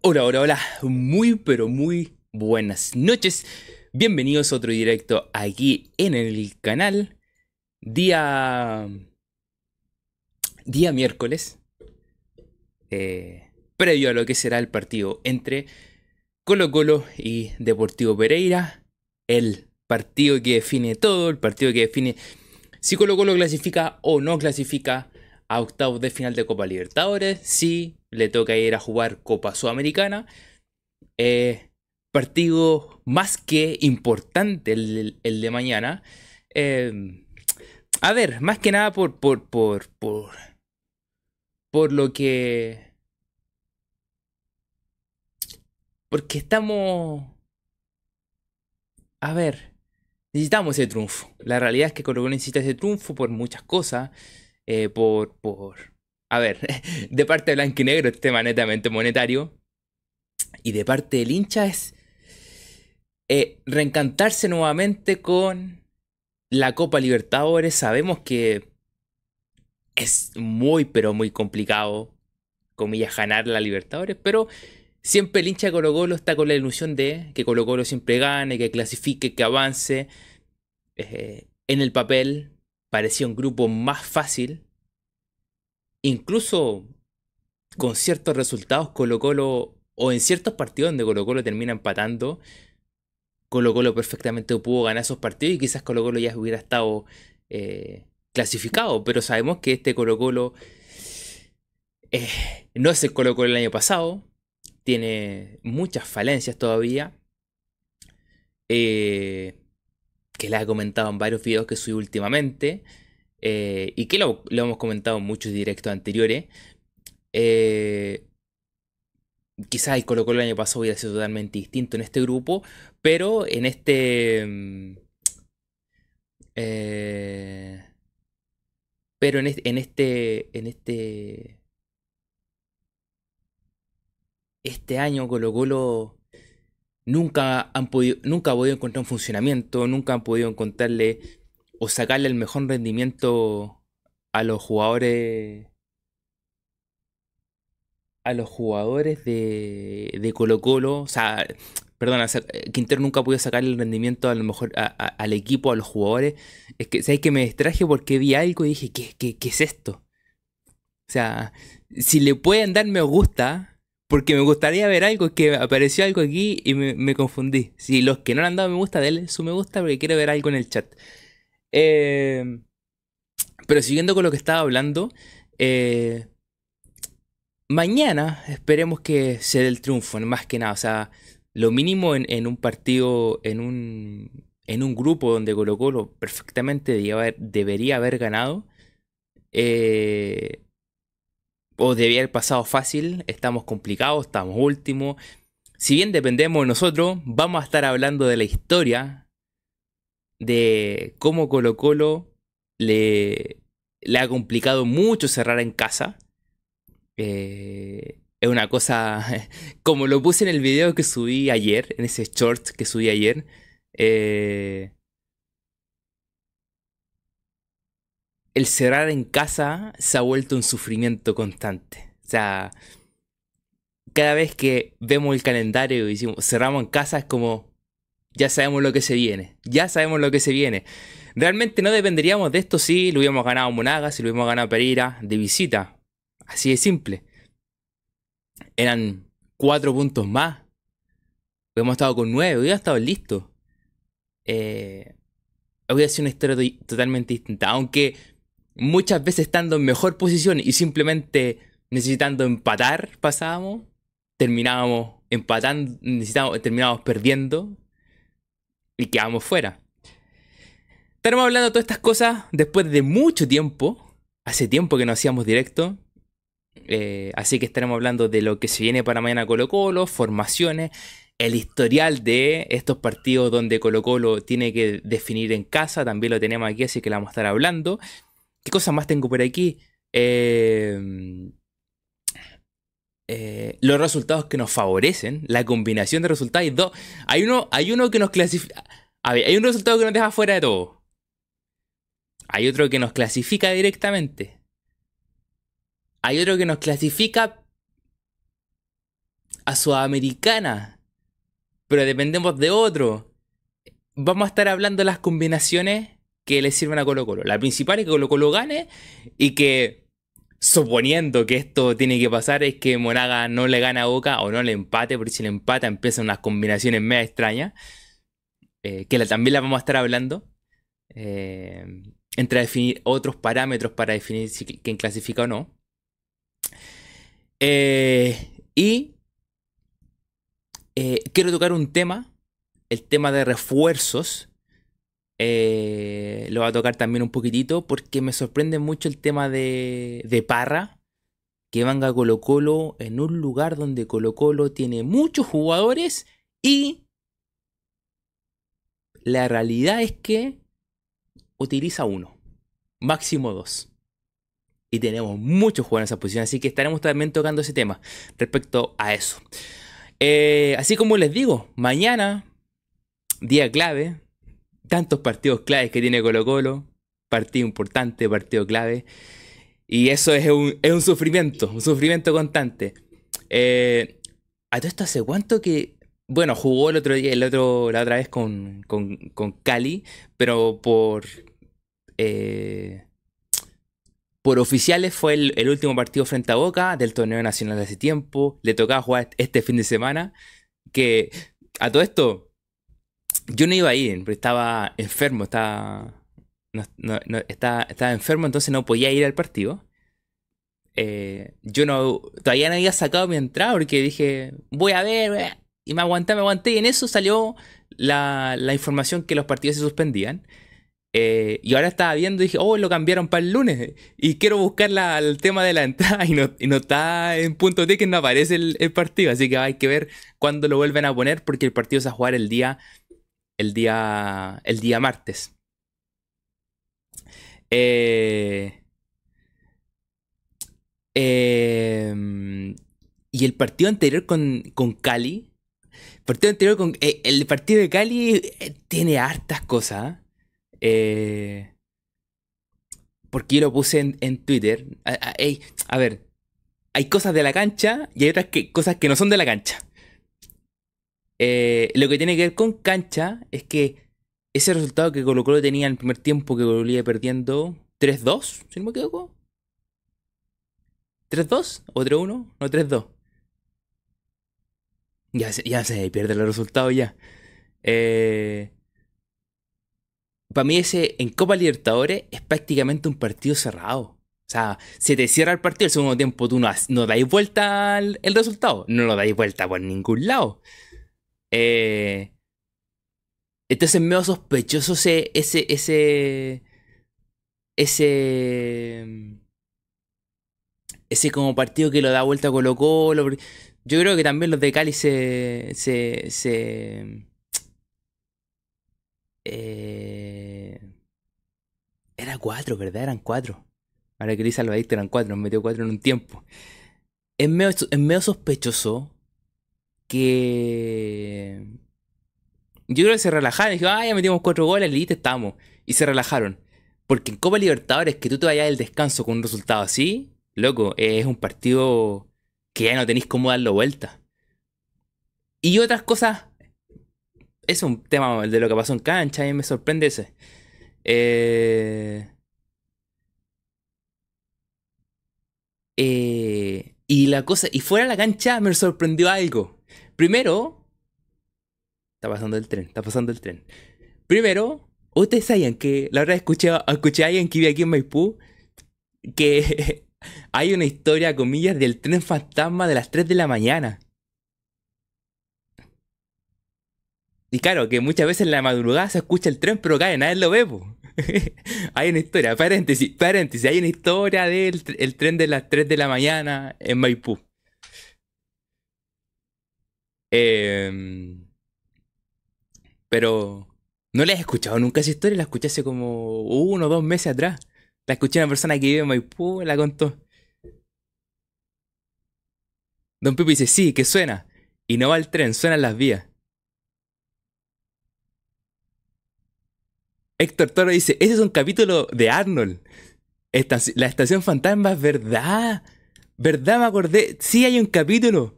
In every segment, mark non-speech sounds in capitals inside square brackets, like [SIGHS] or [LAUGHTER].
hola, hola, hola. Muy, pero muy buenas noches. Bienvenidos a otro directo aquí en el canal. Día. Día miércoles. Eh, previo a lo que será el partido entre Colo Colo y Deportivo Pereira. El partido que define todo, el partido que define si Colo Colo clasifica o no clasifica a octavos de final de Copa Libertadores, si le toca ir a jugar Copa Sudamericana. Eh, partido más que importante el, de mañana. Eh, a ver, más que nada por, por, por, por, por lo que... Porque estamos... A ver, necesitamos ese triunfo. La realidad es que Colo necesita ese triunfo por muchas cosas. Eh, por, por, a ver, [LAUGHS] de parte de Blanco y Negro es tema netamente monetario. Y de parte del hincha es eh, reencantarse nuevamente con la Copa Libertadores. Sabemos que es muy, pero muy complicado, comillas, ganar la Libertadores, pero siempre el hincha de Colo Colo está con la ilusión de que Colo Colo siempre gane, que clasifique, que avance. Eh, en el papel parecía un grupo más fácil. Incluso con ciertos resultados Colo Colo, o en ciertos partidos donde Colo Colo termina empatando, Colo Colo perfectamente pudo ganar esos partidos y quizás Colo Colo ya hubiera estado eh, clasificado, pero sabemos que este Colo Colo eh, no es el Colo Colo del año pasado, tiene muchas falencias todavía. Eh, que la he comentado en varios videos que subí últimamente. Eh, y que lo, hemos comentado en muchos directos anteriores. Eh, quizás el Colo Colo el año pasado hubiera sido totalmente distinto en este grupo, pero en este... Mm, eh, pero en este, en este, en este, este año Colo nunca han podido, nunca ha podido encontrar un funcionamiento, nunca han podido encontrarle o sacarle el mejor rendimiento a los jugadores a los jugadores de, de Colo Colo, o sea, perdona, Quintero nunca ha podido sacarle el rendimiento a lo mejor al equipo, a los jugadores. Es que, ¿sabes que me distraje porque vi algo y dije, ¿qué, qué, qué es esto? O sea, si le pueden dar me gusta, porque me gustaría ver algo, que apareció algo aquí y me, confundí. Si los que no le han dado me gusta, denle su me gusta porque quiero ver algo en el chat. Eh, pero siguiendo con lo que estaba hablando, eh, mañana esperemos que se dé el triunfo, más que nada. O sea, lo mínimo en, un partido, en un, en un grupo donde Colo Colo perfectamente debería haber, ganado. Eh, o debía haber pasado fácil, estamos complicados, estamos últimos. Si bien dependemos de nosotros, vamos a estar hablando de la historia de cómo Colo Colo le, ha complicado mucho cerrar en casa. Eh, es una cosa, [LAUGHS] como lo puse en el video que subí ayer, en ese short que subí ayer. Eh, el cerrar en casa se ha vuelto un sufrimiento constante. O sea, cada vez que vemos el calendario y decimos cerramos en casa es como ya sabemos lo que se viene, ya sabemos lo que se viene. Realmente no dependeríamos de esto si lo hubiéramos ganado Monaga, si lo hubiéramos ganado Pereira de visita. Así de simple. Eran cuatro puntos más. Hubiéramos estado con nueve, hubiera estado listo. Eh, hubiera sido una historia totalmente distinta. Aunque muchas veces estando en mejor posición y simplemente necesitando empatar pasábamos, terminábamos empatando, necesitábamos, terminábamos perdiendo y quedábamos fuera. Estaremos hablando de todas estas cosas después de mucho tiempo. Hace tiempo que no hacíamos directo. Eh, así que estaremos hablando de lo que se viene para mañana Colo Colo, formaciones, el historial de estos partidos donde Colo Colo tiene que definir en casa. También lo tenemos aquí, así que la vamos a estar hablando. ¿Qué cosas más tengo por aquí? Em, eh, los resultados que nos favorecen, la combinación de resultados. Hay, dos, hay, uno, hay uno que nos clasifica. A ver, hay un resultado que nos deja fuera de todo. Hay otro que nos clasifica directamente. Hay otro que nos clasifica, a Sudamericana, pero dependemos de otro. Vamos a estar hablando de las combinaciones que le sirven a Colo Colo. La principal es que Colo Colo gane y que, suponiendo que esto tiene que pasar, es que Monaga no le gana a Boca o no le empate, porque si le empata empiezan unas combinaciones media extrañas, eh, que también las vamos a estar hablando. Eh, entre definir otros parámetros para definir si, quién clasifica o no. Eh, y quiero tocar un tema, el tema de refuerzos eh, lo va a tocar también un poquitito porque me sorprende mucho el tema de, de Parra, que venga Colo Colo en un lugar donde Colo Colo tiene muchos jugadores y la realidad es que utiliza uno, máximo dos. Y tenemos muchos jugadores en esa posición, así que estaremos también tocando ese tema respecto a eso. Eh, así como les digo, mañana, día clave, tantos partidos claves que tiene Colo Colo, partido importante, partido clave, y eso es un, es un sufrimiento, un sufrimiento constante. Eh, a todo esto hace cuánto que, bueno, jugó el otro el otro, la otra vez con, con, con Cali, pero por... Eh, por oficiales fue el, el, último partido frente a Boca del torneo nacional de hace tiempo. Le tocaba jugar este fin de semana. Que a todo esto, yo no iba a ir, porque estaba enfermo, estaba, estaba, enfermo, entonces no podía ir al partido. Eh, yo no, todavía no había sacado mi entrada porque dije, voy a ver, y me aguanté, me aguanté, y en eso salió la, información que los partidos se suspendían. Eh, y ahora estaba viendo y dije, oh, lo cambiaron para el lunes. Y quiero buscar el tema de la entrada [LAUGHS] y no, no está en punto que no aparece el, el, partido. Así que hay que ver cuándo lo vuelven a poner porque el partido se va a jugar el día el día, el día martes. Eh, em, y el partido anterior con, con Cali. El partido anterior con. Eh, el partido de Cali eh, tiene hartas cosas. porque yo lo puse en, Twitter. A, ver. Hay cosas de la cancha y hay otras que, cosas que no son de la cancha. Eh, lo que tiene que ver con cancha es que ese resultado que Colo Colo tenía en el primer tiempo que volvía perdiendo 3-2, si no me equivoco. ¿3-2 o 3-1? No, 3-2. Ya se, ya se pierde el resultado ya. Eh, para mí ese en Copa Libertadores es prácticamente un partido cerrado. O sea, se te cierra el partido, el segundo tiempo tú no, no dais vuelta el resultado. No lo dais vuelta por ningún lado. Eh, entonces medio sospechoso ese, ese, ese, ese, ese como partido que lo da vuelta a Colo Colo. Yo creo que también los de Cali se, se, se eh, era cuatro, ¿verdad? Eran cuatro. Ahora que dice Alvadito eran cuatro, nos metió cuatro en un tiempo. Es medio, es medio sospechoso que. Yo creo que se relajaron. Y dijeron, ah, ya metimos cuatro goles, listo, estamos. Y se relajaron. Porque en Copa Libertadores, que tú te vayas del descanso con un resultado así, loco, es un partido que ya no tenéis cómo darlo vuelta. Y otras cosas. Es un tema de lo que pasó en cancha, y me sorprende ese. Eh, eh, y la cosa. Y fuera de la cancha me sorprendió algo. Primero, está pasando el tren, está pasando el tren. Primero, ustedes saben que la verdad escuché, escuché a alguien que vive aquí en Maipú que [LAUGHS] hay una historia, comillas, del tren fantasma de las 3 de la mañana. Y claro, que muchas veces en la madrugada se escucha el tren, pero cae, nadie lo ve. [LAUGHS] hay una historia, paréntesis, paréntesis, hay una historia del el tren de las 3 de la mañana en Maipú. Em, pero no la he escuchado nunca esa historia, la escuché hace como uno o dos meses atrás. La escuché a una persona que vive en Maipú, la contó. Don Pipo dice, sí, que suena. Y no va el tren, suenan las vías. Héctor Toro dice, ese es un capítulo de Arnold. la estación fantasma es verdad. ¿Verdad? Me acordé. Sí hay un capítulo.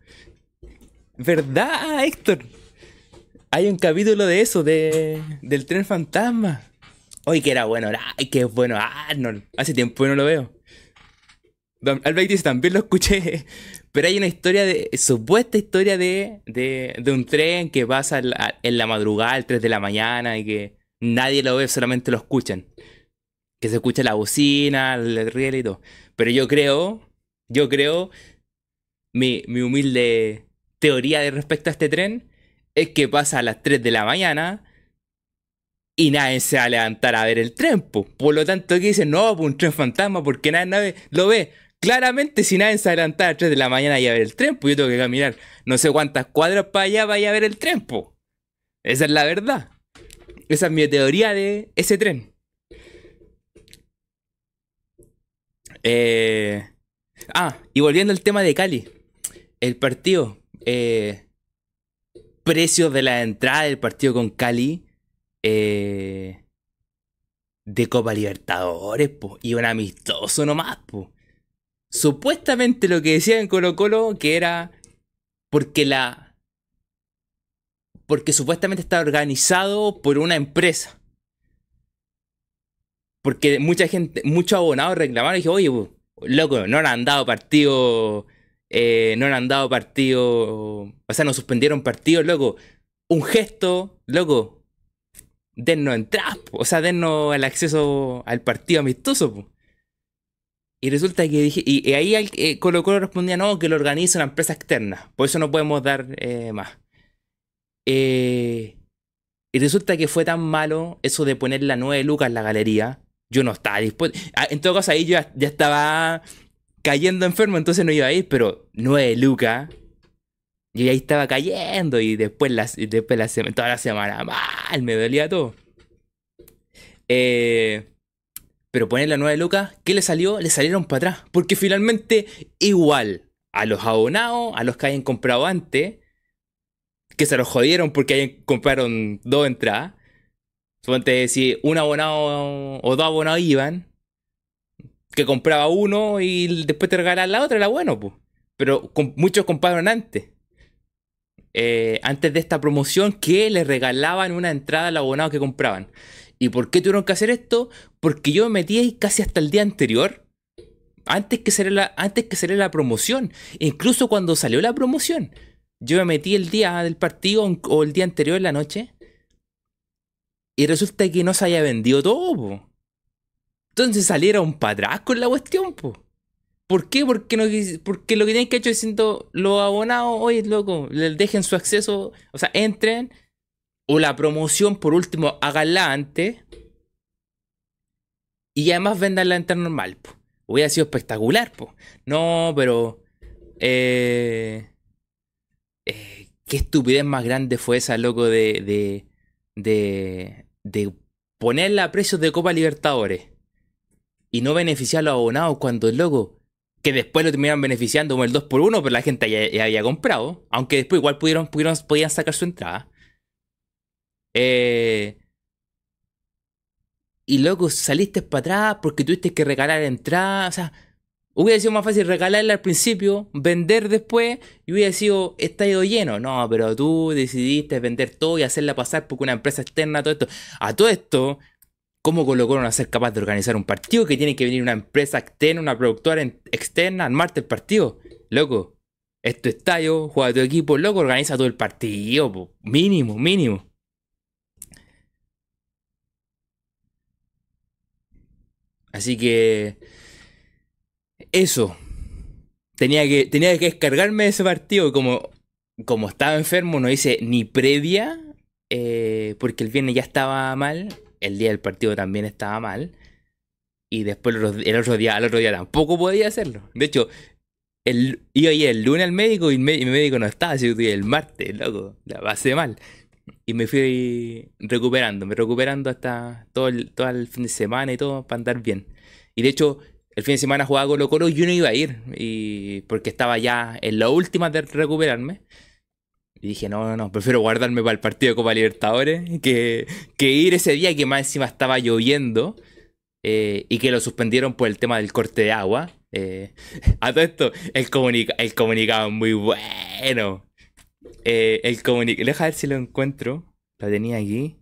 ¿Verdad, Héctor? Hay un capítulo de eso, de, del tren fantasma. Hoy que era bueno, ay, que es bueno Arnold. Hace tiempo que no lo veo. Albert dice, también lo escuché. Pero hay una historia de. supuesta historia de. de, de un tren que pasa en la madrugada, al 3 de la mañana, y que nadie lo ve, solamente lo escuchan. Que se escucha la bocina, el riel y todo. Pero yo creo. Yo creo. Mi, mi humilde teoría de respecto a este tren es que pasa a las 3 de la mañana y nadie se va a levantar a ver el tren. Por lo tanto, aquí dicen, no, pues un tren fantasma, porque nadie, lo ve. Claramente, si nadie se adelanta a las 3 de la mañana y a ver el tren, yo tengo que caminar no sé cuántas cuadras para allá para ir a ver el tren, pues. Esa es la verdad. Esa es mi teoría de ese tren. Eh... Ah, y volviendo al tema de Cali. El partido. Eh... Precios de la entrada del partido con Cali eh, de Copa Libertadores, po, y un amistoso nomás, po. Supuestamente lo que decían en Colo Colo que era porque la... Porque supuestamente está organizado por una empresa. Porque mucha gente, muchos abonados reclamaron y dije, oye, loco, no han dado partido, eh, no han dado partido, o sea, no suspendieron partido, loco. Un gesto, loco, dennos entradas, o sea, dennos el acceso al partido amistoso. Y resulta que dije, y, ahí eh, Colo Colo respondía, no, que lo organiza una empresa externa, por eso no podemos dar eh, más. Eh, y resulta que fue tan malo eso de poner la 9 lucas en la galería, yo no estaba dispuesto. En todo caso, ahí yo ya, estaba cayendo enfermo, entonces no iba a ir, pero 9 lucas. Y ahí estaba cayendo y después, la, después la, toda la semana mal, me dolía todo. Eh, pero poner la 9 lucas, ¿qué le salió? Le salieron para atrás. Porque finalmente, igual a los abonados, a los que hayan comprado antes, que se los jodieron porque hayan compraron dos entradas. Suponte si un abonado o dos abonados iban, que compraba uno y después te regalaban la otra, era bueno, pues. Pero muchos compraron antes. Eh, antes de esta promoción que le regalaban una entrada al abonado que compraban. ¿Y por qué tuvieron que hacer esto? Porque yo me metí ahí casi hasta el día anterior. Antes que saliera la, antes que saliera la promoción. Incluso cuando salió la promoción. Yo me metí el día del partido o el día anterior en la noche. Y resulta que no se haya vendido todo. Entonces salieron para atrás con la cuestión. Po. ¿Por qué? Porque, no, porque lo que tienen que es diciendo los abonados, oye, loco, les dejen su acceso, o sea, entren, o la promoción, por último, háganla antes, y además vendan la entrada normal. Po. Hubiera sido espectacular, po. No, pero... Eh, eh, qué estupidez más grande fue esa, loco, de... de, de, de ponerla a precios de Copa Libertadores y no beneficiar a los abonados cuando, el loco, que después lo terminaron beneficiando como el 2 por 1 pero la gente ya, había comprado. Aunque después igual pudieron, pudieron, podían sacar su entrada. Eh, y luego saliste para atrás porque tuviste que regalar entrada. O sea, hubiera sido más fácil regalarla al principio, vender después y hubiera sido estadio lleno. No, pero tú decidiste vender todo y hacerla pasar porque una empresa externa, todo esto. A todo esto, ¿Cómo Colo Colo a ser capaz de organizar un partido que tiene que venir una empresa externa, una productora externa, armarte el partido? Loco, es estadio, juega tu equipo, loco, organiza todo el partido, mínimo, mínimo. Así que eso. Tenía que, tenía que descargarme ese partido. Como, como estaba enfermo, no hice ni previa. Eh, porque el viernes ya estaba mal el día del partido también estaba mal. Y después el otro día, al otro día tampoco podía hacerlo. De hecho, el, iba a el lunes al médico y, mi médico no estaba, así que el martes, loco, la pasé mal. Y me fui recuperando, me recuperando hasta todo el, todo el fin de semana y todo para andar bien. Y de hecho, el fin de semana jugaba Colo Colo y yo no iba a ir, y porque estaba ya en la última de recuperarme. Y dije, no, no, no, prefiero guardarme para el partido de Copa Libertadores que, que ir ese día que más encima estaba lloviendo eh, y que lo suspendieron por el tema del corte de agua. Eh, [LAUGHS] a todo esto, el, el comunicado es muy bueno. eh, el. Deja ver si lo encuentro. Lo tenía aquí.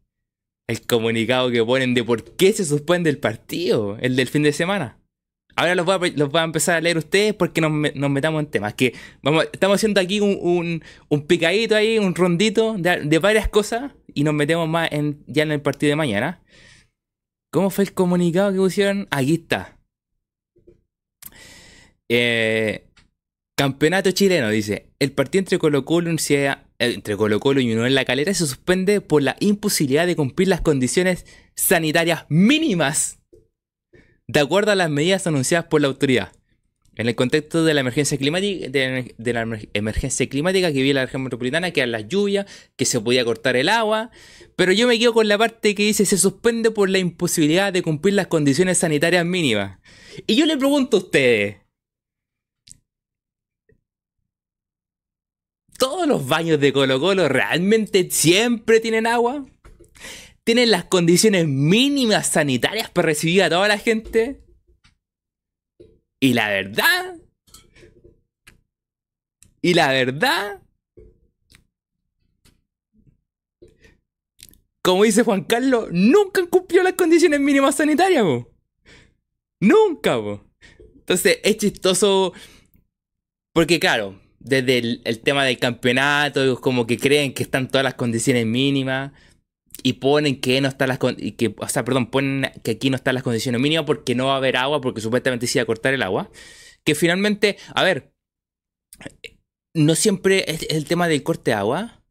El comunicado que ponen de por qué se suspende el partido, el del fin de semana. Ahora los voy a, los voy a empezar a leer ustedes porque nos, metamos en temas. Que vamos, estamos haciendo aquí un, un, picadito ahí, un rondito de, varias cosas y nos metemos más ya en el partido de mañana. ¿Cómo fue el comunicado que pusieron? Aquí está. Eh, campeonato chileno, dice. El partido entre Colo Colo y entre Colo Colo y Unión en la Calera se suspende por la imposibilidad de cumplir las condiciones sanitarias mínimas de acuerdo a las medidas anunciadas por la autoridad. En el contexto de la emergencia climática, de, la emergencia climática que vive la región metropolitana, que eran las lluvias, que se podía cortar el agua, pero yo me quedo con la parte que dice se suspende por la imposibilidad de cumplir las condiciones sanitarias mínimas. Y yo le pregunto a ustedes, ¿todos los baños de Colo Colo realmente siempre tienen agua? ¿Tienen las condiciones mínimas sanitarias para recibir a toda la gente? Y la verdad. Y la verdad. Como dice Juan Carlos, nunca han cumplido las condiciones mínimas sanitarias, Nunca, Entonces es chistoso. Porque, claro, desde el, tema del campeonato, como que creen que están todas las condiciones mínimas y ponen que no están las que, o sea, perdón, ponen que aquí no están las condiciones mínimas porque no va a haber agua, porque supuestamente se iba a cortar el agua. Que finalmente, a ver, no siempre es el tema del corte de agua.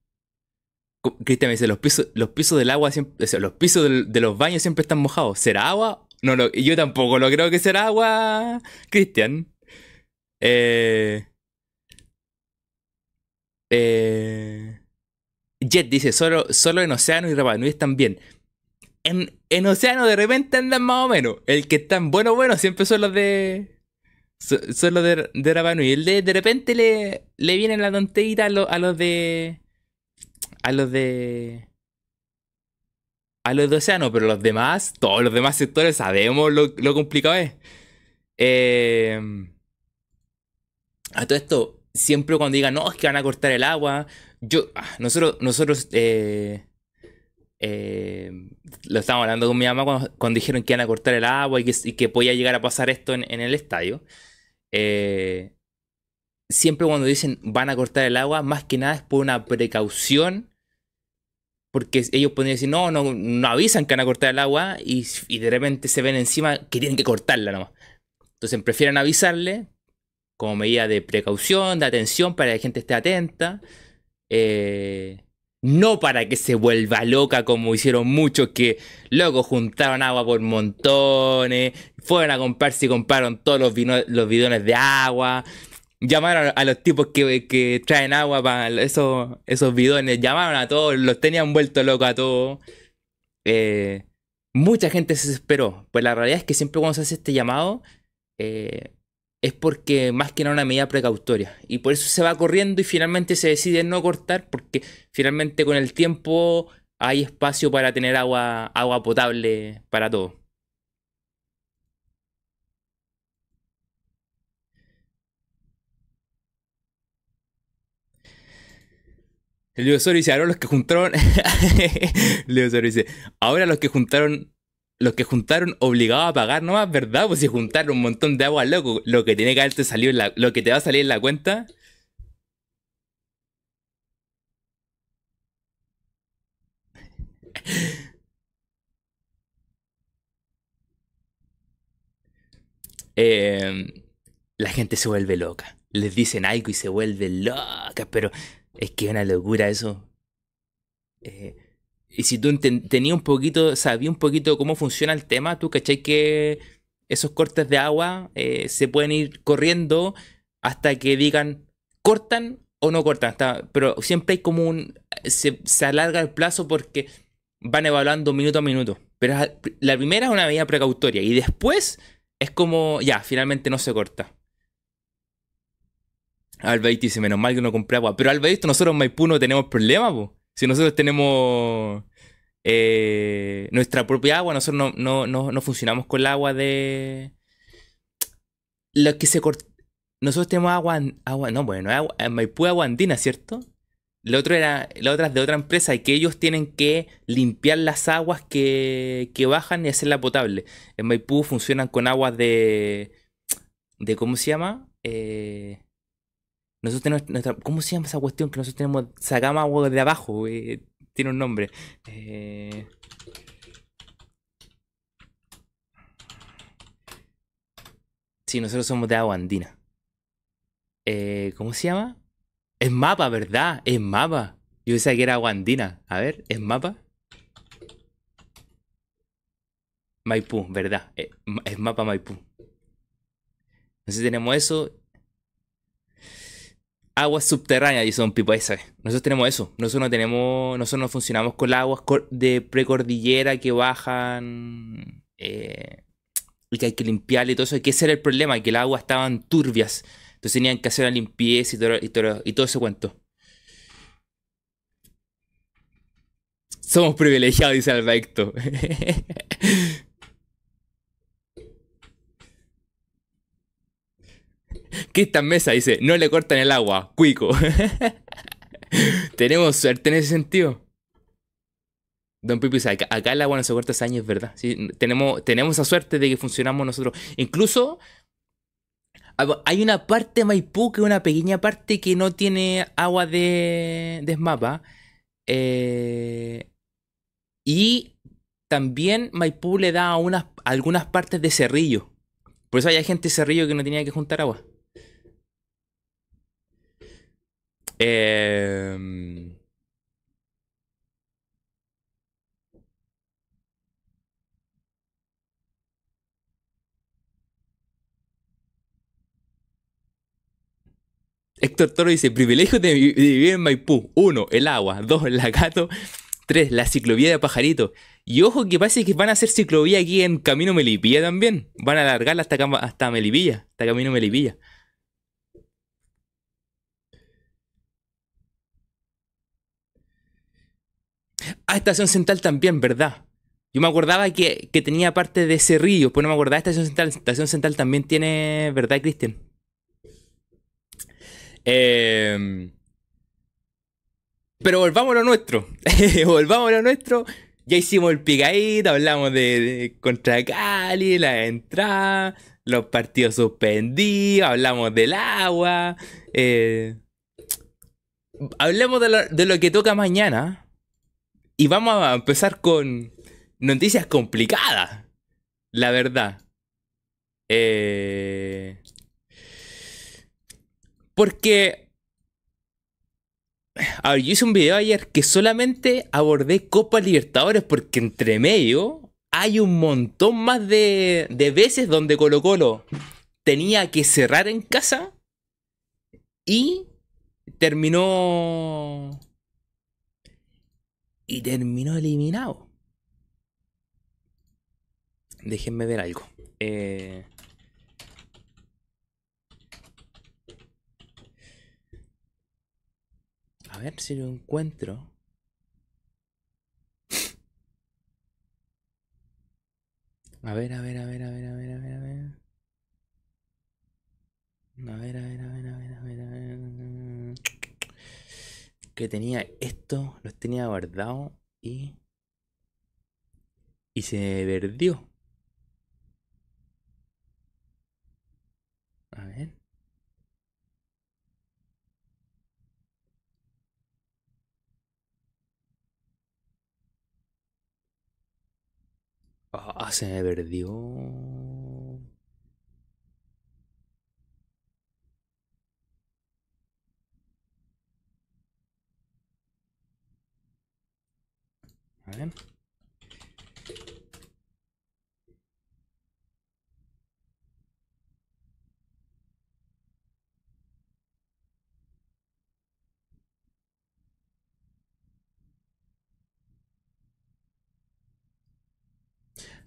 Cristian me dice, los pisos, los pisos del agua los pisos de los baños siempre están mojados. ¿Será agua? No, no, yo tampoco lo creo que será agua, Cristian. Eh, eh, Jet dice, solo, solo en Océano y Rapa Nui están bien. En, en, Océano de repente andan más o menos. El que están bueno, bueno, siempre son los de. Son, los de, de Rapa Nui. El de, de repente le, le viene la tontería a, a los de. A los de. A los de Océano, pero los demás, todos los demás sectores sabemos lo, lo complicado es. Eh, a todo esto, siempre cuando digan, no, es que van a cortar el agua, yo, ah, nosotros, nosotros eh, eh, lo estábamos hablando con mi mamá cuando, dijeron que iban a cortar el agua y que, podía llegar a pasar esto en, el estadio. Eh, siempre cuando dicen van a cortar el agua, más que nada es por una precaución. Porque ellos podrían decir, no, no, no avisan que van a cortar el agua y, y de repente se ven encima que tienen que cortarla nomás. Entonces prefieren avisarle como medida de precaución, de atención, para que la gente esté atenta. Eh, no para que se vuelva loca como hicieron muchos que luego juntaron agua por montones, fueron a comprarse y compraron todos los, bidones de agua, llamaron a los tipos que, traen agua para esos, esos bidones, llamaron a todos, los tenían vuelto locos a todos. Eh, mucha gente se desesperó, pues la realidad es que siempre cuando se hace este llamado, eh, es porque más que nada una medida precautoria. Y por eso se va corriendo y finalmente se decide no cortar porque finalmente con el tiempo hay espacio para tener agua, agua potable para todos. Leo Osorio dice, ahora los que juntaron... [LAUGHS] Dice, ahora los que juntaron los que juntaron obligados a pagar nomás, ¿verdad? Pues si juntaron un montón de agua, loco, lo que tiene que haberte salido en la, lo que te va a salir en la cuenta. [LAUGHS] Em, la gente se vuelve loca. Les dicen algo y se vuelve loca, pero es que es una locura eso. Eh, y si tú tenías un poquito, sabías un poquito cómo funciona el tema, tú cachai que esos cortes de agua eh, se pueden ir corriendo hasta que digan cortan o no cortan. pero siempre hay como un. Se, alarga el plazo porque van evaluando minuto a minuto. Pero la primera es una medida precautoria y después es como ya, finalmente no se corta. Albaito dice, menos mal que no compré agua. Pero Albaito, nosotros en Maipú no tenemos problema, po. Si nosotros tenemos eh, nuestra propia agua, nosotros no, funcionamos con el agua de... Lo que se Nosotros tenemos agua, agua no, bueno, agua, en Maipú agua andina, ¿cierto? La otra era, la otra es de otra empresa y que ellos tienen que limpiar las aguas que, que bajan y hacerla potable. En Maipú funcionan con aguas de. de ¿cómo se llama? Eh, nosotros tenemos nuestra, ¿Cómo se llama esa cuestión que nosotros tenemos? Sacamos agua de abajo, tiene un nombre. Eh, sí, nosotros somos de agua andina. Eh, ¿Cómo se llama? Es mapa, ¿verdad? Es mapa. Yo pensaba que era agua andina. A ver, ¿es mapa? Maipú, ¿verdad? Eh, es mapa Maipú. Entonces tenemos eso. Aguas subterráneas, y son Pipo esa. Nosotros tenemos eso. Nosotros no tenemos. Nosotros no funcionamos con las aguas de precordillera que bajan. Eh, y que hay que limpiarle y todo eso. Que ese era el problema, que las aguas estaban turbias. Entonces tenían que hacer la limpieza y todo, y todo, y todo ese cuento. Somos privilegiados, dice Alberto. [LAUGHS] Cristian Mesa dice, no le cortan el agua, cuico. [LAUGHS] Tenemos suerte en ese sentido. Don Pipi dice, acá, el agua no se corta hace años, ¿verdad? Sí, tenemos, tenemos esa suerte de que funcionamos nosotros. Incluso hay una parte de Maipú que es una pequeña parte que no tiene agua de, de. Eh, y también Maipú le da a unas, algunas partes de Cerrillo. Por eso hay gente de Cerrillo que no tenía que juntar agua. Eh, Héctor Toro dice, privilegio de, vivir en Maipú. Uno, el agua. Dos, [LAUGHS] la gato. Tres, la ciclovía de pajarito. Y ojo que parece que van a hacer ciclovía aquí en Camino Melipilla también. Van a alargarla hasta, hasta Melipilla, hasta Camino Melipilla. Ah, Estación Central también, ¿verdad? Yo me acordaba que, tenía parte de río, pues no me acordaba Estación Central. Estación Central también tiene, ¿verdad, Cristian? Em, pero volvamos a lo nuestro. [LAUGHS] volvamos a lo nuestro. Ya hicimos el picadito, hablamos de, contra Cali, la entrada, los partidos suspendidos, hablamos del agua. Eh, hablemos de lo, de lo que toca mañana. Y vamos a empezar con noticias complicadas. La verdad. Eh, porque. A ver, yo hice un video ayer que solamente abordé Copa Libertadores porque entre medio hay un montón más de, de veces donde Colo Colo tenía que cerrar en casa y terminó. Y terminó eliminado. Déjenme ver algo. Eh, A ver si lo encuentro. A ver, a ver, a ver, a ver, a ver, a ver, a ver. A ver, a ver, a ver, a ver, a ver, a ver. Que tenía esto, los tenía guardado y. Y se perdió. A ver. Ah, se me perdió.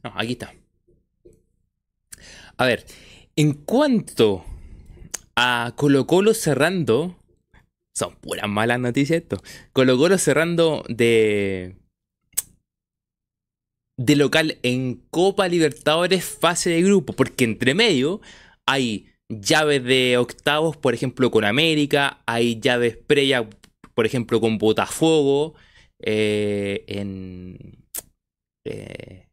No, aquí está. A ver, en cuanto a Colo Colo cerrando, son puras malas noticias esto. Colo Colo cerrando de de local en Copa Libertadores fase de grupo, porque entre medio hay llaves de octavos, por ejemplo, con América, hay llaves previas por ejemplo, con Botafogo, eh, en, eh,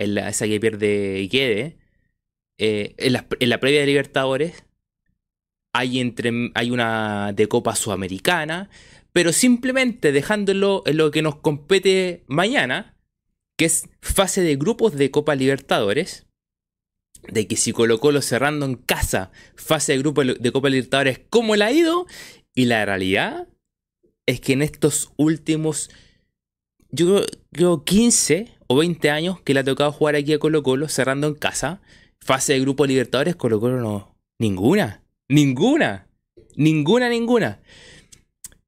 en la, esa que pierde Iquede, eh, en, la, en la previa de Libertadores, hay, entre, hay una de Copa Sudamericana, pero simplemente dejándolo en lo que nos compete mañana, que es fase de grupos de Copa Libertadores, de que si Colo Colo cerrando en casa, fase de grupo de Copa Libertadores, ¿cómo le ha ido? Y la realidad es que en estos últimos, yo creo, 15 o 20 años que le ha tocado jugar aquí a Colo Colo, cerrando en casa, fase de grupo Libertadores, Colo Colo no, ninguna, ninguna, ninguna, ninguna.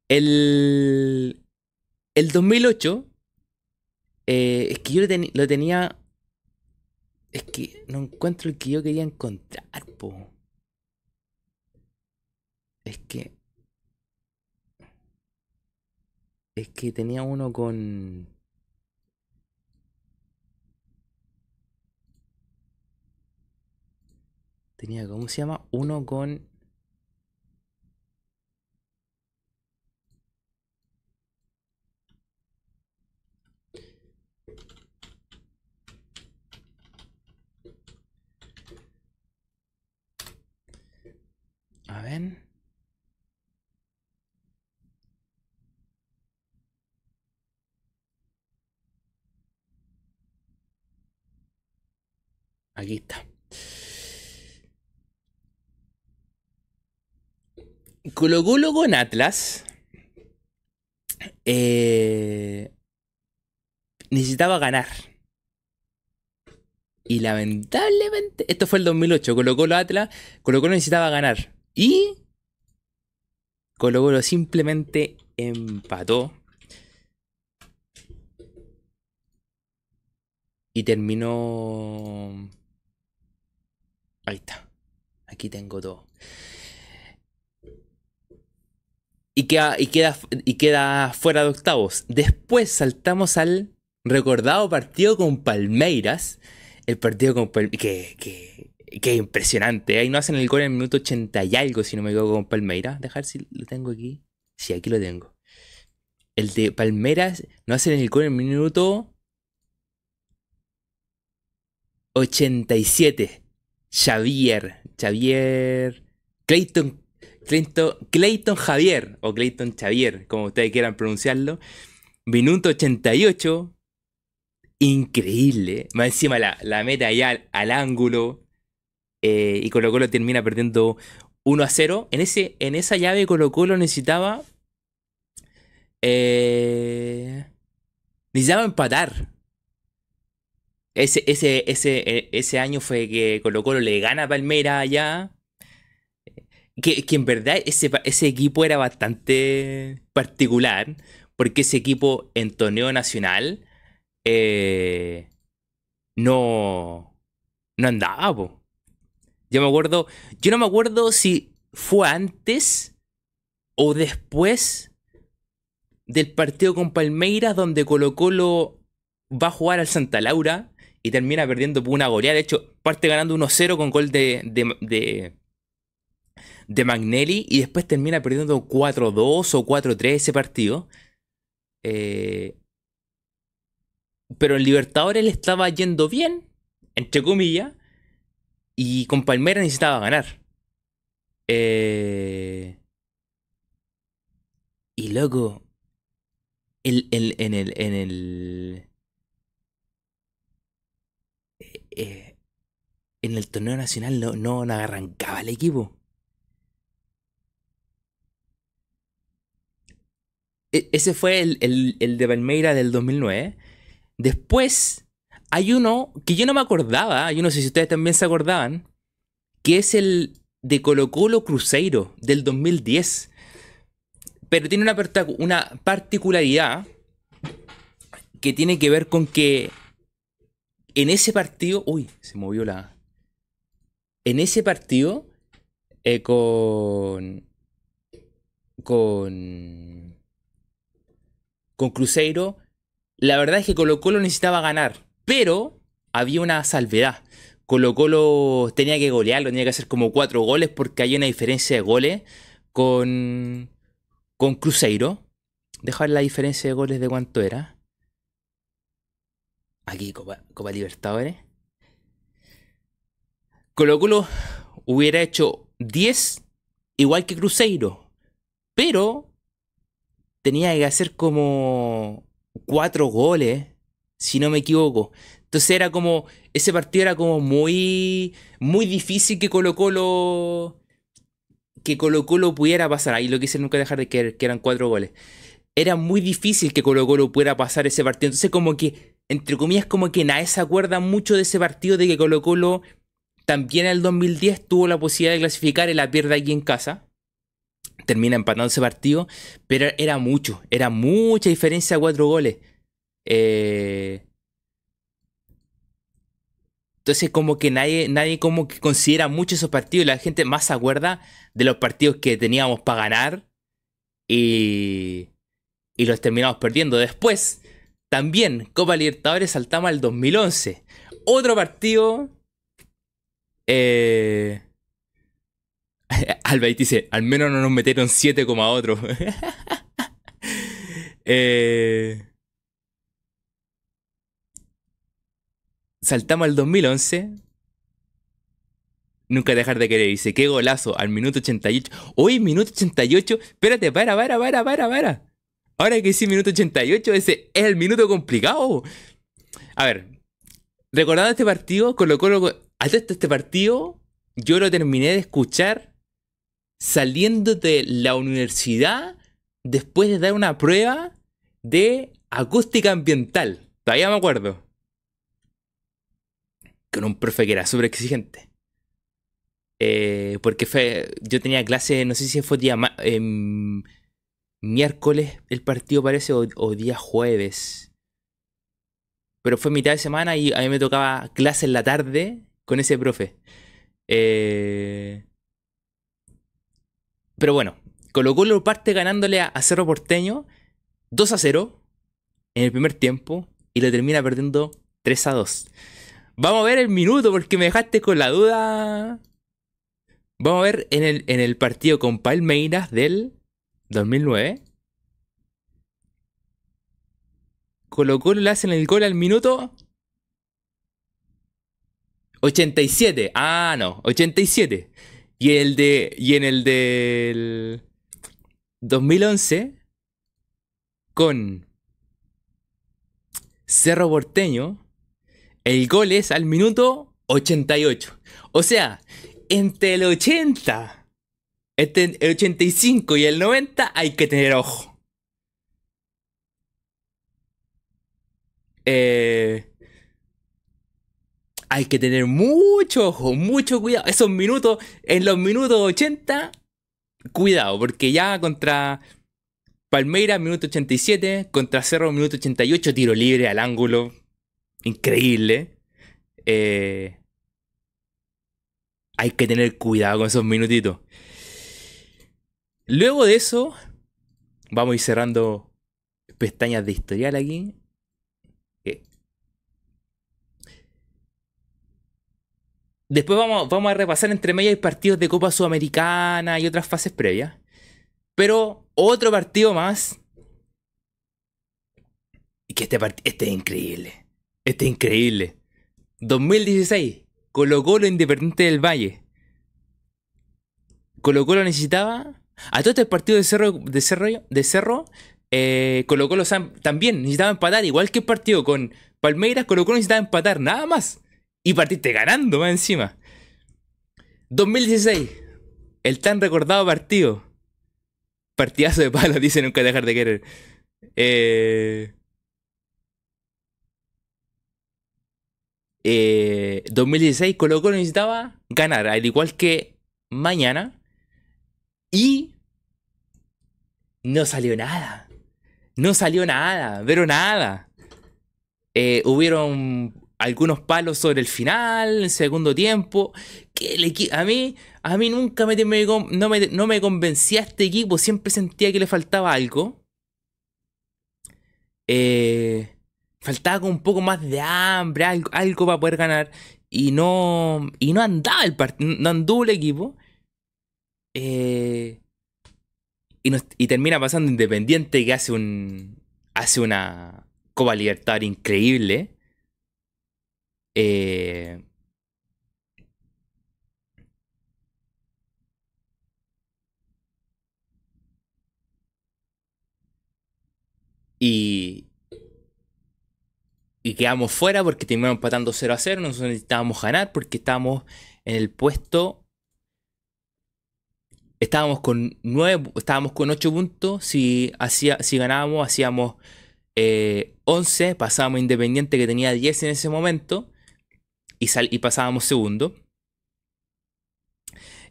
El, el 2008, eh, es que yo lo tenía es que no encuentro el que yo quería encontrar, po. Es que. Es que tenía uno con. Tenía, ¿cómo se llama? Uno con. A ver. Aquí está. Colo Colo con Atlas. Eh, necesitaba ganar. Y lamentablemente, esto fue el 2008, Colo Colo Atlas, Colo Colo necesitaba ganar. Y Colo simplemente empató. Y terminó... Ahí está. Aquí tengo todo. Y queda, y, queda, y queda fuera de octavos. Después saltamos al recordado partido con Palmeiras. El partido con Palmeiras. Que impresionante. Ahí no hacen el gol en el minuto 80 y algo, si no me equivoco, con Palmeiras. Dejar si lo tengo aquí. Sí, aquí lo tengo. El de Palmeiras no hacen el gol en el minuto 87. Xavier. Xavier. Clayton. Clayton, Clayton Javier. O Clayton Xavier, como ustedes quieran pronunciarlo. Minuto 88. Increíble. Más encima la, la meta allá al ángulo. Eh, y Colo Colo termina perdiendo 1 a 0. En, ese, en esa llave Colo Colo necesitaba... Eh, necesitaba empatar. Ese, ese, ese, e, ese año fue que Colo Colo le gana a Palmera allá. Que, que en verdad ese, ese, equipo era bastante particular. Porque ese equipo en torneo nacional eh, no, no andaba, po. Yo me acuerdo, yo no me acuerdo si fue antes o después del partido con Palmeiras donde Colo Colo va a jugar al Santa Laura y termina perdiendo por una goleada. De hecho, parte ganando 1-0 con gol de, de, de, Magnelli y después termina perdiendo 4-2 o 4-3 ese partido. Eh, pero en Libertadores le estaba yendo bien, entre comillas, y con Palmera necesitaba ganar. Eh... Y luego, el, en el. En el eh, en el torneo nacional no, no, arrancaba el equipo. E, ese fue el, el, el, de Palmeira del 2009. Después hay uno que yo no me acordaba, yo no sé si ustedes también se acordaban, que es el de Colo Colo Cruzeiro del 2010. Pero tiene una, una particularidad que tiene que ver con que en ese partido. Uy, se movió la. En ese partido. Eh, con. Con. Con Cruzeiro. La verdad es que Colo Colo necesitaba ganar. Pero había una salvedad. Colo Colo tenía que golearlo, tenía que hacer como cuatro goles porque hay una diferencia de goles con, con Cruzeiro. Dejar la diferencia de goles de cuánto era. Aquí, Copa, Copa Libertadores. Colo Colo hubiera hecho 10 igual que Cruzeiro. Pero tenía que hacer como 4 goles, si no me equivoco. Entonces era como, ese partido era como muy, muy difícil que Colo Colo, que Colo Colo pudiera pasar. Ahí lo quise nunca dejar de que, que eran 4 goles. Era muy difícil que Colo Colo pudiera pasar ese partido. Entonces como que, entre comillas, como que nadie se acuerda mucho de ese partido de que Colo Colo también en el 2010 tuvo la posibilidad de clasificar y la pierde aquí en casa. Termina empatando ese partido, pero era mucho, era mucha diferencia cuatro goles. Eh, entonces como que nadie, nadie como que considera mucho esos partidos. La gente más se acuerda de los partidos que teníamos para ganar y, y los terminamos perdiendo. Después, también Copa Libertadores saltamos al 2011. Otro partido eh... [LAUGHS] Alba dice, al menos no nos metieron 7, otro. [LAUGHS] eh... Saltamos al 2011. Nunca dejar de querer. Dice, qué golazo, al minuto 88. Hoy, minuto 88. Espérate, para, para, para, para, para. Ahora que sí, minuto 88, ese es el minuto complicado. A ver, recordando este partido, colocó hasta este partido, yo lo terminé de escuchar saliendo de la universidad después de dar una prueba de acústica ambiental. Todavía me acuerdo. Con un profe que era súper exigente. Eh, porque fue, yo tenía clase, no sé si fue día em, miércoles el partido parece o, día jueves. Pero fue mitad de semana y a mí me tocaba clase en la tarde con ese profe. Eh, pero bueno, Colo Colo parte ganándole a Cerro Porteño 2 a 0 en el primer tiempo y lo termina perdiendo 3 a 2. Vamos a ver el minuto porque me dejaste con la duda. Vamos a ver en el, en el partido con Palmeiras del 2009. Colo Colo le hacen el gol al minuto 87. Ah, no, 87. Y el de y en el del 2011 con Cerro Porteño el gol es al minuto 88. O sea, entre el 80, entre el 85 y el 90 hay que tener ojo. Eh, hay que tener mucho ojo, mucho cuidado. Esos minutos, en los minutos 80, cuidado, porque ya contra Palmeiras, minuto 87, contra Cerro, minuto 88, tiro libre al ángulo. Increíble. Eh, hay que tener cuidado con esos minutitos. Luego de eso, vamos a ir cerrando pestañas de historial aquí. Después vamos, vamos a repasar entre medias partidos de Copa Sudamericana y otras fases previas. Pero otro partido más. Y que este. Este es increíble. Este es increíble. 2016. Colo Colo Independiente del Valle. Colo Colo necesitaba. A todo este partido de Cerro. De Cerro. De Cerro eh, Colo también necesitaba empatar. Igual que el partido con Palmeiras, Colo Colo necesitaba empatar. Nada más. Y partiste ganando más encima. 2016. El tan recordado partido. Partidazo de palo, [LAUGHS] dice nunca dejar de querer. Eh, eh, 2016 Colo Colo necesitaba ganar, al igual que mañana. Y no salió nada. No salió nada, pero nada. Eh, hubieron algunos palos sobre el final, el segundo tiempo. Que a mí, a mí nunca me, no, me, no me convencía este equipo, siempre sentía que le faltaba algo. Eh, faltaba un poco más de hambre, algo, para poder ganar. Y no, y no andaba el partido, no anduvo el equipo. Eh, y, termina pasando Independiente que hace un. hace una Copa Libertad increíble. Eh, y, y quedamos fuera porque terminamos empatando 0 a 0. Nosotros necesitábamos ganar porque estábamos en el puesto. Estábamos con 9, estábamos con 8 puntos. Si, hacía, si ganábamos, hacíamos 11. Eh, pasábamos Independiente que tenía 10 en ese momento. Y, y pasábamos segundo.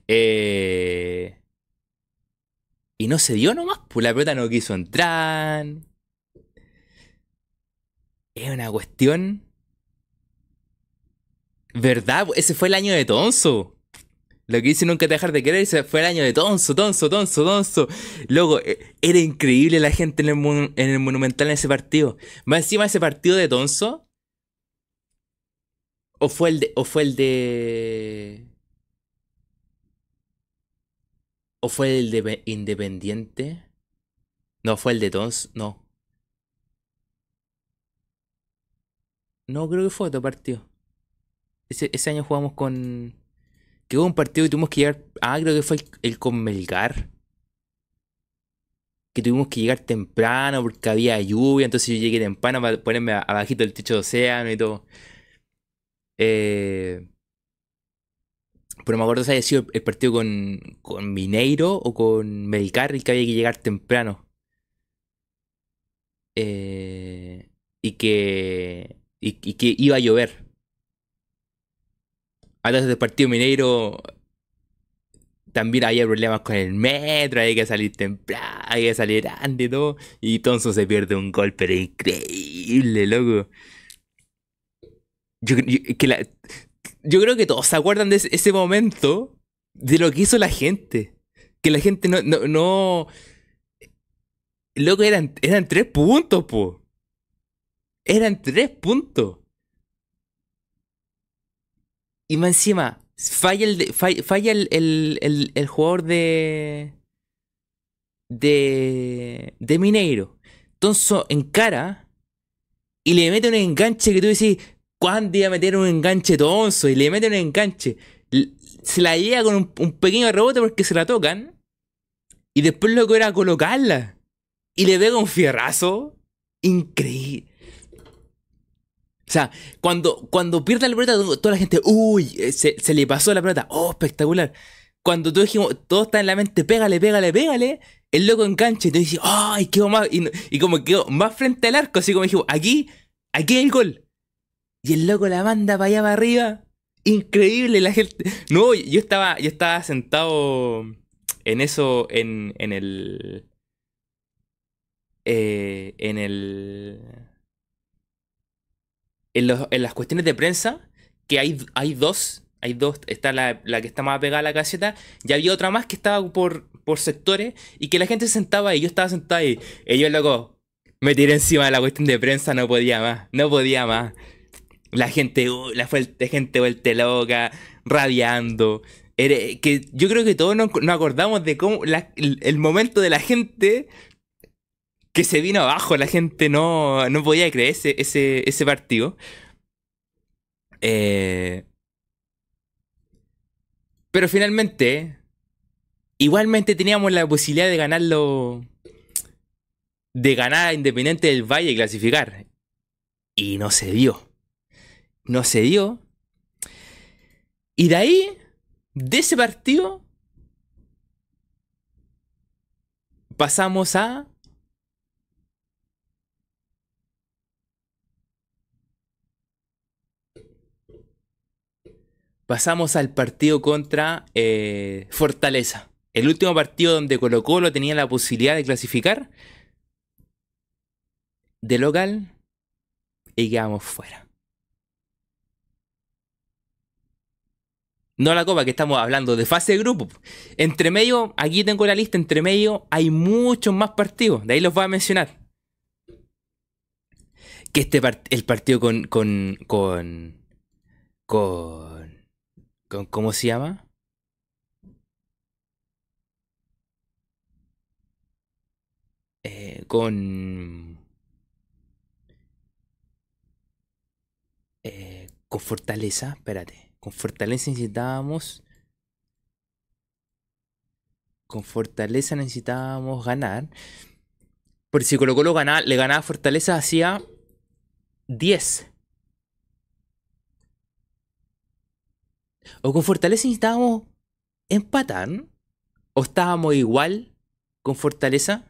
Eh, y no se dio nomás, pues la pelota no quiso entrar es una cuestión. ¿Verdad? Ese fue el año de Tonso. Lo que dice nunca dejar de querer, ese fue el año de Tonso, Tonso, Tonso, Tonso. Luego, e, era increíble la gente en el, Monumental en ese partido. Más encima ese partido de Tonso. ¿O fue el de. O fue el de. ¿O fue el de Independiente? No, fue el de Tonso. No. No, creo que fue otro partido. Ese, año jugamos con. Que hubo un partido que tuvimos que llegar. Ah, creo que fue el, con Melgar. Que tuvimos que llegar temprano porque había lluvia. Entonces yo llegué temprano para ponerme abajito del techo de océano y todo. Eh, pero me acuerdo si había sido el partido con, con Mineiro o con Melgar el que había que llegar temprano. Eh, y que y, que iba a llover. Antes del partido mineiro también había problemas con el metro, hay que salir temprano, hay que salir antes y todo. Y entonces se pierde un gol, pero increíble, loco. Yo, creo que todos se acuerdan de ese, momento, de lo que hizo la gente. Que la gente no. no, no loco, eran, eran tres puntos, po. Eran tres puntos. Y más encima, falla el, falla, el, jugador de. de. de Mineiro. Entonces, encara y le mete un enganche que tú decís, ¿cuándo iba a meter un enganche tonso? Y le mete un enganche. Se la llega con un, un pequeño rebote porque se la tocan. Y después lo que era colocarla. Y le pega un fierrazo. Increíble. O sea, cuando, cuando pierde la pelota, toda la gente, uy, eh, se, le pasó la pelota, oh, espectacular. Cuando tú dijimos, todo está en la mente, pégale, pégale, pégale, el loco engancha y tú dices, ay, quedó más, y, como quedó más frente al arco, así como dijimos, aquí, aquí hay el gol. Y el loco la manda para allá para arriba. Increíble la gente. No, yo estaba, yo estaba sentado en eso, en, en el. Eh, en el en, las cuestiones de prensa, que hay, hay dos, hay dos, está la, que está más pegada a la caseta, y había otra más que estaba por, sectores, y que la gente se sentaba ahí, yo estaba sentado ahí, y yo loco, me tiré encima de la cuestión de prensa, no podía más, no podía más. La gente, uh, la gente vuelta loca, radiando. que yo creo que todos nos, acordamos de cómo el, momento de la gente que se vino abajo, la gente no, no podía creer ese, ese, partido. Eh, pero finalmente, igualmente teníamos la posibilidad de ganarlo, de ganar a Independiente del Valle y clasificar. Y no se dio. No se dio. Y de ahí, de ese partido, pasamos a pasamos al partido contra eh, Fortaleza. El último partido donde Colo Colo tenía la posibilidad de clasificar de local y quedamos fuera. No la copa, que estamos hablando de fase de grupo. Entre medio, aquí tengo la lista, entre medio hay muchos más partidos. De ahí los voy a mencionar. Que este el partido con, con, con ¿Cómo se llama? eh, con... Eh, con Fortaleza, espérate. Con Fortaleza necesitábamos... Con Fortaleza necesitábamos ganar. Por si Colo Colo le ganaba Fortaleza hacía 10. O con Fortaleza necesitábamos empatar. ¿O estábamos igual con Fortaleza?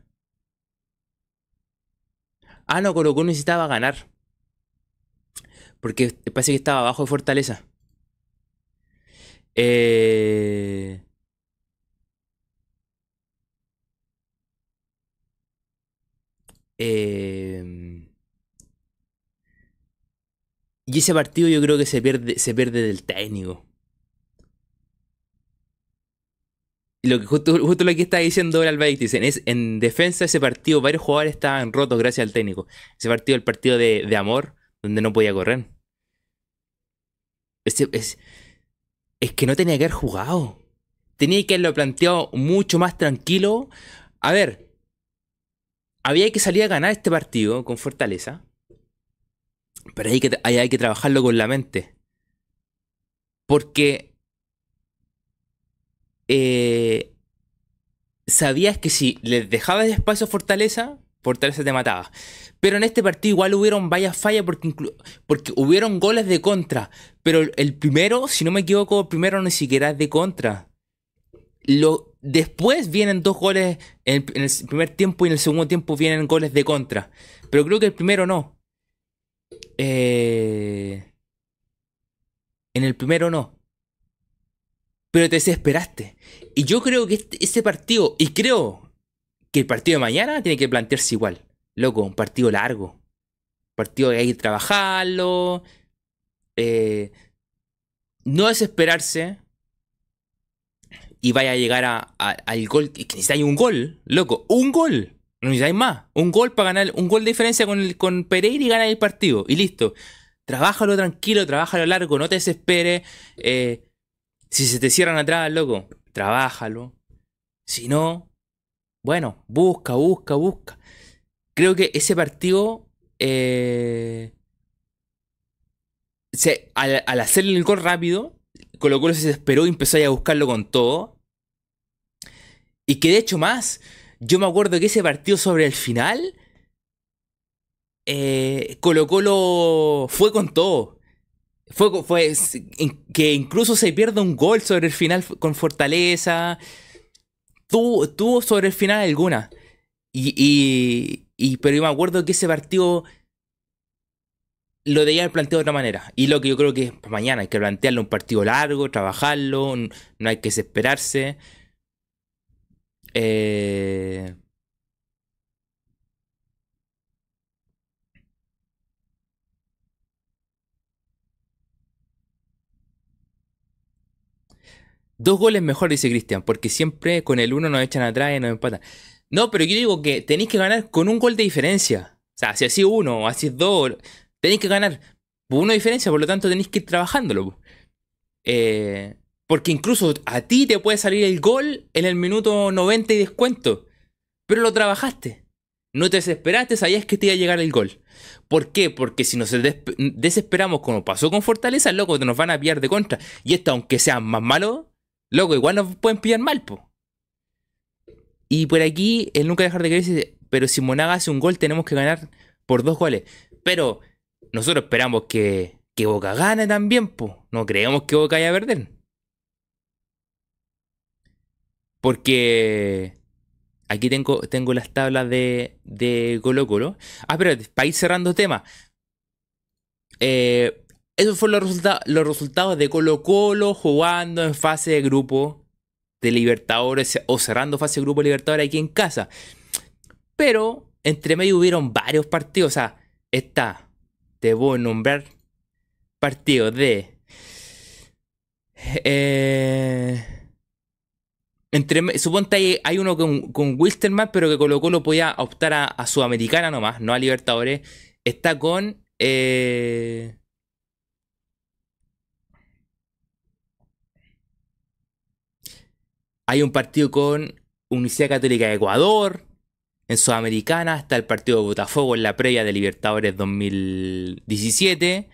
Ah, no, Colo Colo necesitaba ganar. Porque parece que estaba abajo de Fortaleza. Eh... Eh... Y ese partido yo creo que se pierde, se pierde del técnico. Y lo que justo, justo lo que está diciendo el dicen es en defensa ese partido varios jugadores estaban rotos gracias al técnico. Ese partido el partido de, amor donde no podía correr. es, es que no tenía que haber jugado. Tenía que haberlo planteado mucho más tranquilo. A ver, había que salir a ganar este partido con fortaleza. Pero hay que, hay, que trabajarlo con la mente. Porque eh, sabías que si les dejabas de espacio a Fortaleza, Fortaleza te mataba. Pero en este partido igual hubieron varias fallas porque, hubieron goles de contra. Pero el primero, si no me equivoco, el primero ni siquiera es de contra. Después vienen dos goles en el, primer tiempo y en el segundo tiempo vienen goles de contra. Pero creo que el primero no. Eh, en el primero no. Pero te desesperaste. Y yo creo que este, partido, y creo que el partido de mañana tiene que plantearse igual. Loco, un partido largo. Un partido que hay que trabajarlo. Eh, no desesperarse y vaya a llegar a, al gol. Que necesitáis un gol, loco, un gol. No necesitáis más. Un gol para ganar, un gol de diferencia con, el, con Pereira y ganar el partido. Y listo. Trabájalo tranquilo, trabájalo largo, no te desesperes. Eh, si se te cierran atrás, loco, trabájalo. Si no, bueno, busca, busca, busca. Creo que ese partido. Eh, al, al hacerle el gol rápido, Colo Colo se desesperó y empezó a buscarlo con todo. Y que de hecho más, yo me acuerdo que ese partido sobre el final, eh, Colo Colo fue con todo. Fue, fue que incluso se pierde un gol sobre el final con Fortaleza. Tuvo, tuvo sobre el final alguna. Y, y, pero yo me acuerdo que ese partido lo de haber planteado de otra manera. Y lo que yo creo que para mañana hay que plantearlo un partido largo, trabajarlo, no hay que desesperarse. Eh... Dos goles mejor, dice Cristian, porque siempre con el uno nos echan atrás y nos empatan. No, pero yo digo que tenéis que ganar con un gol de diferencia. O sea, si así uno o así dos, tenéis que ganar por una diferencia, por lo tanto tenéis que ir trabajándolo. Eh, porque incluso a ti te puede salir el gol en el minuto 90 y descuento. Pero lo trabajaste. No te desesperaste, sabías que te iba a llegar el gol. ¿Por qué? Porque si nos desesperamos como pasó con Fortaleza, loco, nos van a pillar de contra. Y esto, aunque sean más malos, loco, igual nos pueden pillar mal, po. Y por aquí, el nunca dejar de creer pero si Monaga hace un gol, tenemos que ganar por dos goles. Pero nosotros esperamos que, que Boca gane también, po. No creemos que Boca vaya a perder. Porque aquí tengo, tengo las tablas de, de Colo. Ah, pero para ir cerrando tema. Eh, esos fueron los, los resultados de Colo Colo jugando en fase de grupo de Libertadores o cerrando fase de grupo de Libertadores aquí en casa. Pero entre medio hubieron varios partidos. O sea, está te voy a nombrar partidos de. Eh, entre, suponte hay, uno con, con Wilstermann, pero que Colo Colo podía optar a, Sudamericana nomás, no a Libertadores. Está con. Eh, hay un partido con Universidad Católica de Ecuador. En Sudamericana está el partido de Botafogo en la previa de Libertadores 2017.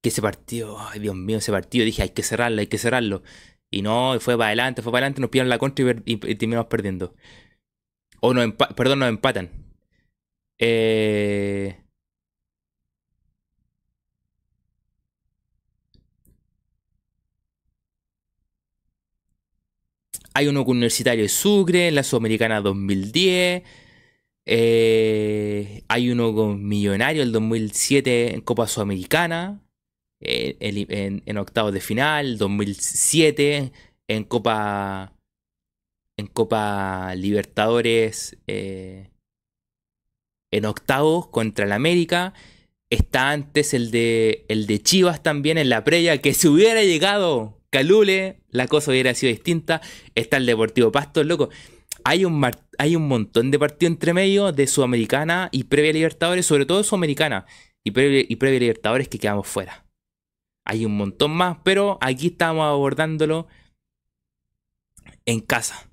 Que ese partido, ay Dios mío, ese partido dije hay que cerrarlo, hay que cerrarlo. Y no, fue para adelante, fue para adelante, nos pillaron la contra y, terminamos perdiendo. O nos perdón, nos empatan. Eh... Hay uno con Universitario de Sucre, la Sudamericana 2010. Eh, hay uno con Millonario el 2007 en Copa Sudamericana. Eh, en, octavos de final. 2007 en Copa. En Copa Libertadores. Eh, en octavos contra el América. Está antes el de, el de Chivas también en la previa. Que si hubiera llegado Calule, la cosa hubiera sido distinta. Está el Deportivo Pasto, loco. Hay un, hay un montón de partidos entre medio de Sudamericana y previa Libertadores, sobre todo Sudamericana y previa, y previa Libertadores que quedamos fuera. Hay un montón más, pero aquí estamos abordándolo en casa.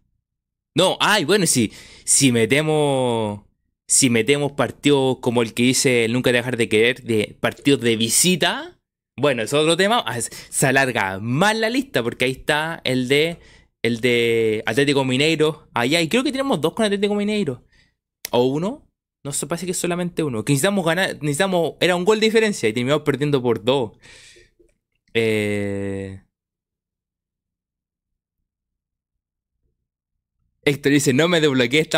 No, ay, bueno, si, si metemos. Si metemos partidos como el que dice Nunca dejar de querer, de partidos de visita, bueno, es otro tema. Ah, se alarga más la lista porque ahí está el de el de Atlético Mineiro allá. Y creo que tenemos dos con Atlético Mineiro. O uno. No se parece que es solamente uno. Que necesitamos ganar. Necesitamos. Era un gol de diferencia y terminamos perdiendo por dos. Eh... Héctor dice, no me desbloquees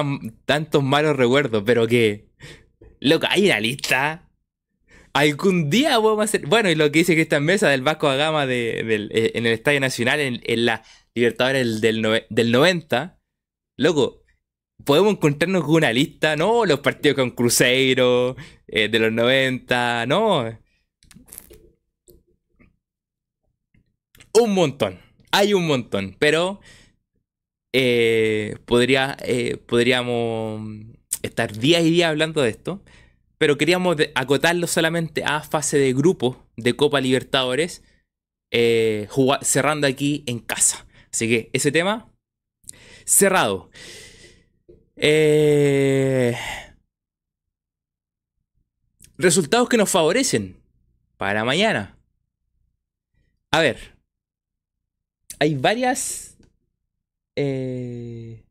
tantos malos recuerdos, pero que... Loco, hay una lista Algún día podemos hacer. Bueno, y lo que dice Cristian Mesa del Vasco a Gama de, eh, en el Estadio Nacional, en, la Libertadores del, del, 90. Loco, podemos encontrarnos con una lista, ¿no? Los partidos con Cruzeiro eh, de los 90, ¿no? Un montón. Hay un montón. Pero eh, podría, podríamos estar día y día hablando de esto pero queríamos acotarlo solamente a fase de grupo de Copa Libertadores, eh, cerrando aquí en casa. Así que ese tema cerrado. Eh, resultados que nos favorecen para mañana. A ver, hay varias... Eh,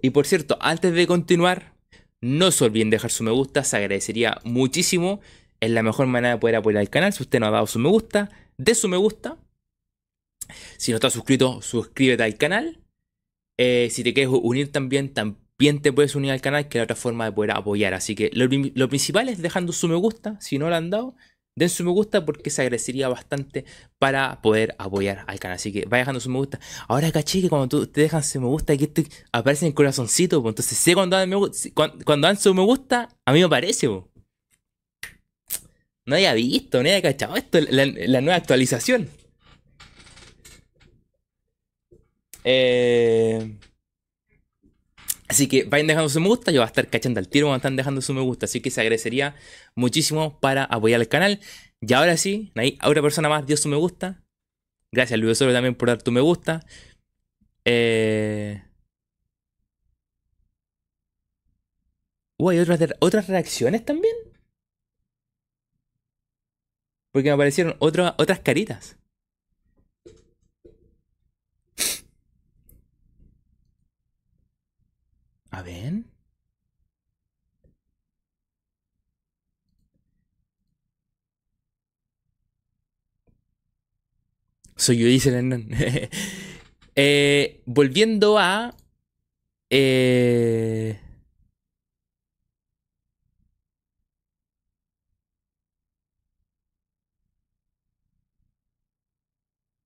y por cierto, antes de continuar, no se olviden dejar su me gusta, se agradecería muchísimo. Es la mejor manera de poder apoyar al canal. Si usted no ha dado su me gusta, de su me gusta. Si no estás suscrito, suscríbete al canal. Eh, si te quieres unir también, también te puedes unir al canal, que es la otra forma de poder apoyar. Así que lo, lo principal es dejando su me gusta, si no lo han dado den su me gusta porque se agradecería bastante para poder apoyar al canal. Así que vaya dejando su me gusta. Ahora caché que cuando tú te dejan su me gusta, aquí te aparece en el corazoncito. Pues, entonces sé cuando dan, cuando, dan su me gusta, a mí me aparece. No había visto, no había cachado esto, la, la nueva actualización. Eh, Así que vayan dejando su me gusta, yo voy a estar cachando al tiro cuando están dejando su me gusta. Así que se agradecería muchísimo para apoyar el canal. Y ahora sí, ahí otra persona más dio su me gusta. Gracias Luis Solo también por dar tu me gusta. Eh... ¿hay otras, otras reacciones también? Porque me aparecieron otras caritas. A ver. Soy yo, dice [LAUGHS] eh, volviendo a. Eh,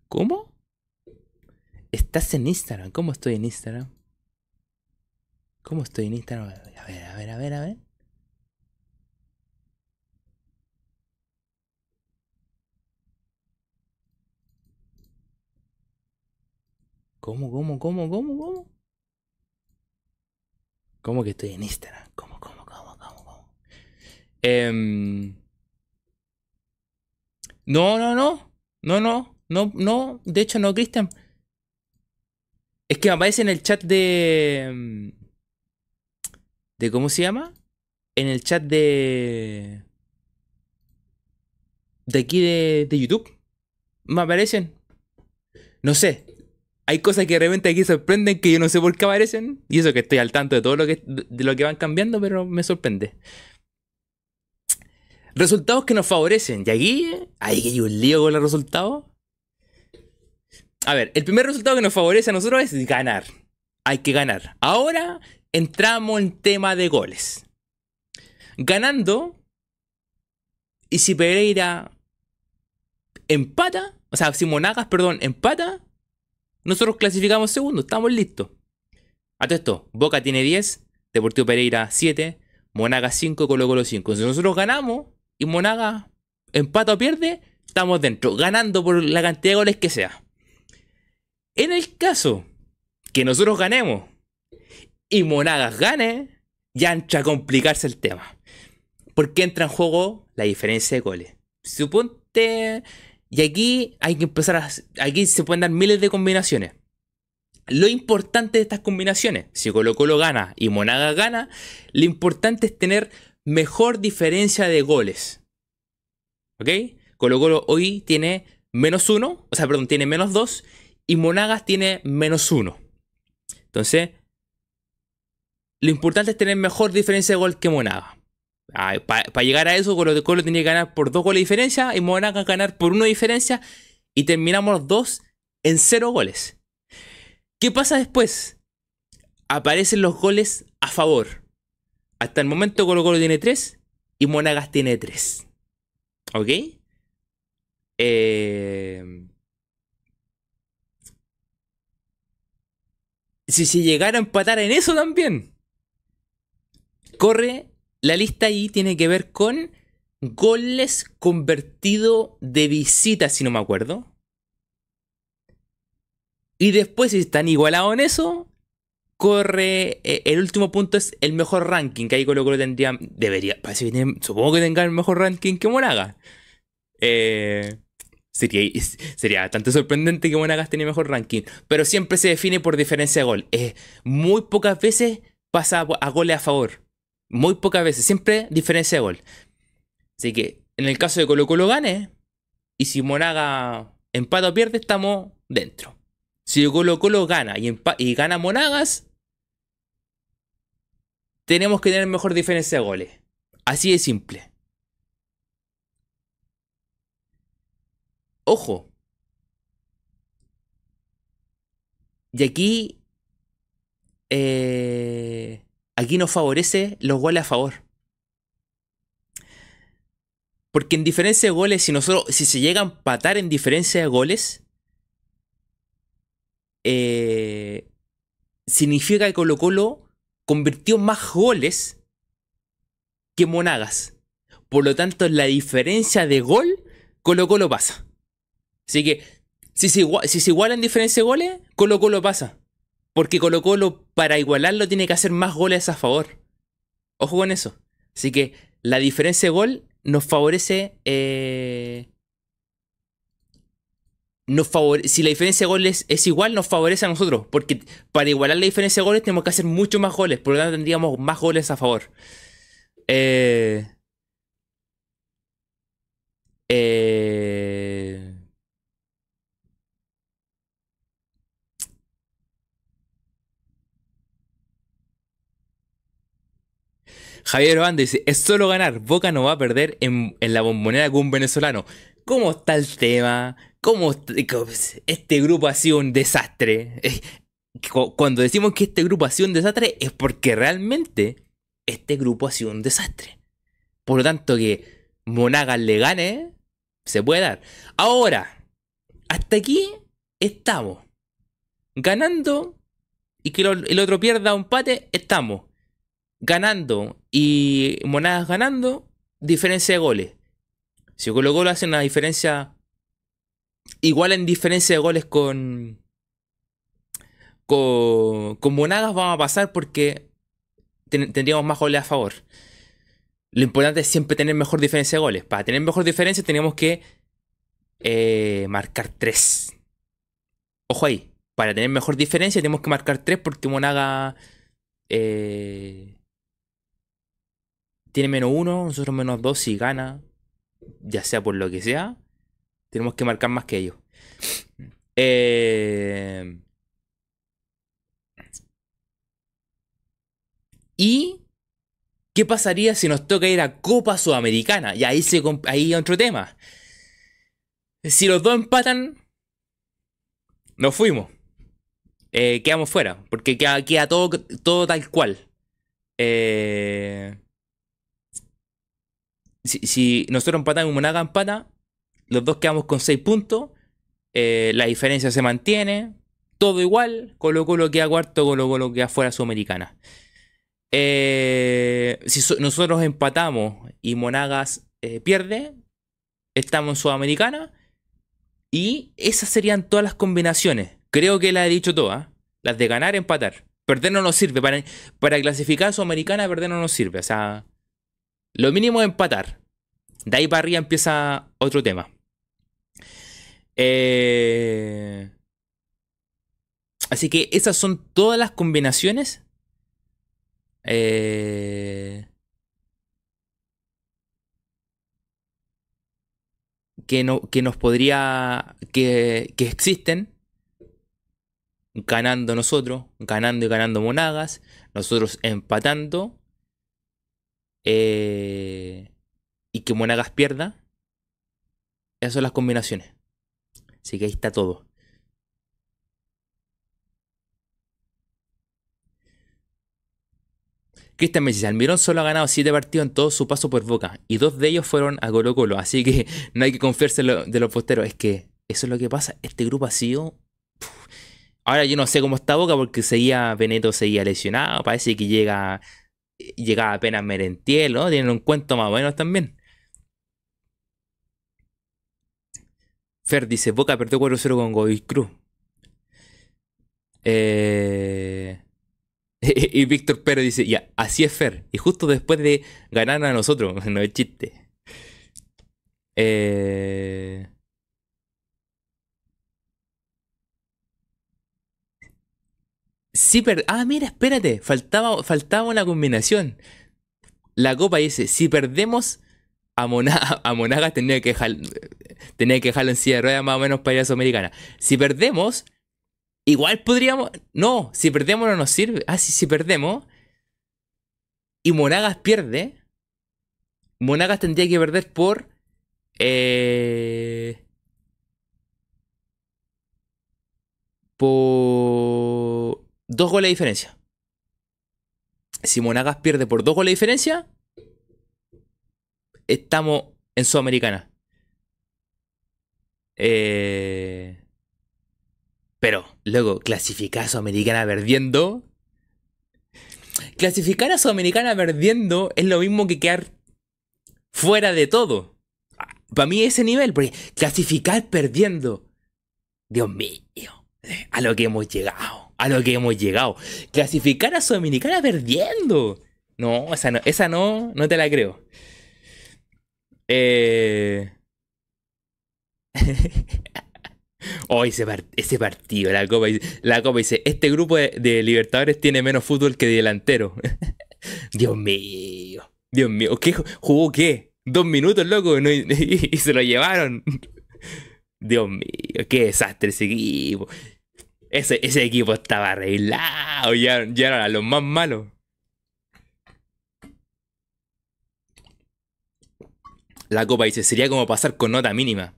¿Cómo? Estás en Instagram. ¿Cómo estoy en Instagram? ¿Cómo estoy en Instagram? A ver, a ver, a ver, a ver. ¿Cómo, cómo, cómo, cómo, cómo? ¿Cómo que estoy en Instagram? ¿Cómo, cómo, cómo, cómo, cómo? Eh... No, no, no. No, no. No, no. De hecho, no, Cristian. Es que me aparece en el chat de. De ¿cómo se llama? En el chat de... De aquí de, de YouTube. Me aparecen. No sé. Hay cosas que de repente aquí sorprenden que yo no sé por qué aparecen. Y eso que estoy al tanto de todo lo que, de lo que van cambiando, pero me sorprende. Resultados que nos favorecen. Y aquí hay un lío con los resultados. A ver, el primer resultado que nos favorece a nosotros es ganar. Hay que ganar. Ahora entramos en tema de goles. Ganando. Y si Pereira empata, o sea, si Monagas, perdón, empata, nosotros clasificamos segundo, estamos listos. A esto, Boca tiene 10, Deportivo Pereira 7, Monagas 5, Colo Colo 5. Si nosotros ganamos y Monagas empata o pierde, estamos dentro, ganando por la cantidad de goles que sea. En el caso que nosotros ganemos y Monagas gane, ya entra a complicarse el tema. Porque entra en juego la diferencia de goles. Suponte. Y aquí hay que empezar a. Aquí se pueden dar miles de combinaciones. Lo importante de estas combinaciones, si Colo Colo gana y Monagas gana, lo importante es tener mejor diferencia de goles. ¿Ok? Colo Colo hoy tiene menos uno, o sea, perdón, tiene menos dos, y Monagas tiene menos uno. Entonces, lo importante es tener mejor diferencia de gol que Monagas. Para llegar a eso, Colo Colo tenía que ganar por dos goles de diferencia y Monagas ganar por de diferencia y terminamos los dos en cero goles. ¿Qué pasa después? Aparecen los goles a favor. Hasta el momento Colo Colo tiene tres y Monagas tiene tres. ¿Ok? Eh... Si se llegara a empatar en eso también, corre la lista ahí tiene que ver con goles convertido de visita, si no me acuerdo. Y después, si están igualados en eso, corre. Eh, el último punto es el mejor ranking. Que ahí Colo Colo tendría. Debería. Supongo que tenga el mejor ranking que Monagas. Eh, sería, sería bastante sorprendente que Monagas tenga mejor ranking. Pero siempre se define por diferencia de gol. Eh, muy pocas veces pasa a goles a favor. Muy pocas veces. Siempre diferencia de gol. Así que en el caso de Colo Colo gane. Y si Monagas empata o pierde, estamos dentro. Si Colo Colo gana y, y gana Monagas, tenemos que tener mejor diferencia de goles. Así de simple. Ojo. Y aquí. Eh, aquí nos favorece los goles a favor. Porque en diferencia de goles, si nosotros, si se llega a empatar en diferencia de goles, eh, significa que Colo Colo convirtió más goles que Monagas. Por lo tanto, la diferencia de gol, Colo Colo pasa. Así que, si se, si se iguala en diferencia de goles, Colo Colo pasa. Porque Colo Colo, para igualarlo, tiene que hacer más goles a favor. Ojo con eso. Así que la diferencia de gol nos favorece. Eh, nos si la diferencia de goles es igual, nos favorece a nosotros. Porque para igualar la diferencia de goles tenemos que hacer mucho más goles. Por lo tanto, tendríamos más goles a favor. Eh, eh, Javier Obando dice, es solo ganar, Boca no va a perder en, la bombonera con un venezolano. ¿Cómo está el tema? ¿Cómo este grupo ha sido un desastre? Cuando decimos que este grupo ha sido un desastre es porque realmente este grupo ha sido un desastre. Por lo tanto que Monagas le gane, se puede dar. Ahora, hasta aquí estamos. Ganando y que el otro pierda un pate, estamos ganando y Monadas ganando, diferencia de goles. Si Colo Colo hace una diferencia igual en diferencia de goles con, con, con Monagas, vamos a pasar porque tendríamos más goles a favor. Lo importante es siempre tener mejor diferencia de goles. Para tener mejor diferencia tenemos que eh, marcar 3. Ojo ahí. Para tener mejor diferencia tenemos que marcar 3 porque Monaga eh, tiene menos uno, nosotros menos dos. Si gana, ya sea por lo que sea, tenemos que marcar más que ellos. Eh, y ¿Qué pasaría si nos toca ir a Copa Sudamericana? Y ahí, se, ahí otro tema. Si los dos empatan, nos fuimos. Eh, quedamos fuera, porque queda, queda todo, todo tal cual. Eh, si, nosotros empatamos y Monaga empata, los dos quedamos con 6 puntos. Eh, la diferencia se mantiene. Todo igual. Colo Colo queda cuarto, Colo Colo queda fuera Sudamericana. Eh, si nosotros empatamos y Monagas eh, pierde, estamos en Sudamericana. Y esas serían todas las combinaciones. Creo que las he dicho todas. Las de ganar, empatar. Perder no nos sirve. Para, para clasificar a Sudamericana, perder no nos sirve. O sea, lo mínimo es empatar. De ahí para arriba empieza otro tema. Eh, así que esas son todas las combinaciones eh, que, no, que nos podría. Que, que existen. Ganando nosotros, ganando y ganando Monagas, nosotros empatando. Eh, y que Monagas pierda. Esas son las combinaciones. Así que ahí está todo. Cristian me dice, Almirón solo ha ganado 7 partidos en todo su paso por Boca y dos de ellos fueron a Colo Colo, así que [LAUGHS] no hay que confiarse de los posteros. Es que eso es lo que pasa, este grupo ha sido... Ahora yo no sé cómo está Boca porque seguía, Beneto seguía lesionado, parece que llega llegaba apenas Merentiel, ¿no? Tienen un cuento más o menos también. Fer dice, Boca perdió 4-0 con Godoy Cruz. Eh... [LAUGHS] y Víctor Pérez dice, ya, así es Fer. Y justo después de ganar a nosotros, [LAUGHS] no es chiste. Eh... Sí, pero... Ah, mira, espérate. Faltaba, faltaba una combinación. La copa dice, si perdemos a, [LAUGHS] Monagas a Monaga tenía que que dejarlo en silla de ruedas más o menos para ir a Sudamericana. Si perdemos, Igual podríamos. No, si perdemos no nos sirve. Ah, sí, si perdemos. Y Monagas pierde. Monagas tendría que perder por. Eh, por. Dos goles de diferencia. Si Monagas pierde por dos goles de diferencia. Estamos en Sudamericana. Eh. Pero, luego, clasificar a Sudamericana perdiendo. Clasificar a Sudamericana perdiendo es lo mismo que quedar fuera de todo. Para mí ese nivel, porque clasificar perdiendo. Dios mío, a lo que hemos llegado, a lo que hemos llegado. Clasificar a Sudamericana perdiendo. No, esa no, esa no, no te la creo. Eh... [LAUGHS] Oh, ese, partido, la Copa, la Copa dice, este grupo de, Libertadores tiene menos fútbol que delantero. [LAUGHS] Dios mío, Dios mío, ¿qué jugó qué? Dos minutos, loco, [LAUGHS] y, se lo llevaron. Dios mío, qué desastre ese equipo. Ese, ese equipo estaba arreglado, ya, ya eran los más malos. La copa dice, sería como pasar con nota mínima.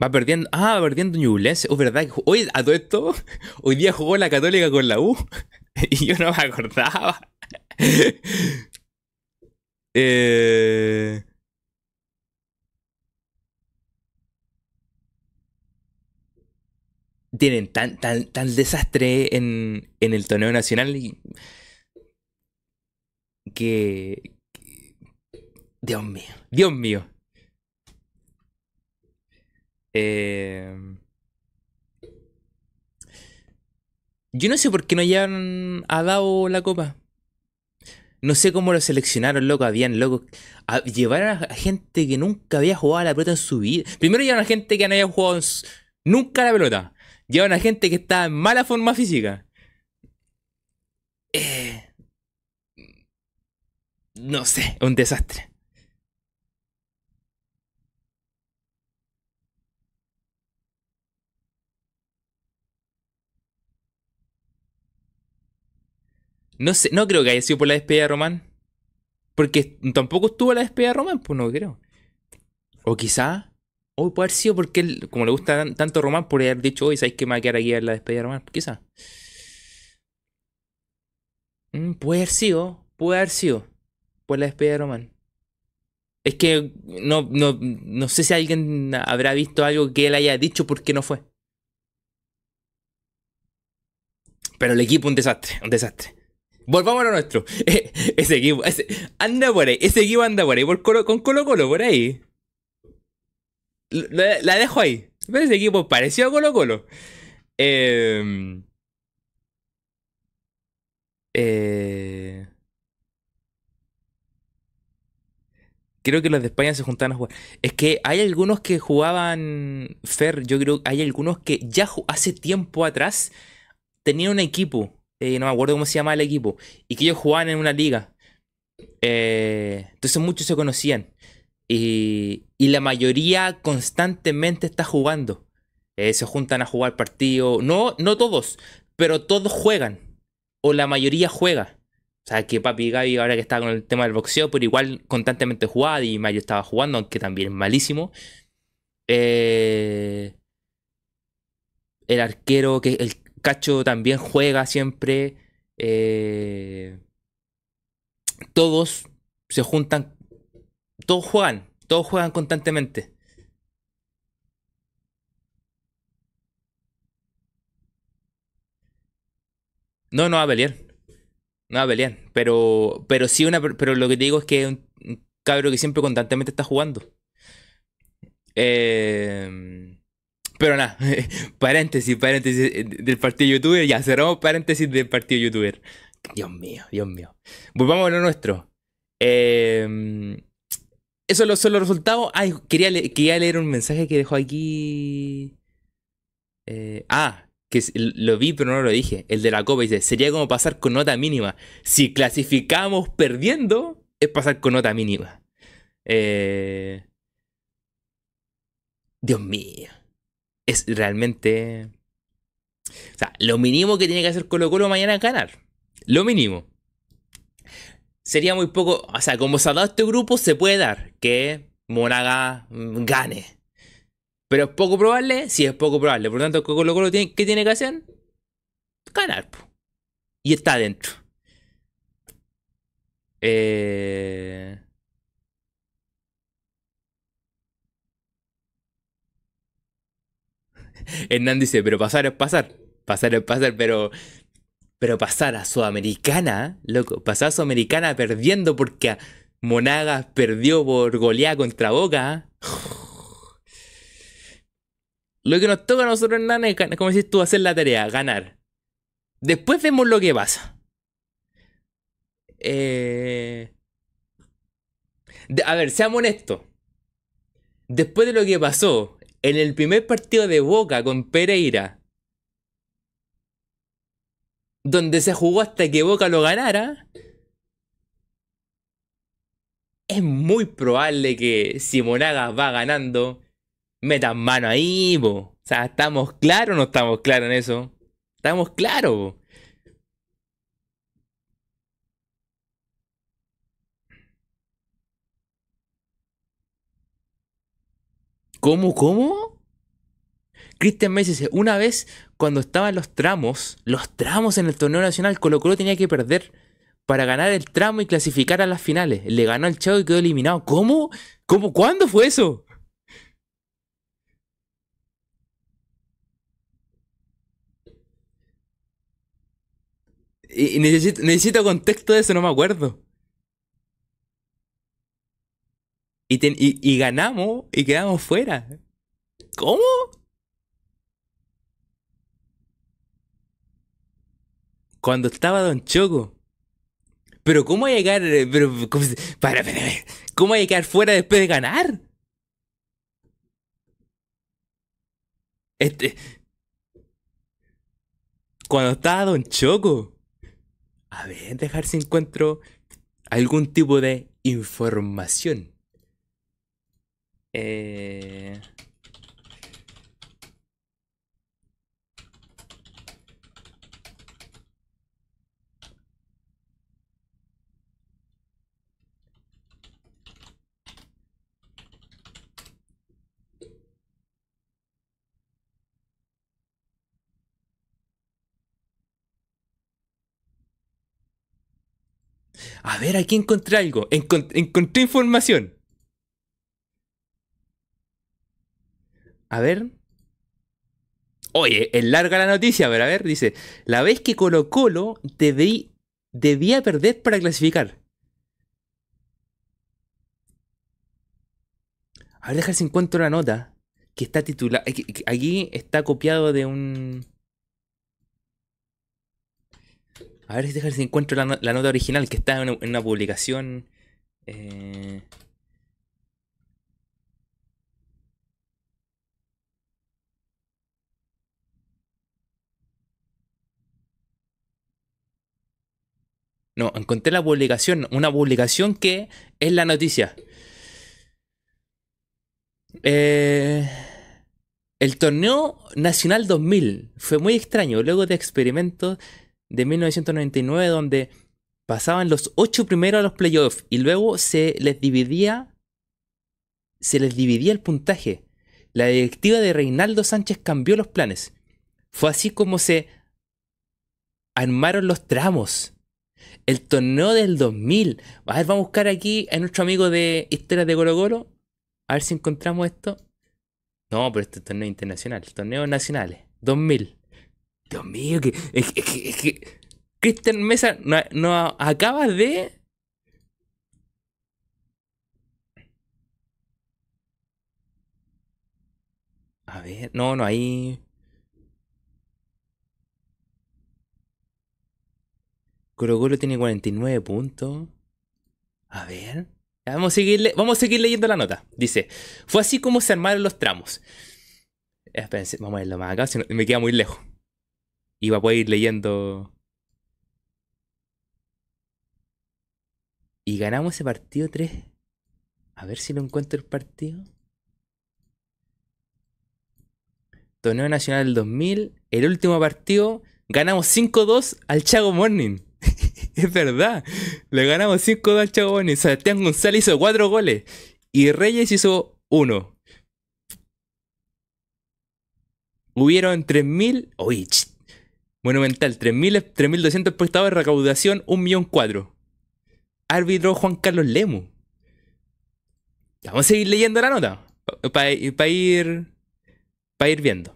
Va perdiendo. Ah, va perdiendo Ñublense. Oh, ¿verdad? Hoy, a todo esto, [LAUGHS] hoy día jugó la Católica con la U. [LAUGHS] y yo no me acordaba. [LAUGHS] eh... Tienen tan, tan, tan desastre en, en el torneo nacional que. Dios mío, Dios mío. Eh, yo no sé por qué no llevan a Dao la copa. No sé cómo lo seleccionaron, loco. Habían, loco. A, llevaron a gente que nunca había jugado a la pelota en su vida. Primero llevaron a gente que no había jugado nunca a la pelota. Llevaron a gente que estaba en mala forma física. Eh, no sé, un desastre. No sé, no creo que haya sido por la despedida de Román. Porque tampoco estuvo la despedida de Román, pues no creo. O quizá, o puede haber sido porque él, como le gusta tanto Román, por haber dicho, hoy ¿sabéis que me va a quedar aquí a la despedida de Román? Quizá. Mm, puede haber sido, puede haber sido por la despedida de Román. Es que no, no, no sé si alguien habrá visto algo que él haya dicho porque no fue. Pero el equipo un desastre, un desastre. Volvamos a nuestro. [LAUGHS] ese equipo, anda por ahí. Ese equipo anda por ahí. Por con Colo Colo, por ahí. La, dejo ahí. ese equipo pareció a Colo Colo. Eh, eh, creo que los de España se juntaban a jugar. Es que hay algunos que jugaban Fer, yo creo que hay algunos que ya hace tiempo atrás tenían un equipo eh, no me acuerdo cómo se llama el equipo, y que ellos jugaban en una liga. Eh, entonces muchos se conocían. Y, la mayoría constantemente está jugando. Eh, se juntan a jugar partidos. No, no todos, pero todos juegan. O la mayoría juega. O sea, que Papi Gaby, ahora que está con el tema del boxeo, pero igual constantemente jugaba y Mayo estaba jugando, aunque también es malísimo. el arquero, que Cacho también juega siempre. Eh, todos se juntan. Todos juegan. Todos juegan constantemente. No, no va a pelear. No va a pelear. Pero, pero sí una. Pero lo que te digo es que es un cabro que siempre constantemente está jugando. Eh, pero nada, [LAUGHS] paréntesis, paréntesis eh, del partido youtuber. Ya cerramos paréntesis del partido youtuber. Dios mío, Dios mío. Volvamos a lo nuestro. Eh, eso son los resultados. Ay, quería, leer un mensaje que dejó aquí. Eh, ah, que lo vi pero no lo dije. El de la copa dice, sería como pasar con nota mínima. Si clasificamos perdiendo, es pasar con nota mínima. Eh, Dios mío es realmente... O sea, lo mínimo que tiene que hacer Colo Colo mañana es ganar. Lo mínimo. Sería muy poco... O sea, como se ha dado este grupo, se puede dar que Monaga mm, gane. Pero es poco probable, sí es poco probable. Por lo tanto, Colo Colo, ¿qué tiene que hacer? Ganar. Y está adentro. Eh... Hernán dice, pero pasar es pasar. Pasar es pasar, pero. Pero pasar a Sudamericana, loco. Pasar a Sudamericana perdiendo porque Monagas perdió por goleada contra Boca. [SIGHS] Lo que nos toca a nosotros, Hernán, es, como decís tú, hacer la tarea, ganar. Después vemos lo que pasa. Eh... a ver, seamos honestos. Después de lo que pasó en el primer partido de Boca con Pereira, donde se jugó hasta que Boca lo ganara, es muy probable que si Monagas va ganando, metan mano ahí, O sea, ¿estamos claros o no estamos claros en eso? Estamos claros, ¿Cómo, cómo? Cristian Messi dice, una vez cuando estaban los tramos, los tramos en el torneo nacional, Colo Colo tenía que perder para ganar el tramo y clasificar a las finales. Le ganó al Chavo y quedó eliminado. ¿Cómo? ¿Cómo? ¿Cuándo fue eso? Y necesito, necesito contexto de eso, no me acuerdo. Y, ganamos y quedamos fuera. ¿Cómo? Cuando estaba Don Choco. Pero ¿cómo llegar? Eh, pero, ¿cómo, para, ¿Cómo llegar fuera después de ganar? Este. Cuando estaba Don Choco. A ver, dejar si encuentro algún tipo de información. Eh. A ver, aquí encontré algo. encontré información. A ver. Oye, es larga la noticia, pero a ver, dice. La vez que Colo Colo debía perder para clasificar. A ver, dejar si encuentro la nota. Que está titulada. Aquí está copiado de un. A ver si encuentro la, nota original que está en una, publicación. Eh, no, encontré la publicación, una publicación que es la noticia. Eh, el torneo nacional 2000 fue muy extraño. Luego de experimentos de 1999 donde pasaban los ocho primeros a los playoffs y luego se les dividía se les dividía el puntaje. La directiva de Reinaldo Sánchez cambió los planes. Fue así como se armaron los tramos. El torneo del 2000. A ver, vamos a buscar aquí a nuestro amigo de Historias de Colo Colo. A ver si encontramos esto. No, pero este es torneo internacional. Torneos nacionales. 2000. Dios mío, que. Es, que. Cristian Mesa no, no acaba de. A ver, no, no, ahí. Colo Colo tiene 49 puntos. A ver. Vamos a, seguir, vamos a seguir leyendo la nota. Dice: Fue así como se armaron los tramos. Espérense, vamos a verlo más acá, si me queda muy lejos. Iba a poder ir leyendo. Y ganamos ese partido 3. A ver si lo encuentro el partido. Torneo Nacional del 2000. El último partido. Ganamos 5-2 al Chago Morning. [LAUGHS] es verdad. Le ganamos 5-2 al Chago Morning. Sebastián González hizo 4 goles. Y Reyes hizo 1. Hubieron 3.000. Uy, Monumental, 3.200 espectadores, recaudación 1.400.000. Árbitro Juan Carlos Lemu. Vamos a seguir leyendo la nota. Para ir, para ir viendo.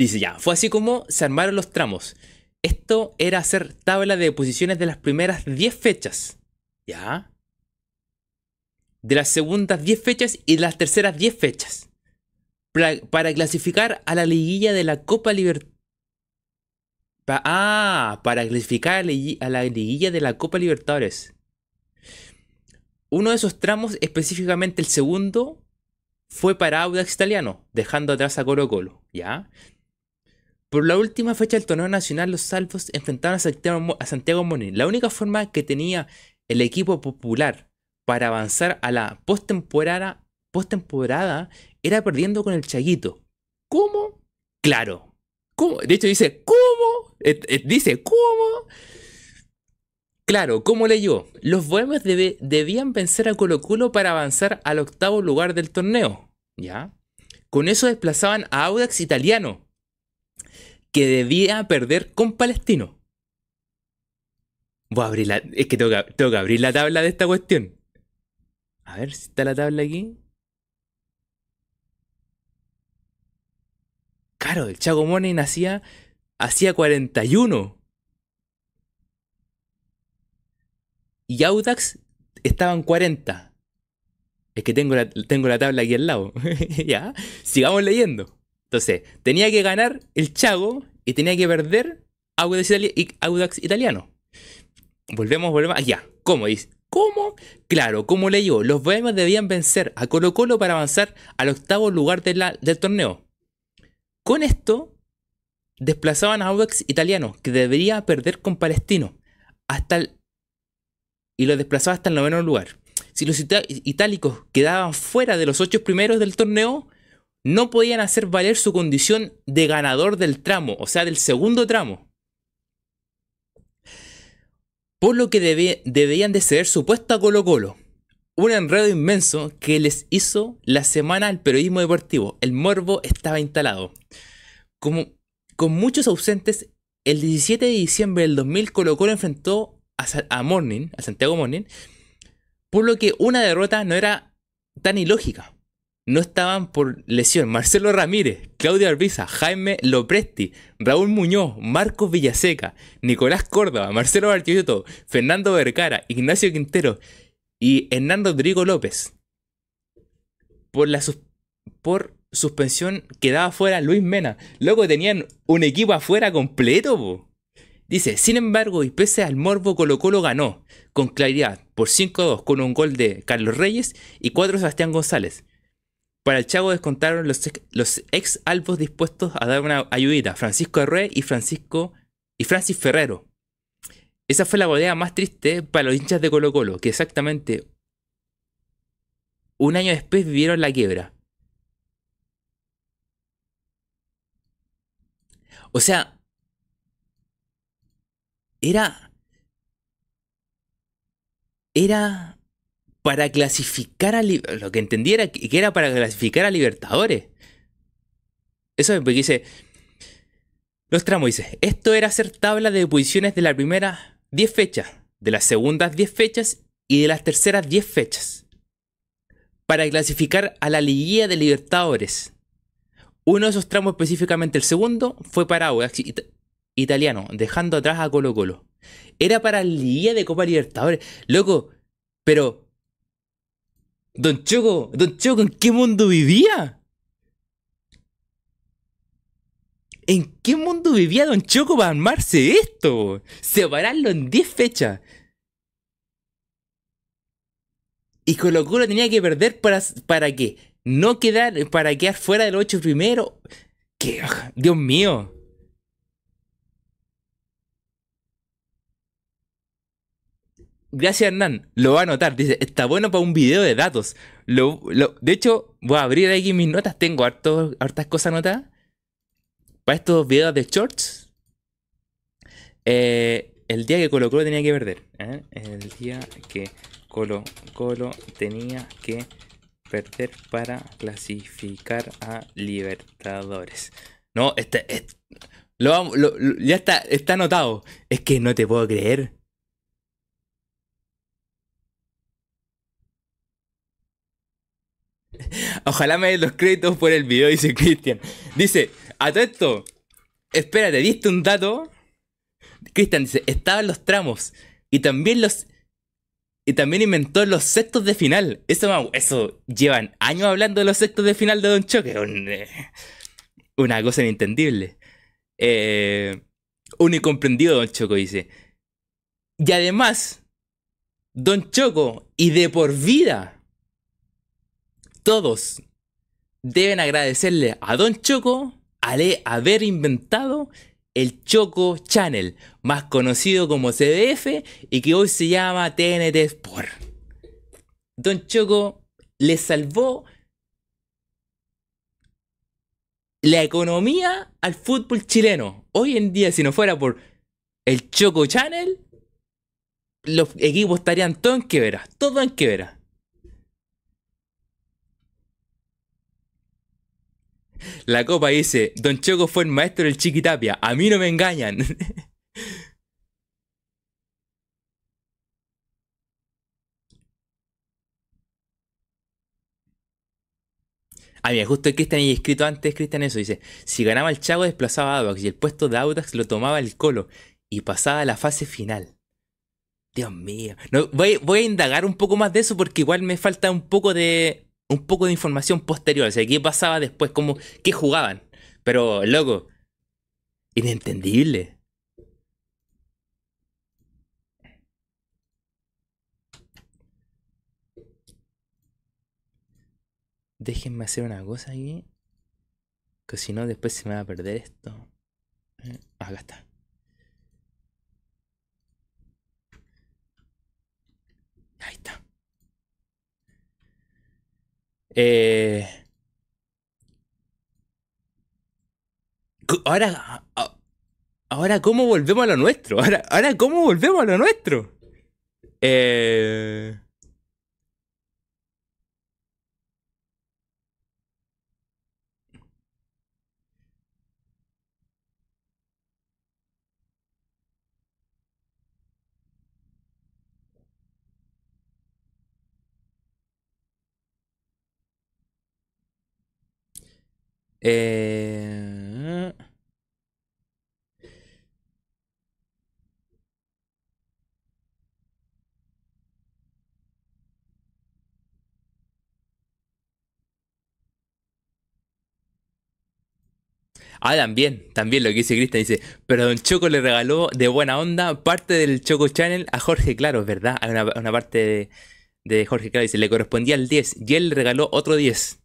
Dice ya, fue así como se armaron los tramos. Esto era hacer tabla de posiciones de las primeras 10 fechas. ¿Ya? De las segundas 10 fechas y de las terceras 10 fechas para, clasificar a la liguilla de la Copa Libertadores. ah, para clasificar a la liguilla de la Copa Libertadores. Uno de esos tramos, específicamente el segundo, fue para Audax Italiano, dejando atrás a Colo Colo, ¿ya? Por la última fecha del torneo nacional, los salvos enfrentaron a Santiago, Santiago La única forma que tenía el equipo popular para avanzar a la postemporada postemporada era perdiendo con el Chaguito. ¿Cómo? Claro. ¿Cómo? De hecho dice, ¿cómo? Eh, eh, dice, ¿cómo? Claro, ¿cómo leyó? Los bohemios debían vencer a Colo Colo para avanzar al octavo lugar del torneo. ¿Ya? Con eso desplazaban a Audax Italiano, que debía perder con Palestino. Voy a abrir la. Es que tengo, que tengo que abrir la tabla de esta cuestión. A ver si está la tabla aquí. Claro, el Chago Morning hacía, hacía 41. Y Audax estaba en 40. Es que tengo la, tengo la tabla aquí al lado. [LAUGHS] ya, sigamos leyendo. Entonces, tenía que ganar el Chago y tenía que perder Audax, Italiano. Volvemos, volvemos. Allá. ¿Cómo dice? ¿Cómo? Claro, como leyó, los bohemios debían vencer a Colo Colo para avanzar al octavo lugar del torneo. Con esto, desplazaban a Audax Italiano, que debería perder con Palestino, hasta el, y lo desplazaba hasta el noveno lugar. Si los itálicos quedaban fuera de los ocho primeros del torneo, no podían hacer valer su condición de ganador del tramo, o sea, del segundo tramo. Por lo que debían de ceder su puesto a Colo Colo. Un enredo inmenso que les hizo la semana al periodismo deportivo. El morbo estaba instalado. Como, con muchos ausentes, el 17 de diciembre del 2000 Colo Colo enfrentó a, a Morning, a Santiago Morning, por lo que una derrota no era tan ilógica no estaban por lesión Marcelo Ramírez, Claudio Arbiza, Jaime Lopresti, Raúl Muñoz, Marcos Villaseca, Nicolás Córdoba, Marcelo Bartiotto, Fernando Vergara, Ignacio Quintero y Hernán Rodrigo López. Por, la por suspensión quedaba fuera Luis Mena. Luego tenían un equipo afuera completo. Dice, sin embargo, y pese al morbo, Colo Colo ganó con claridad por 5-2 con un gol de Carlos Reyes y 4 Sebastián González. Para el Chavo descontaron los, ex albos dispuestos a dar una ayudita, Francisco Arrué y Francisco y Francis Ferrero. Esa fue la bodega más triste para los hinchas de Colo Colo, que exactamente un año después vivieron la quiebra. O sea, era... Era para clasificar a... Lo que entendiera que era para clasificar a Libertadores. Eso es porque dice... Los tramos dice, esto era hacer tabla de posiciones de las primeras 10 fechas, de las segundas 10 fechas y de las terceras 10 fechas. Para clasificar a la liguilla de Libertadores. Uno de esos tramos específicamente, el segundo, fue para italiano, dejando atrás a Colo Colo. Era para la liguilla de Copa Libertadores. Loco, pero Don Choco, Don Choco, ¿en qué mundo vivía? ¿En qué mundo vivía Don Choco para armarse esto? Separarlo en 10 fechas. Y Colo Colo tenía que perder para, para qué? No quedar, para quedar fuera del 8 primero. ¿Qué? Dios mío. Gracias Hernán, lo va a notar. Dice, está bueno para un video de datos. De hecho, voy a abrir aquí mis notas. Tengo hartas cosas anotadas. Para estos videos de shorts. Eh, el día que Colo Colo tenía que perder. ¿eh? El día que Colo Colo tenía que perder para clasificar a Libertadores. No, este, este lo, ya está, está anotado. Es que no te puedo creer. [LAUGHS] Ojalá me den los créditos por el video, dice Cristian. Dice, a todo esto, espérate, diste un dato. Cristian dice, estaban los tramos. Y también los. Y también inventó los sextos de final. Eso, eso llevan años hablando de los sextos de final de Don Choque. Eh, una cosa inentendible. Eh, un incomprendido Don Choco dice. Y además, Don Choco, y de por vida todos deben agradecerle a Don Choco al haber inventado el Choco Channel, más conocido como CDF y que hoy se llama TNT Sport. Don Choco le salvó la economía al fútbol chileno. Hoy en día, si no fuera por el Choco Channel, los equipos estarían todos en quebra, todo en quebra. La copa dice, Don Choco fue el maestro del Chiquitapia, a mí no me engañan. [LAUGHS] Ah, mira, justo Cristian y escrito antes, Cristian eso, dice, si ganaba el Chago desplazaba a Audax y el puesto de Audax lo tomaba el Colo y pasaba a la fase final. Dios mío. Voy, voy, a indagar un poco más de eso porque igual me falta un poco de, un poco de información posterior, o sea, qué pasaba después, cómo, qué jugaban. Pero, loco, inentendible. Déjenme hacer una cosa aquí. Que si no, después se me va a perder esto. Eh, acá está. Ahí está. Eh, ahora, ahora, ¿cómo volvemos a lo nuestro? Ahora, ahora ¿cómo volvemos a lo nuestro? Eh... Eh... Ah, también, también lo que dice Cristian, dice, pero Don Choco le regaló de buena onda parte del Choco Channel a Jorge Claro, ¿verdad? Hay una, parte de, de, Jorge Claro, dice, le correspondía el 10 y él le regaló otro 10.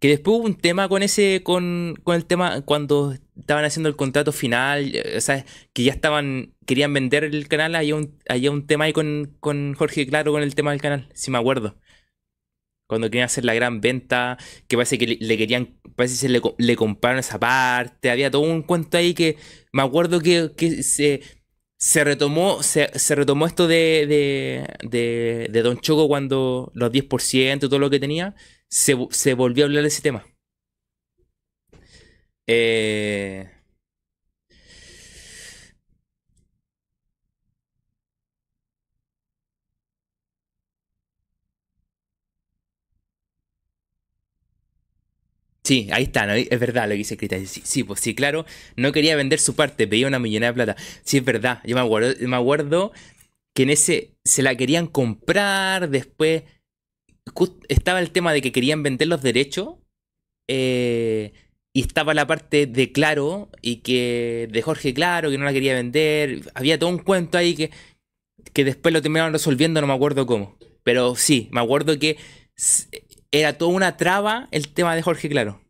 Que después hubo un tema con ese, con, con el tema cuando estaban haciendo el contrato final, eh, o sea, que ya estaban, querían vender el canal, había un, un tema ahí con, con Jorge Claro con el tema del canal, si me acuerdo. Cuando querían hacer la gran venta, que parece que le, querían, parece que le, le, compraron esa parte, había todo un cuento ahí que me acuerdo que, que se, se retomó, se, se retomó esto de, de, de, de Don Choco cuando los 10%, todo lo que tenía se, volvió a hablar de ese tema. Eh, sí, ahí está, es verdad lo que dice Crita. Sí, pues sí, claro, no quería vender su parte, pedía una millonada de plata. Sí, es verdad, yo me acuerdo, me acuerdo que en ese se la querían comprar, después estaba el tema de que querían vender los derechos. Eh, y estaba la parte de Claro y que de Jorge Claro que no la quería vender. Había todo un cuento ahí que, que después lo terminaron resolviendo, no me acuerdo cómo. Pero sí, me acuerdo que era toda una traba el tema de Jorge Claro.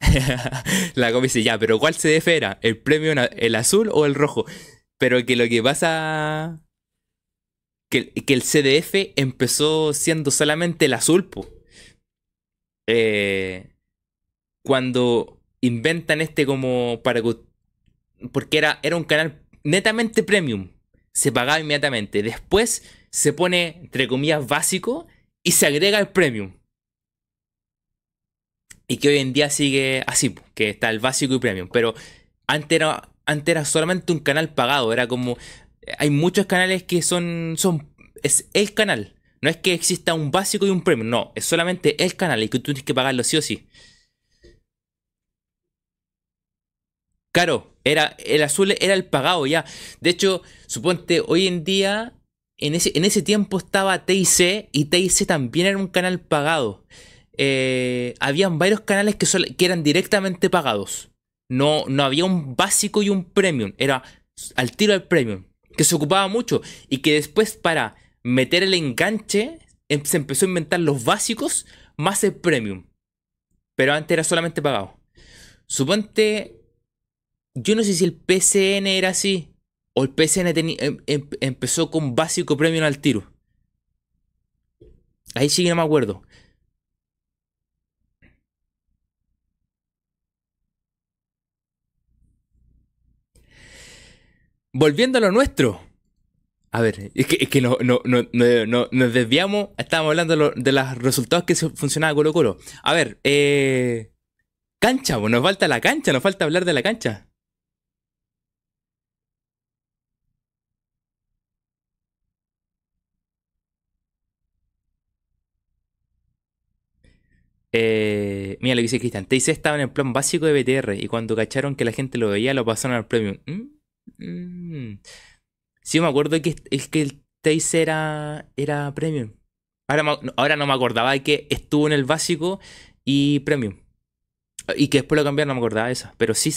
[LAUGHS] la copia dice, ya, pero ¿cuál CDF era? ¿El premio, el azul o el rojo? Pero que lo que pasa que, el CDF empezó siendo solamente el azul. Eh, cuando inventan este como para porque era, era un canal netamente premium, se pagaba inmediatamente. Después se pone, entre comillas, básico y se agrega el premium. Y que hoy en día sigue así, que está el básico y premium. Pero antes era, antes era solamente un canal pagado, era como hay muchos canales que son, son es el canal. No es que exista un básico y un premium, no, es solamente el canal y que tú tienes que pagarlo sí o sí. Claro, era, el azul era el pagado ya. De hecho, suponte, hoy en día, en ese, en ese tiempo estaba TIC y TIC también era un canal pagado. Eh, habían varios canales que, que eran directamente pagados. No, no había un básico y un premium, era al tiro del premium que se ocupaba mucho y que después para meter el enganche em, se empezó a inventar los básicos más el premium. Pero antes era solamente pagado. Suponte, yo no sé si el PCN era así o el PCN em, em, empezó con básico premium al tiro. Ahí sí que no me acuerdo. Volviendo a lo nuestro. A ver, es que, es que no, no, no, no, nos desviamos. Estábamos hablando de, los resultados que funcionaba Colo Colo. A ver, eh, cancha, pues nos falta la cancha, nos falta hablar de la cancha. Eh, mira lo que dice Cristian. TIC estaba en el plan básico de BTR y cuando cacharon que la gente lo veía lo pasaron al premium. ¿Mm? Mm. Sí, me acuerdo que, es que el Taser era, era premium. Ahora, ahora no me acordaba de que estuvo en el básico y premium. Y que después lo cambiaron, no me acordaba de eso. Pero sí,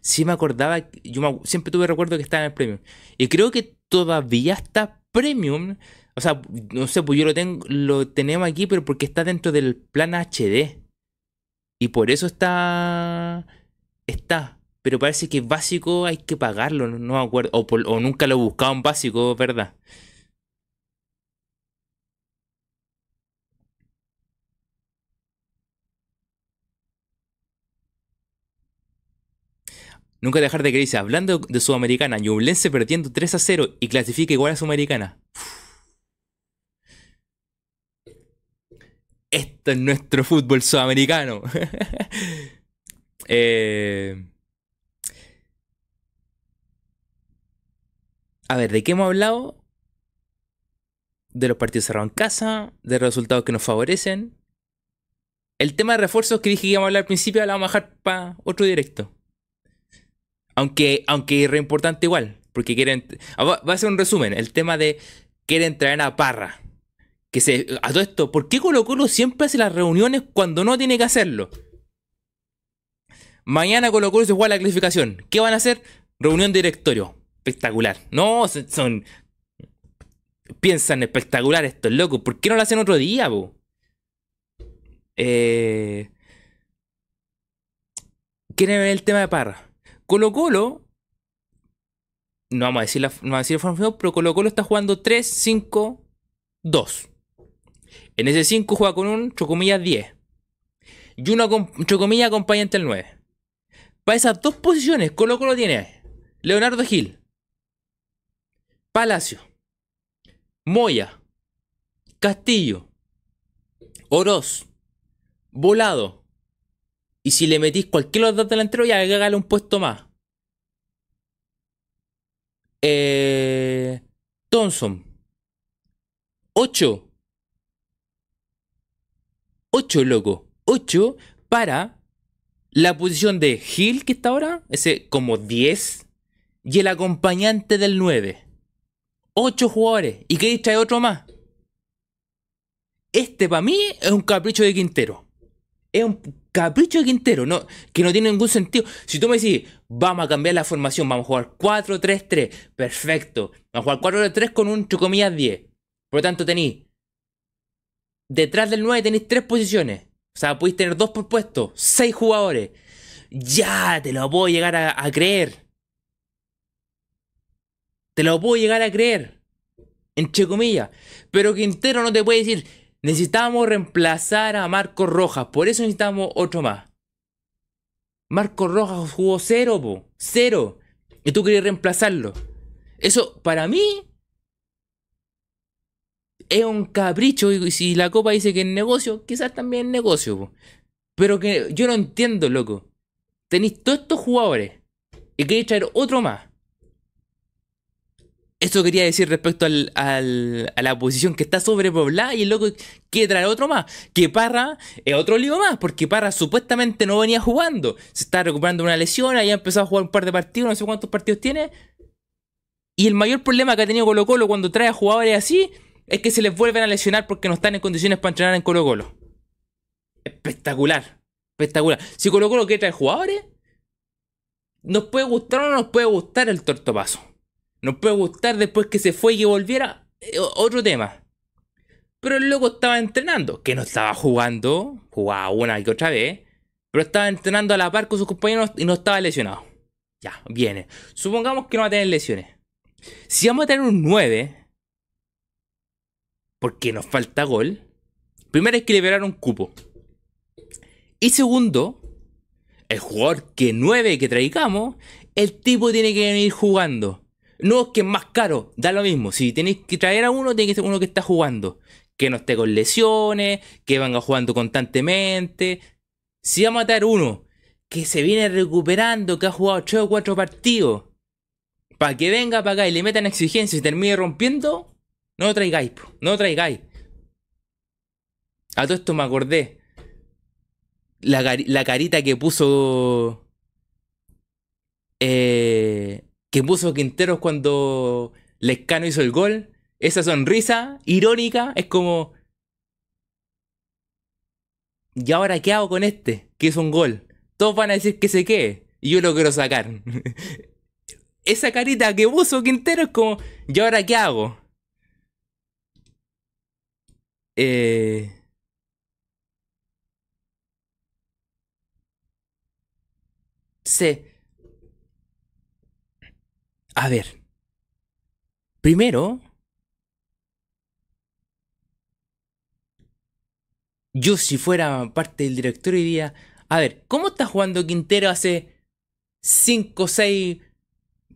sí me acordaba, yo siempre tuve recuerdo que estaba en el premium. Y creo que todavía está premium. O sea, no sé, pues yo lo tengo, lo tenemos aquí, pero porque está dentro del plan HD. Y por eso está. Está. Pero parece que básico hay que pagarlo, no, me acuerdo. O, nunca lo en básico, ¿verdad? Nunca dejar de creerse. Hablando de Sudamericana, Ñublense perdiendo 3 a 0 y clasifica igual a Sudamericana. Esto es nuestro fútbol sudamericano. [LAUGHS] Eh, a ver, ¿de qué hemos hablado? De los partidos cerrados en casa, de resultados que nos favorecen. El tema de refuerzos que dije que íbamos a hablar al principio, lo vamos a dejar para otro directo. Aunque, aunque es re importante igual. Porque quieren. Ah, va a ser un resumen. El tema de quieren traer a Parra. Que se. A todo esto, ¿por qué Colo Colo siempre hace las reuniones cuando no tiene que hacerlo? Mañana Colo Colo se juega la clasificación. ¿Qué van a hacer? Reunión directorio. Espectacular. No, son. Piensan espectacular estos locos. ¿Por qué no lo hacen otro día, po? Eh. Quieren ver el tema de Parra. Colo Colo, no vamos a decir la, no vamos a decir forma, pero Colo Colo está jugando 3, 5, 2. En ese 5 juega con un chocomillas 10. Y una chocomilla acompañante el 9. Para esas dos posiciones, Colo Colo tiene Leonardo Gil, Palacio, Moya, Castillo, Oroz, Volado, y si le metís cualquier otro delantero, ya hágale un puesto más. Eh, Thompson. 8. 8, loco. 8 para la posición de Hill, que está ahora, ese como 10, y el acompañante del 9. 8 jugadores. ¿Y queréis traer otro más? Este para mí es un capricho de Quintero. Es un capricho de Quintero, no, que no tiene ningún sentido. Si tú me decís, vamos a cambiar la formación, vamos a jugar 4-3-3, perfecto. Vamos a jugar 4-3 con un chocomillas 10. Por lo tanto, tenéis detrás del 9 tenéis 3 posiciones. O sea, podéis tener 2 por puesto, 6 jugadores. Ya, te lo puedo llegar a, a creer. Te lo puedo llegar a creer. Entre comillas. Pero Quintero no te puede decir, Necesitábamos reemplazar a Marco Rojas, por eso necesitamos otro más. Marco Rojas jugó cero, po. Cero. Y tú querías reemplazarlo. Eso, para mí, es un capricho. Y si la copa dice que es negocio, quizás también es negocio. Pero que yo no entiendo, loco. Tenéis todos estos jugadores y queréis traer otro más. Eso quería decir respecto al, a la posición que está sobrepoblada y el loco quiere traer otro más. Que Parra es otro lío más, porque Parra supuestamente no venía jugando. Se está recuperando una lesión, había empezado a jugar un par de partidos, no sé cuántos partidos tiene. Y el mayor problema que ha tenido Colo Colo cuando trae a jugadores así es que se les vuelven a lesionar porque no están en condiciones para entrenar en Colo Colo. Espectacular. Espectacular. Si Colo Colo quiere traer jugadores, nos puede gustar o no nos puede gustar el tortopaso. Nos puede gustar después que se fue y que volviera. Eh, otro tema. Pero el loco estaba entrenando. Que no estaba jugando. Jugaba una y otra vez. Pero estaba entrenando a la par con sus compañeros y no estaba lesionado. Ya, viene. Supongamos que no va a tener lesiones. Si vamos a tener un 9. Porque nos falta gol. Primero hay que liberar un cupo. Y segundo, el jugador que 9 que traigamos, el tipo tiene que venir jugando. No es que es más caro, da lo mismo. Si tenéis que traer a uno, tiene que ser uno que está jugando. Que no esté con lesiones, que venga jugando constantemente. Si va a matar uno que se viene recuperando, que ha jugado 3 o 4 partidos, para que venga para acá y le metan exigencias y termine rompiendo, no lo traigáis, no lo traigáis. A todo esto me acordé. La, la carita que puso. Eh, que puso Quinteros cuando Lescano hizo el gol, esa sonrisa irónica es como... ¿Y ahora qué hago con este? Que es un gol. Todos van a decir que se quede. Y yo lo quiero sacar. [LAUGHS] esa carita que puso Quintero es como... ¿Y ahora qué hago? Eh, sí. A ver. Primero, yo si fuera parte del directorio diría, a ver, ¿cómo está jugando Quintero hace 5, 6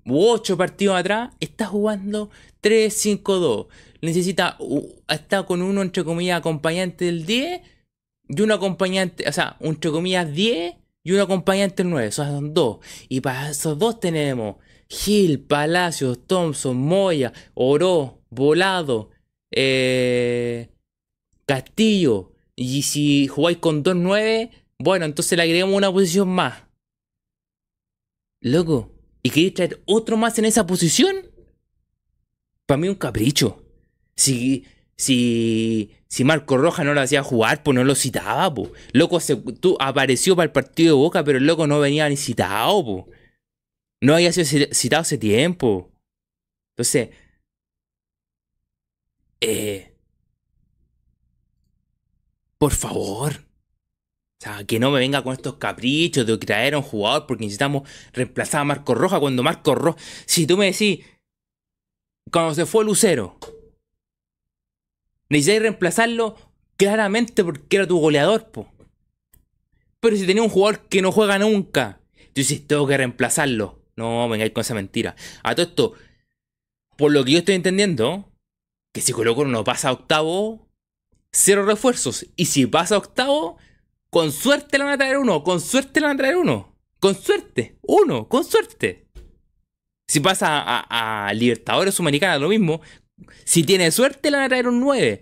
u 8 partidos atrás? Está jugando 3, 5, 2. Necesita, está con uno entre comillas acompañante del 10 y un acompañante, o sea, entre comillas 10 y un acompañante del 9. O sea, son dos. Y para esos dos tenemos Gil, Palacios, Thompson, Moya, Oro, Volado, eh, Castillo. Y si jugáis con 2-9, bueno, entonces le agregamos una posición más. Loco, ¿y queréis traer otro más en esa posición? Para mí un capricho. Si, si, si Marco Roja no lo hacía jugar, pues no lo citaba. Loco, se, tú, apareció para el partido de Boca, pero el loco no venía ni citado. No había sido citado hace tiempo. Entonces, eh, por favor. O sea, que no me venga con estos caprichos de traer a un jugador porque necesitamos reemplazar a Marco Roja cuando Marco Roja... Si tú me decís, cuando se fue Lucero, necesitáis reemplazarlo claramente porque era tu goleador. Pero si tenía un jugador que no juega nunca, tú dices, tengo que reemplazarlo. No, vengáis con esa mentira. A todo esto, por lo que yo estoy entendiendo, que si Colo no pasa a octavo, cero refuerzos. Y si pasa a octavo, con suerte le van a traer uno, con suerte le van a traer uno. Con suerte, uno, con suerte. Si pasa a, Libertadores Sudamericana, lo mismo. Si tiene suerte, le van a traer un 9.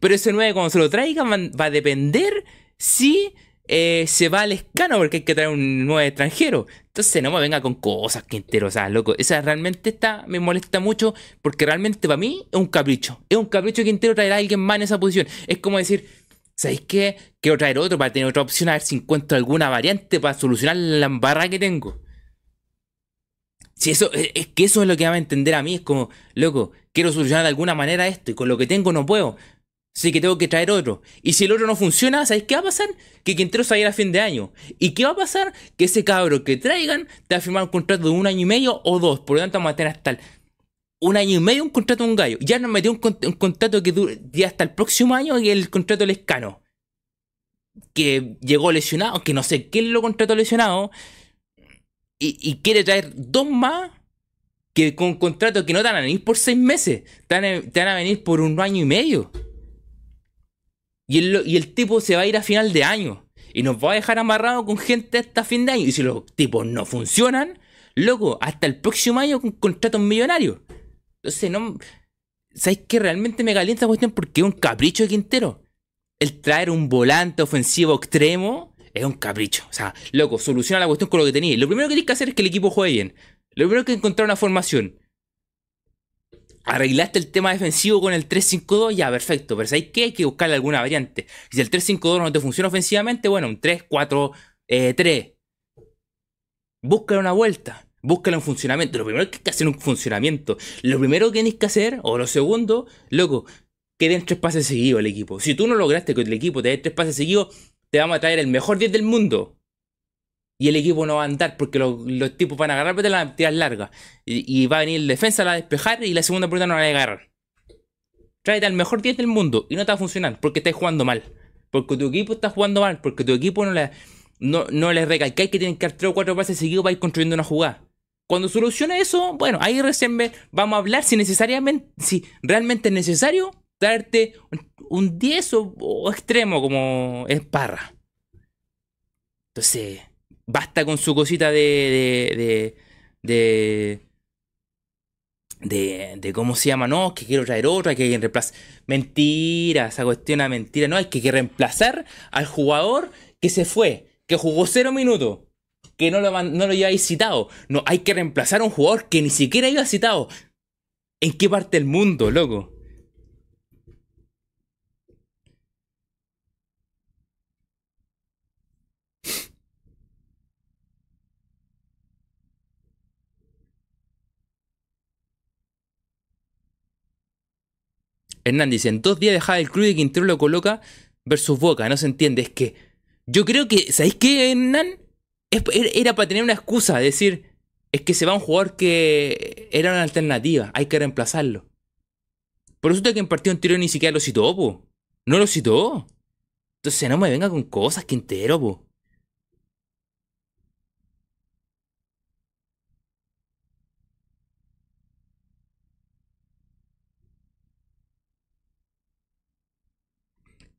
Pero ese 9, cuando se lo traigan, va a depender si eh, se va al escano porque hay que traer un nuevo extranjero. Entonces no me venga con cosas, Quintero. O sea, loco, esa realmente está, me molesta mucho porque realmente para mí es un capricho. Es un capricho Quintero traer a alguien más en esa posición. Es como decir, ¿sabéis qué? Quiero traer otro para tener otra opción a ver si encuentro alguna variante para solucionar la embarrada que tengo. Si eso, es que eso es lo que va a entender a mí. Es como, loco, quiero solucionar de alguna manera esto y con lo que tengo no puedo. Así que tengo que traer otro. Y si el otro no funciona, ¿sabes qué va a pasar? Que Quintero se a fin de año. ¿Y qué va a pasar? Que ese cabro que traigan te va a firmar un contrato de un año y medio o dos. Por lo tanto, vamos a tener hasta un año y medio un contrato de un gallo. Ya nos metió un, contrato que dure hasta el próximo año y el contrato del escano. Que llegó lesionado, que no sé qué lo contrató lesionado. Y, quiere traer dos más que con contrato que no te van a venir por seis meses. te van a venir por un año y medio. Y el, tipo se va a ir a final de año. Y nos va a dejar amarrado con gente hasta fin de año. Y si los tipos no funcionan, loco, hasta el próximo año con contratos millonarios. Entonces, no. ¿Sabes qué? Realmente me calienta la cuestión porque es un capricho de Quintero. El traer un volante ofensivo extremo es un capricho. O sea, loco, soluciona la cuestión con lo que tenías. Lo primero que tienes que hacer es que el equipo juegue bien. Lo primero que encontrar una formación arreglaste el tema defensivo con el 3-5-2, ya, perfecto. Pero ¿sabes qué? Hay que buscarle alguna variante. Si el 3-5-2 no te funciona ofensivamente, bueno, un 3-4-3. Eh, Búscale una vuelta. Búscale un funcionamiento. Lo primero que hay que hacer un funcionamiento. Lo primero que tienes que hacer, o lo segundo, loco, que den tres pases seguidos el equipo. Si tú no lograste que el equipo te dé tres pases seguidos, te vamos a traer el mejor 10 del mundo y el equipo no va a andar porque los, tipos van a agarrar pero la tiras largas. Y, va a venir el defensa a la despejar y la segunda pelota no la va a agarrar. Tráete al mejor 10 del mundo y no te va a funcionar porque estás jugando mal. Porque tu equipo está jugando mal, porque tu equipo no le, no, no le recalcáis que tienen que dar 3 o 4 pases seguidos para ir construyendo una jugada. Cuando solucione eso, bueno, ahí recién vamos a hablar si necesariamente, si realmente es necesario traerte un, 10 o, extremo como es Parra. Entonces, basta con su cosita de, de, de, de, cómo se llama, no, que quiero traer otra, que hay que. Mentira, esa cuestión es mentira, no, hay que, reemplazar al jugador que se fue, que jugó cero minutos, que no lo, no lo lleváis citado. No, hay que reemplazar a un jugador que ni siquiera iba citado. ¿En qué parte del mundo, loco? Hernán dice, en dos días dejaba el club y Quintero lo coloca versus Boca. No se entiende. Es que yo creo que, ¿sabéis qué, Hernán? era para tener una excusa, decir, es que se va un jugador que era una alternativa, hay que reemplazarlo. Por eso que en partido anterior ni siquiera lo citó, po. No lo citó. Entonces no me venga con cosas, Quintero, po.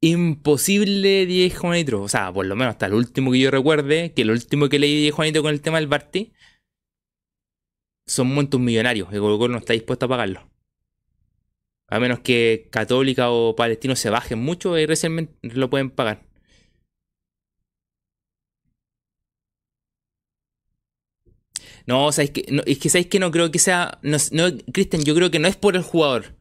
Imposible 10 Juanito. O sea, por lo menos hasta el último que yo recuerde, que el último que leí 10 Juanito con el tema del Barty, son montos millonarios. El Colo no está dispuesto a pagarlo. A menos que Católica o Palestino se bajen mucho y recién lo pueden pagar. No, o sea, es que, es que sabéis que no creo que sea. No, Cristian, yo creo que no es por el jugador.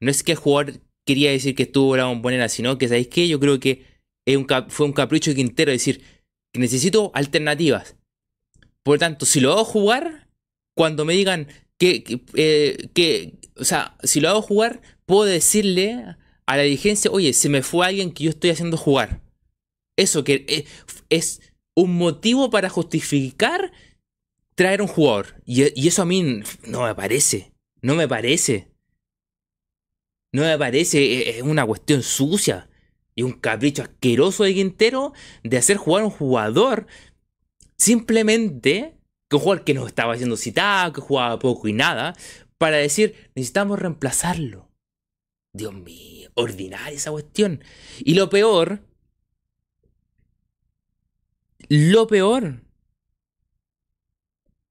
No es que el jugador quería decir que estuvo la bombonera, sino que, ¿sabéis qué? Yo creo que fue un capricho de Quintero decir que necesito alternativas. Por lo tanto, si lo hago jugar, cuando me digan que, que, eh, o sea, si lo hago jugar, puedo decirle a la dirigencia, oye, se me fue alguien que yo estoy haciendo jugar. Eso que eh, es un motivo para justificar traer un jugador. Y eso a mí no me parece. No me parece. No me parece, e, es una cuestión sucia y un capricho asqueroso de Quintero de hacer jugar a un jugador simplemente que un jugador que no estaba siendo citado, que jugaba poco y nada, para decir, necesitamos reemplazarlo. Dios mío, ordinaria esa cuestión. Y lo peor, lo peor,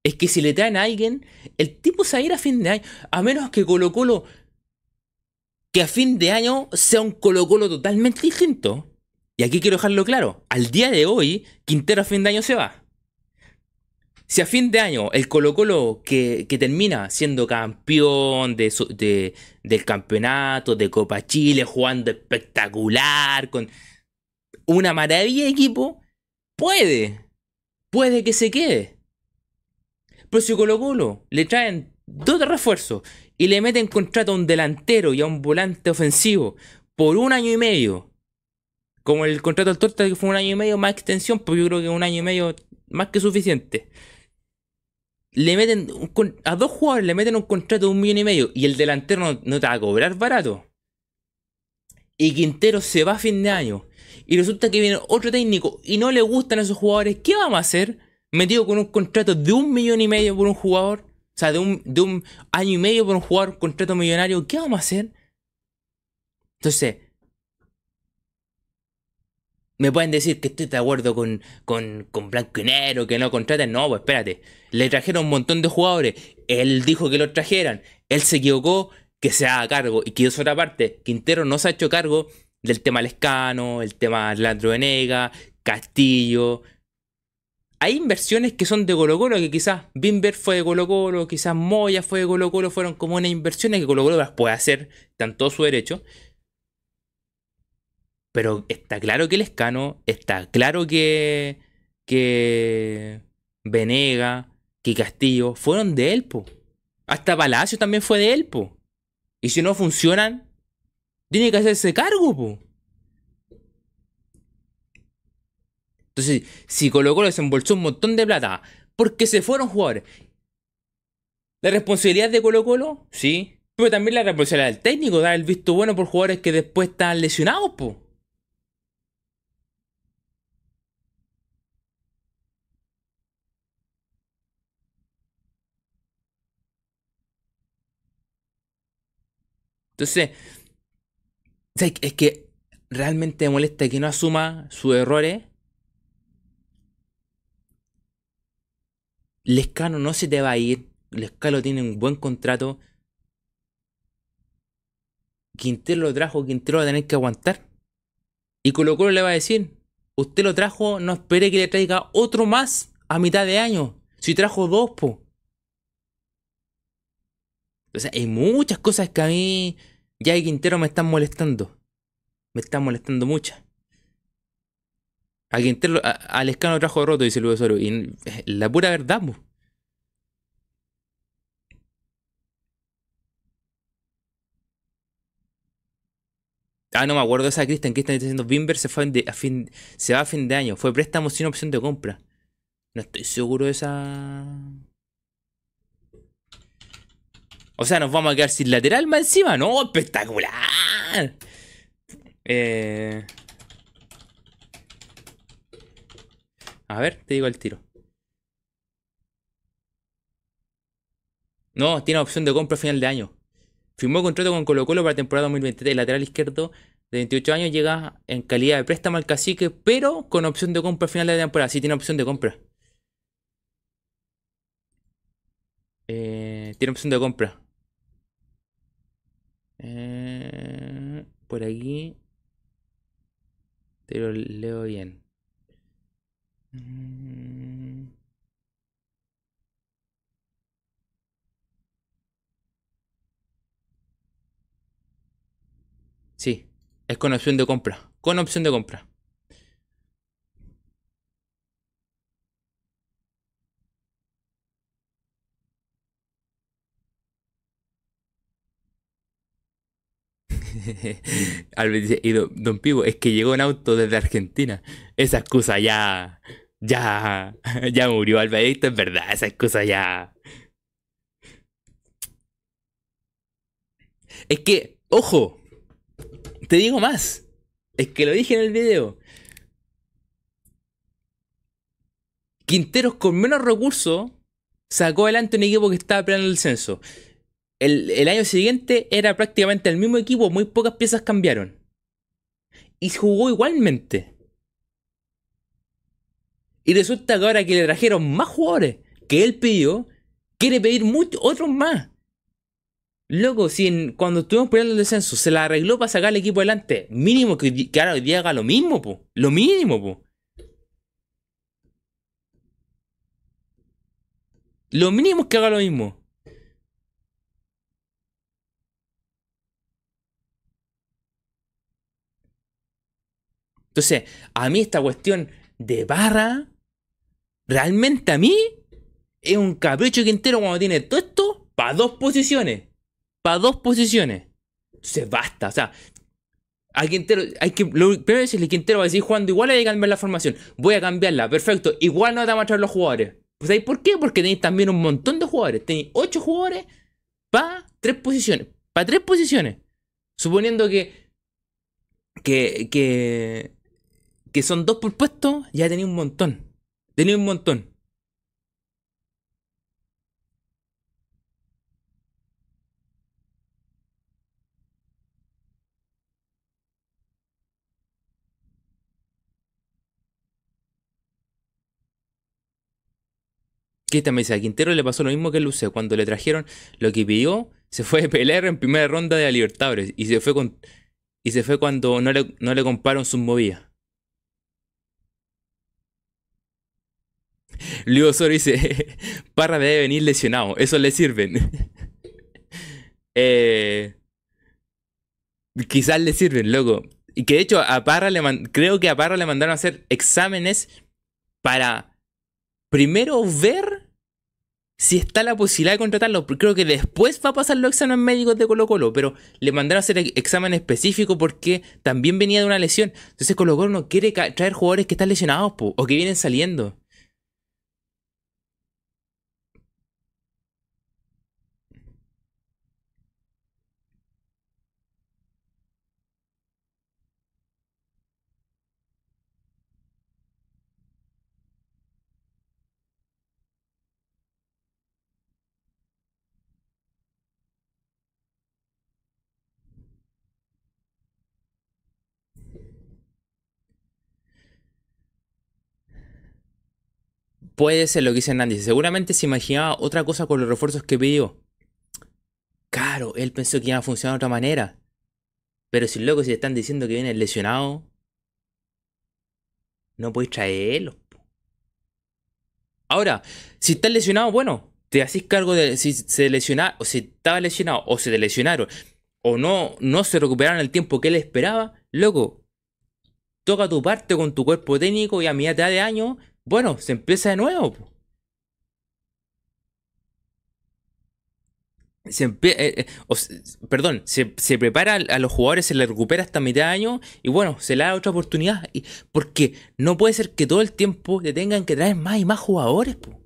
es que si le traen a alguien, el tipo se va a ir a fin de año, a menos que Colo Colo que a fin de año sea un Colo Colo totalmente distinto. Y aquí quiero dejarlo claro, al día de hoy, Quintero a fin de año se va. Si a fin de año el Colo Colo que, termina siendo campeón de, del campeonato, de Copa Chile, jugando espectacular, con una maravilla de equipo, puede, puede que se quede. Pero si Colo Colo le traen dos refuerzos y le meten contrato a un delantero y a un volante ofensivo por un año y medio, como el contrato del Torta que fue un año y medio más extensión, pues yo creo que un año y medio más que suficiente. Le meten a dos jugadores le meten un contrato de un millón y medio y el delantero no, te va a cobrar barato. Y Quintero se va a fin de año. Y resulta que viene otro técnico y no le gustan a esos jugadores. ¿Qué vamos a hacer? Metido con un contrato de un millón y medio por un jugador. O sea, de un, de un año y medio por un jugador contrato millonario, ¿qué vamos a hacer? Entonces, me pueden decir que estoy de acuerdo con, con, con Blanco y Negro, que no contraten. No, pues espérate. Le trajeron un montón de jugadores. Él dijo que los trajeran. Él se equivocó, que se haga cargo. Y que es otra parte. Quintero no se ha hecho cargo del tema Lescano, el tema Landro Venega, Castillo hay inversiones que son de Colo Colo, que quizás Bimber fue de Colo Colo, quizás Moya fue de Colo Colo, fueron como unas inversiones que Colo Colo las puede hacer, todo su derecho. Pero está claro que el Escano, está claro que, que Venega, que Castillo fueron de Elpo. Hasta Palacio también fue de Elpo. Y si no funcionan, tiene que hacerse cargo, po. Entonces, si Colo Colo desembolsó un montón de plata porque se fueron jugadores. La responsabilidad de Colo Colo, sí. Pero también la responsabilidad del técnico, dar el visto bueno por jugadores que después están lesionados, po. Entonces, es que realmente me molesta que no asuma sus errores Lescano no se te va a ir. Lescano tiene un buen contrato. Quintero lo trajo, Quintero va a tener que aguantar. Y Colo Colo le va a decir, usted lo trajo, no espere que le traiga otro más a mitad de año. Si trajo dos, po. O sea, hay muchas cosas que a mí ya de Quintero me están molestando. Me están molestando muchas. A Quintero, a, trajo roto, dice Luis Oro. Y la pura verdad, po. Ah, no me acuerdo de esa Cristian. Cristian está diciendo Bimber se, fue a fin, se va a fin de año. Fue préstamo sin opción de compra. No estoy seguro de esa. O sea, nos vamos a quedar sin lateral más encima. No, espectacular. Eh... A ver, te digo el tiro. No, tiene opción de compra a final de año. Firmó contrato con Colo Colo para temporada 2023. El lateral izquierdo de 28 años llega en calidad de préstamo al cacique, pero con opción de compra a final de temporada. Sí, tiene opción de compra. Eh, tiene opción de compra. Eh, por aquí. Te lo leo bien. Mm. Sí, es con opción de compra. Con opción de compra. [LAUGHS] Albert dice, y don, Pivo, es que llegó en auto desde Argentina. Esa excusa ya. Ya. [LAUGHS] Ya murió Albert. es verdad, esa excusa ya. Es que, ojo, te digo más. Es que lo dije en el video. Quinteros con menos recursos sacó adelante un equipo que estaba peleando el censo el, año siguiente era prácticamente el mismo equipo, muy pocas piezas cambiaron. Y jugó igualmente. Y resulta que ahora que le trajeron más jugadores que él pidió, quiere pedir muchos otros más. Loco, si cuando estuvimos peleando el descenso se la arregló para sacar el equipo adelante, mínimo que, que ahora hoy día haga lo mismo, po. Lo mínimo, po. Lo mínimo es que haga lo mismo. Entonces, a mí esta cuestión de barra, realmente a mí, es un capricho quintero cuando tiene todo esto para dos posiciones. Para dos posiciones. Entonces, basta. O sea, al Quintero, hay que, primero es el Quintero va a decir jugando igual hay que cambiar la formación. Voy a cambiarla, perfecto. Igual no te van a traer los jugadores. Pues ahí, ¿por qué? Porque tenéis también un montón de jugadores. Tenéis ocho jugadores para tres posiciones. Para tres posiciones. Suponiendo que. Que. que que son dos por puesto, ya tenía un montón. Tenía un montón. ¿Qué me dice, a Quintero le pasó lo mismo que Luce. Cuando le trajeron lo que pidió, se fue a pelear en primera ronda de la Libertadores. Y se fue con. Y se fue cuando no le, no le compraron sus movidas. Luego Soro dice, [LAUGHS] Parra debe venir lesionado, eso le sirven. [LAUGHS] eh, quizás le sirven, loco. Y que de hecho a Parra le creo que a Parra le mandaron a hacer exámenes para primero ver si está la posibilidad de contratarlo. Creo que después va a pasar los exámenes médicos de Colo Colo, pero le mandaron a hacer examen específico porque también venía de una lesión. Entonces Colo Colo no quiere traer jugadores que están lesionados o que vienen saliendo. Puede ser lo que dice Nandy. Seguramente se imaginaba otra cosa con los refuerzos que pidió. Claro, él pensó que iba a funcionar de otra manera. Pero si luego si están diciendo que viene lesionado, no podéis traerlo. Ahora, si estás lesionado, bueno, te haces cargo de si se lesiona, o si estaba lesionado, o se lesionaron, o no, no se recuperaron el tiempo que él esperaba, loco, toca tu parte con tu cuerpo técnico y a mitad de año bueno, se empieza de nuevo. se empie- eh, eh, perdón, se, prepara a los jugadores, se le recupera hasta mitad de año y bueno, se le da otra oportunidad. Y- porque no puede ser que todo el tiempo te tengan que traer más y más jugadores. po.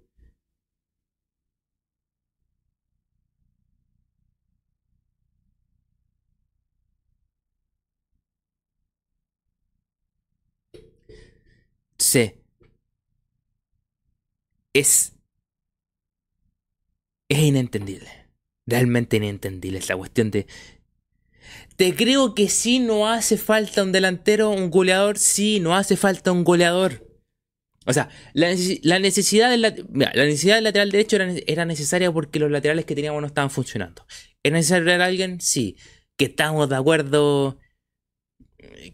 Sí. Es. Es inentendible. Realmente inentendible esta cuestión de. Te creo que sí no hace falta un delantero, un goleador, sí, no hace falta un goleador. O sea, la, la necesidad del la necesidad lateral derecho era, era necesaria porque los laterales que teníamos no estaban funcionando. ¿Era necesario alguien? Sí. Que estamos de acuerdo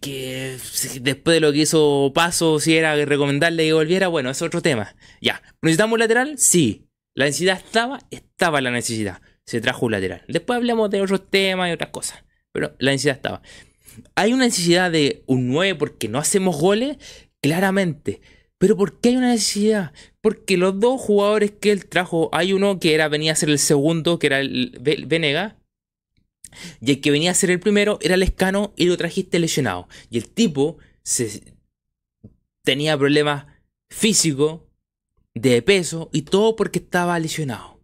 que después de lo que hizo Paso, si era recomendarle que volviera, bueno, es otro tema. Ya, ¿necesitamos un lateral? Sí. ¿La necesidad estaba? Estaba la necesidad. Se trajo un lateral. Después hablamos de otros temas y otras cosas. Pero la necesidad estaba. ¿Hay una necesidad de un 9 porque no hacemos goles? Claramente. Pero ¿por qué hay una necesidad? Porque los dos jugadores que él trajo, hay uno que era, venía a ser el segundo, que era el Ve- Venega, y el que venía a ser el primero era el escano y lo trajiste lesionado. Y el tipo se, tenía problemas físicos, de peso y todo porque estaba lesionado.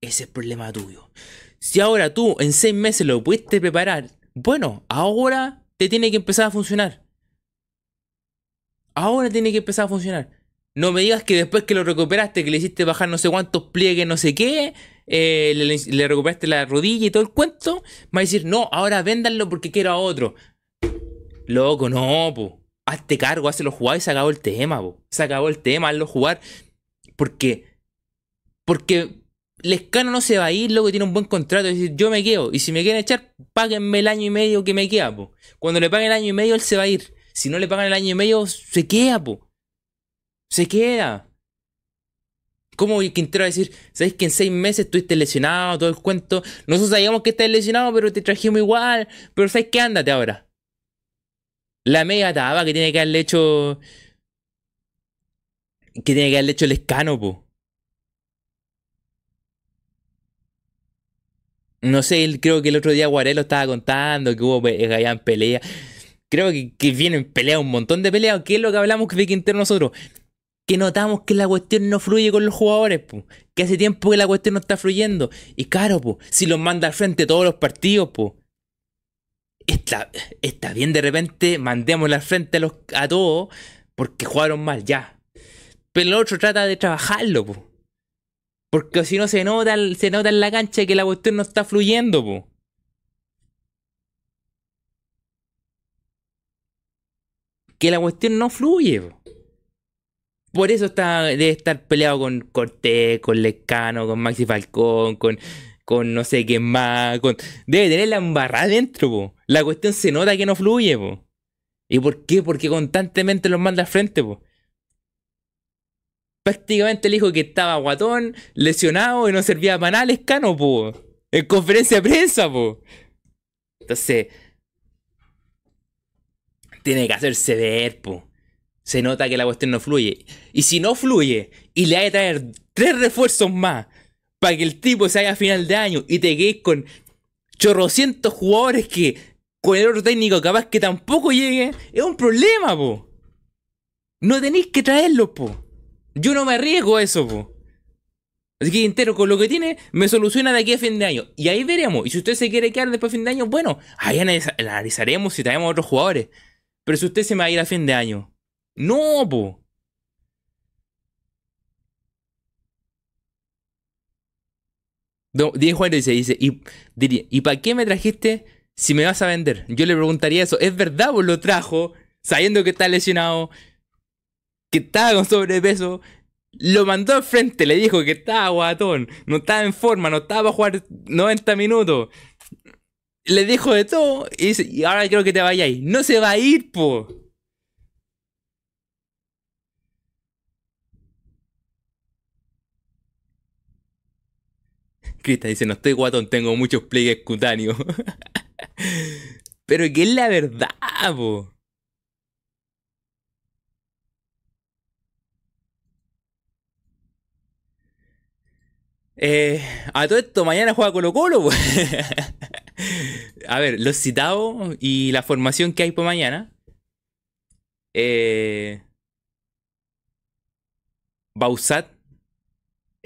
Ese es el problema tuyo. Si ahora tú en seis meses lo pudiste preparar, bueno, ahora te tiene que empezar a funcionar. Ahora tiene que empezar a funcionar. No me digas que después que lo recuperaste, que le hiciste bajar no sé cuántos pliegues, no sé qué, eh, le, recuperaste la rodilla y todo el cuento, va a decir, no, ahora véndanlo porque quiero a otro. Loco, no, po. Hazte cargo, hazlo jugar y se acabó el tema, po. Se acabó el tema, hazlo jugar. Porque. Porque Lescano no se va a ir, loco, tiene un buen contrato. Es decir, yo me quedo. Y si me quieren echar, páguenme el año y medio que me queda. Cuando le paguen el año y medio, él se va a ir. Si no le pagan el año y medio, se queda, po. Se queda. ¿Cómo Quintero va a decir, sabes que en seis meses estuviste lesionado, todo el cuento? Nosotros sabíamos que estás lesionado, pero te trajimos igual. Pero sabes qué, ándate ahora. La mega taba que tiene que haberle hecho. Que tiene que haberle hecho el escano, po. No sé, creo que el otro día Guarelo estaba contando que hubo que habían pelea. Creo que, que vienen peleas, un montón de peleas. ¿Qué es lo que hablamos de Quintero nosotros? Que notamos que la cuestión no fluye con los jugadores, po. Que hace tiempo que la cuestión no está fluyendo. Y claro, po, si los manda al frente todos los partidos, po. Está, está bien de repente, mandémosle al frente a, los, a todos porque jugaron mal, ya. Pero el otro trata de trabajarlo, po. Porque si no se nota, se nota en la cancha que la cuestión no está fluyendo, po. Que la cuestión no fluye, po. Por eso está, debe estar peleado con Cortés, con Lescano, con Maxi Falcón, con, con no sé quién más. Con... Debe tener la embarrada dentro, po. La cuestión se nota que no fluye, po. ¿Y por qué? Porque constantemente los manda al frente, po. Prácticamente le dijo que estaba guatón, lesionado y no servía para nada Lescano, po. En conferencia de prensa, po. Entonces, tiene que hacerse ver, po. Se nota que la cuestión no fluye. Y si no fluye y le hay que traer tres refuerzos más para que el tipo se haga a final de año y te quedes con chorrocientos jugadores que con el otro técnico capaz que tampoco llegue, es un problema, po. No tenéis que traerlos, po. Yo no me arriesgo a eso, po. Así que entero con lo que tiene, me soluciona de aquí a fin de año. Y ahí veremos. Y si usted se quiere quedar después de fin de año, bueno, ahí analiza- analizaremos si traemos otros jugadores. Pero si usted se me va a ir a fin de año, no, po. No, Diego dice, dice, ¿y, diría, ¿y para qué me trajiste si me vas a vender? Yo le preguntaría eso. ¿Es verdad vos lo trajo sabiendo que está lesionado? Que estaba con sobrepeso. Lo mandó al frente, le dijo que estaba guatón, no estaba en forma, no estaba para jugar 90 minutos. Le dijo de todo y dice, y ahora quiero que te vayáis. No se va a ir, po. Cristian dice, no estoy guatón, tengo muchos pliegues cutáneos. [LAUGHS] Pero que es la verdad, po. Eh, a todo esto, mañana juega Colo Colo. pues. [LAUGHS] a ver, los citados y la formación que hay para mañana. Eh, Bausat,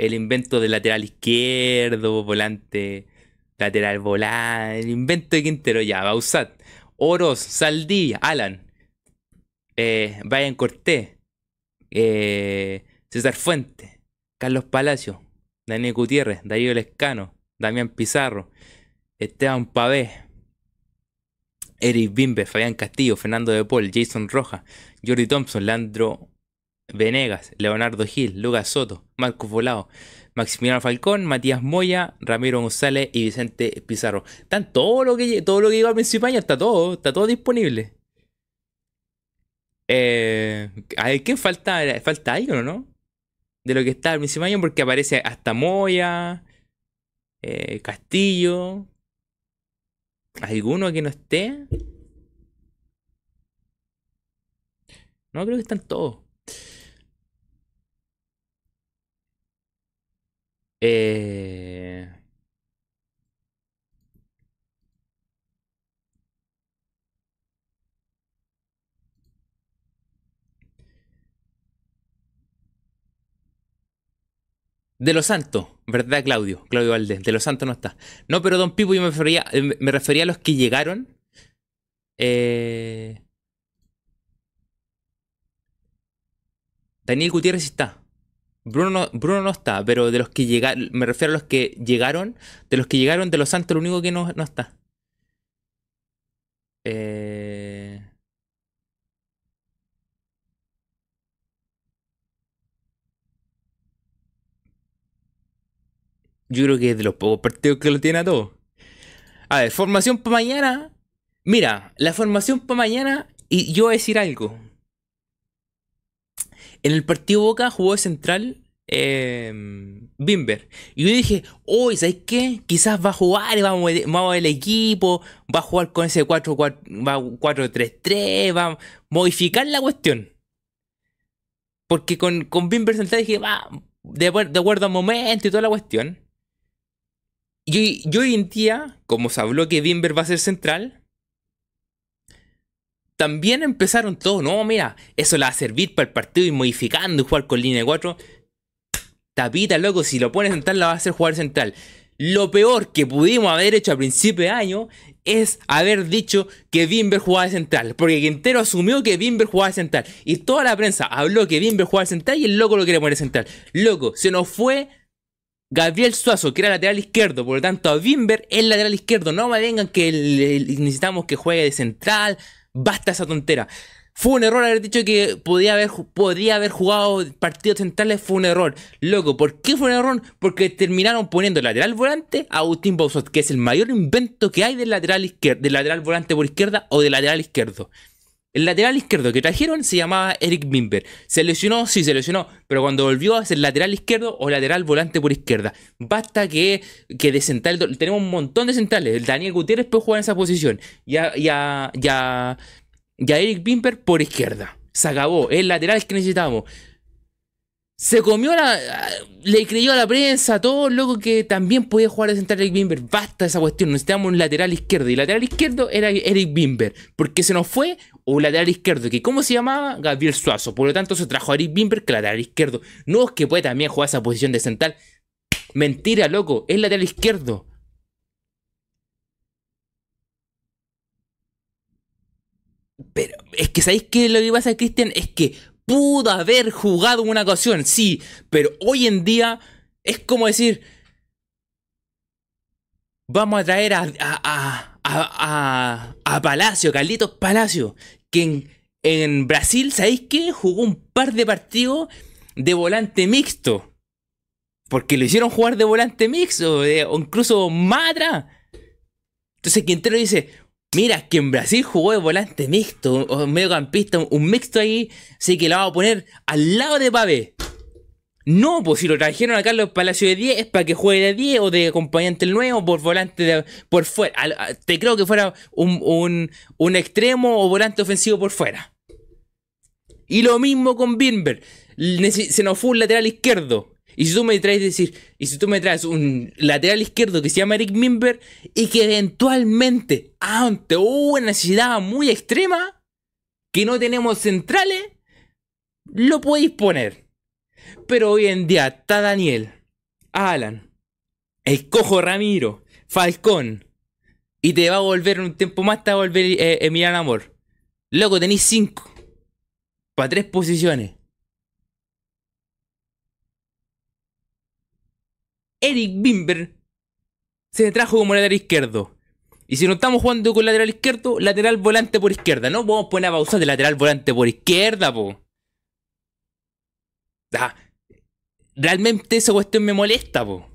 el invento del lateral izquierdo, volante, lateral volante, el invento de Quintero ya, Bausat. Oros, Saldivia, Alan, eh, Brian Cortés, eh, César Fuente, Carlos Palacio, Daniel Gutiérrez, Darío Lescano, Damián Pizarro, Esteban Pavé, Eric Bimber, Fabián Castillo, Fernando de Paul, Jason Rojas, Jordi Thompson, Landro Venegas, Leonardo Gil, Lucas Soto, Marcos Volado, Maximiliano Falcón, Matías Moya, Ramiro González y Vicente Pizarro. Están todo lo que todo lo que llegó al principio año, está todo, está todo disponible. Eh, a ver, ¿quién falta? Falta alguien, ¿no? De lo que está al principio año, porque aparece hasta Moya, eh, Castillo. ¿Alguno que no esté? No, creo que están todos. Eh... De los Santos, ¿verdad, Claudio? Claudio Valdés. De los Santos no está. No, pero Don Pipo yo me refería, eh, me refería a los que llegaron. Eh... Daniel Gutiérrez está. Bruno no, Bruno no está, pero de los que llegaron, me refiero a los que llegaron, de los que llegaron de los Santos, lo único que no, no está. Eh... Yo creo que es de los pocos partidos que lo tiene a todos. A ver, formación para mañana. Mira, la formación para mañana, y yo voy a decir algo. En el partido Boca jugó de central eh, Bimber. Y yo dije, uy, ¿sabes qué? Quizás va a jugar y vamos, vamos el equipo, va a jugar con ese 4-3-3, va a modificar la cuestión. Porque con, con Bimber central dije, va, de, de acuerdo al momento y toda la cuestión. Y yo hoy en día, como se habló que Bimber va a ser central, también empezaron todos, no, mira, eso le va a servir para el partido y modificando y jugar con línea de 4. Tapita, loco, si lo pones central la va a hacer jugar central. Lo peor que pudimos haber hecho a principio de año es haber dicho que Bimber jugaba de central. Porque Quintero asumió que Bimber jugaba de central. Y toda la prensa habló que Bimber jugaba central y el loco lo quiere poner central. Loco, se nos fue Gabriel Suazo, que era lateral izquierdo. Por lo tanto, a Bimber es lateral izquierdo. No me vengan que necesitamos que juegue de central. Basta esa tontera. Fue un error haber dicho que podía haber, haber jugado partidos centrales. Fue un error. Loco, ¿por qué fue un error? Porque terminaron poniendo lateral volante a Agustín Bausot, que es el mayor invento que hay del lateral, izquierdo, del lateral volante por izquierda o del lateral izquierdo. El lateral izquierdo que trajeron se llamaba Eric Bimber. ¿Se lesionó? Sí, se lesionó. Pero cuando volvió a ser lateral izquierdo o lateral volante por izquierda. Basta que, que de central. Tenemos un montón de centrales. El Daniel Gutiérrez puede jugar en esa posición. Ya, ya, ya. Ya Eric Bimber por izquierda. Se acabó. El lateral que necesitamos. Se comió la. Le creyó a la prensa, todo loco que también podía jugar de central Eric Bimber. Basta esa cuestión. Necesitamos un lateral izquierdo. Y el lateral izquierdo era Eric Bimber. Porque se nos fue un lateral izquierdo. que ¿Cómo se llamaba? Gabriel Suazo. Por lo tanto, se trajo a Eric Bimber que lateral izquierdo. No es que puede también jugar esa posición de central. Mentira, loco. Es lateral izquierdo. Pero es que ¿sabéis qué lo que pasa, Cristian? Es que pudo haber jugado una ocasión, sí, pero hoy en día es como decir, vamos a traer a, a, a, a, Palacio, Carlitos Palacio, que en, Brasil, ¿sabéis qué? Jugó un par de partidos de volante mixto. Porque lo hicieron jugar de volante mixto, o incluso más atrás. Entonces Quintero dice, Mira, que en Brasil jugó de volante mixto, o mediocampista, un mixto ahí, así que lo vamos a poner al lado de Pavé. No, pues si lo trajeron a Carlos Palacio de 10 es para que juegue de 10 o de acompañante el nuevo por volante de, por fuera. Te creo que fuera un, un, extremo o volante ofensivo por fuera. Y lo mismo con Bimber. Se nos fue un lateral izquierdo. Y si tú me traes decir, y si tú me traes un lateral izquierdo que se llama Eric Mimber y que eventualmente, ante una necesidad muy extrema, que no tenemos centrales, lo podéis poner. Pero hoy en día está Daniel, Alan, el cojo Ramiro, Falcón, y te va a volver un tiempo más, te va a volver eh, Emiliano Amor. Loco, tenéis cinco. Para tres posiciones. Eric Bimber se trajo como lateral izquierdo. Y si no estamos jugando con lateral izquierdo, lateral volante por izquierda. No podemos poner a pausar de lateral volante por izquierda, po. Realmente esa cuestión me molesta, po.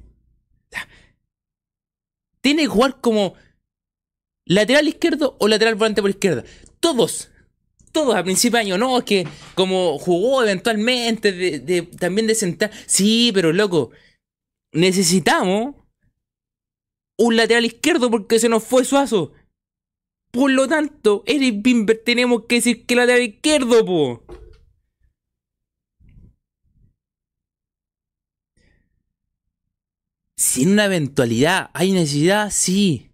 tiene que jugar como lateral izquierdo o lateral volante por izquierda. Todos, todos a principio de año, no, es que como jugó eventualmente de, también de sentar. Sí, pero loco, necesitamos un lateral izquierdo porque se nos fue Suazo. Por lo tanto, Eric Bimber tenemos que decir que lateral izquierdo, po. Si en una eventualidad hay necesidad, sí.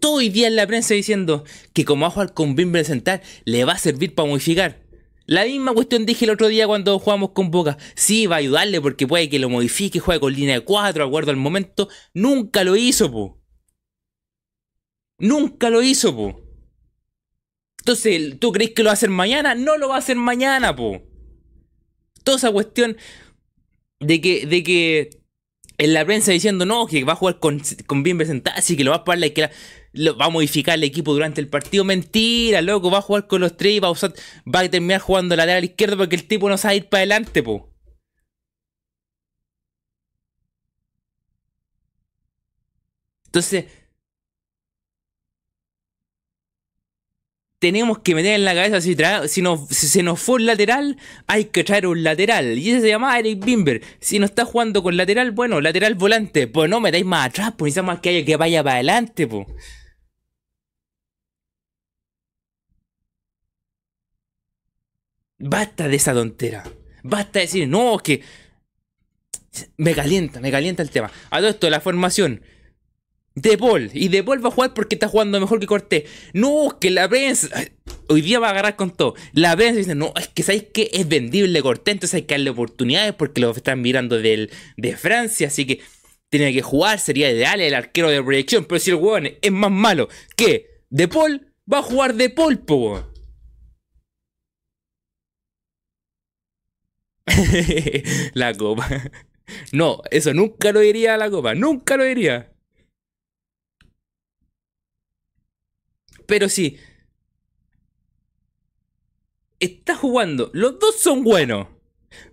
Todo hoy día en la prensa diciendo que como va a jugar con Bimber central, le va a servir para modificar. La misma cuestión dije el otro día cuando jugamos con Boca. Sí, va a ayudarle porque puede que lo modifique, juegue con línea de 4, acuerdo al momento. Nunca lo hizo, po. Nunca lo hizo, po. Entonces, ¿tú crees que lo va a hacer mañana? No lo va a hacer mañana, po. Toda esa cuestión de que, de que en la prensa diciendo no, que va a jugar con, bien presentado, así que lo va a parar y que lo, va a modificar el equipo durante el partido. Mentira, loco, va a jugar con los tres y va a, usar, va a terminar jugando lateral izquierdo porque el tipo no sabe ir para adelante, po. Entonces, tenemos que meter en la cabeza si, si, si, se nos fue un lateral, hay que traer un lateral. Y ese se llama Eric Bimber. Si no está jugando con lateral, bueno, lateral volante. Pues no metáis más atrás, pues necesitamos que haya que vaya para adelante, pues. Basta de esa tontera. Basta de decir, no, que. Me calienta, me calienta el tema. A todo esto, la formación. De Paul. Y De Paul va a jugar porque está jugando mejor que Cortés. No, que la prensa. Hoy día va a agarrar con todo. La prensa dice, no, es que sabéis que es vendible Cortés, entonces hay que darle oportunidades porque lo están mirando del, de Francia, así que tiene que jugar, sería ideal el arquero de proyección. Pero si el huevón es más malo que De Paul, va a jugar De Paul, po. [LAUGHS] la copa. No, eso nunca lo diría a la copa, nunca lo diría. Pero sí. Está jugando. Los dos son buenos.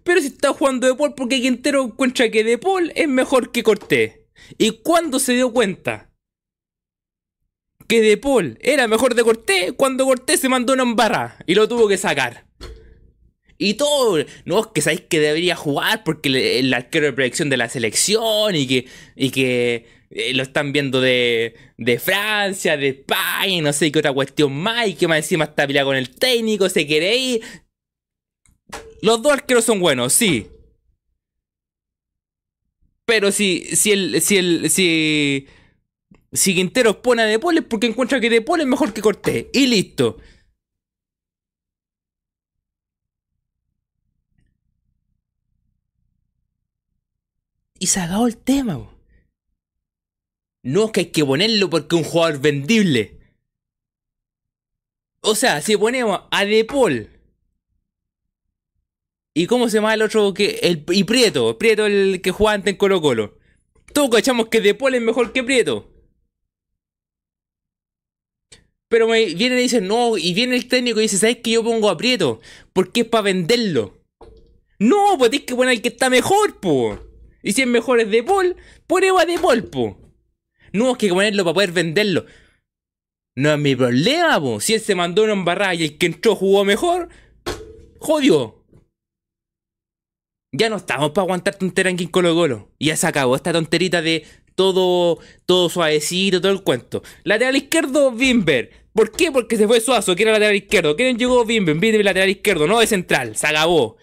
Pero si está jugando De Paul porque Quintero encuentra que De Paul es mejor que Cortés. ¿Y cuándo se dio cuenta? Que De Paul era mejor de Cortés cuando Cortés se mandó una embarra y lo tuvo que sacar. Y todo, no, es que sabéis que debería jugar porque el, arquero de proyección de la selección y que, y que eh, lo están viendo de, de Francia, de España, no sé qué otra cuestión más, y que más encima está peleado con el técnico, se quiere ir. Los dos arqueros son buenos, sí. Pero si, si el, si el, si, si Quintero pone a De es porque encuentra que De es mejor que Cortés. Y listo. Y se acabado el tema. No es que hay que ponerlo porque es un jugador vendible. O sea, si ponemos a De Paul. ¿Y cómo se llama el otro que. El, y Prieto, Prieto el que jugaba antes en Colo Colo. Todos cachamos que De Paul es mejor que Prieto. Pero me vienen y dicen, no, y viene el técnico y dice, ¿sabes que yo pongo a Prieto? Porque es para venderlo. No, pues tienes que poner el que está mejor, po. Y si es mejor es De Paul, ponemos a De Paul, po. No, hay que ponerlo para poder venderlo. No es mi problema, po. Si él se mandó una embarrada y el que entró jugó mejor, jodió. Ya no estamos para aguantar tonteras en Colo Colo. Ya se acabó esta tonterita de todo, todo suavecito, todo el cuento. Lateral izquierdo, Bimber. ¿Por qué? Porque se fue Suazo, que era lateral izquierdo. ¿Quién llegó Bimber? Bimber lateral izquierdo, no de central. Se acabó.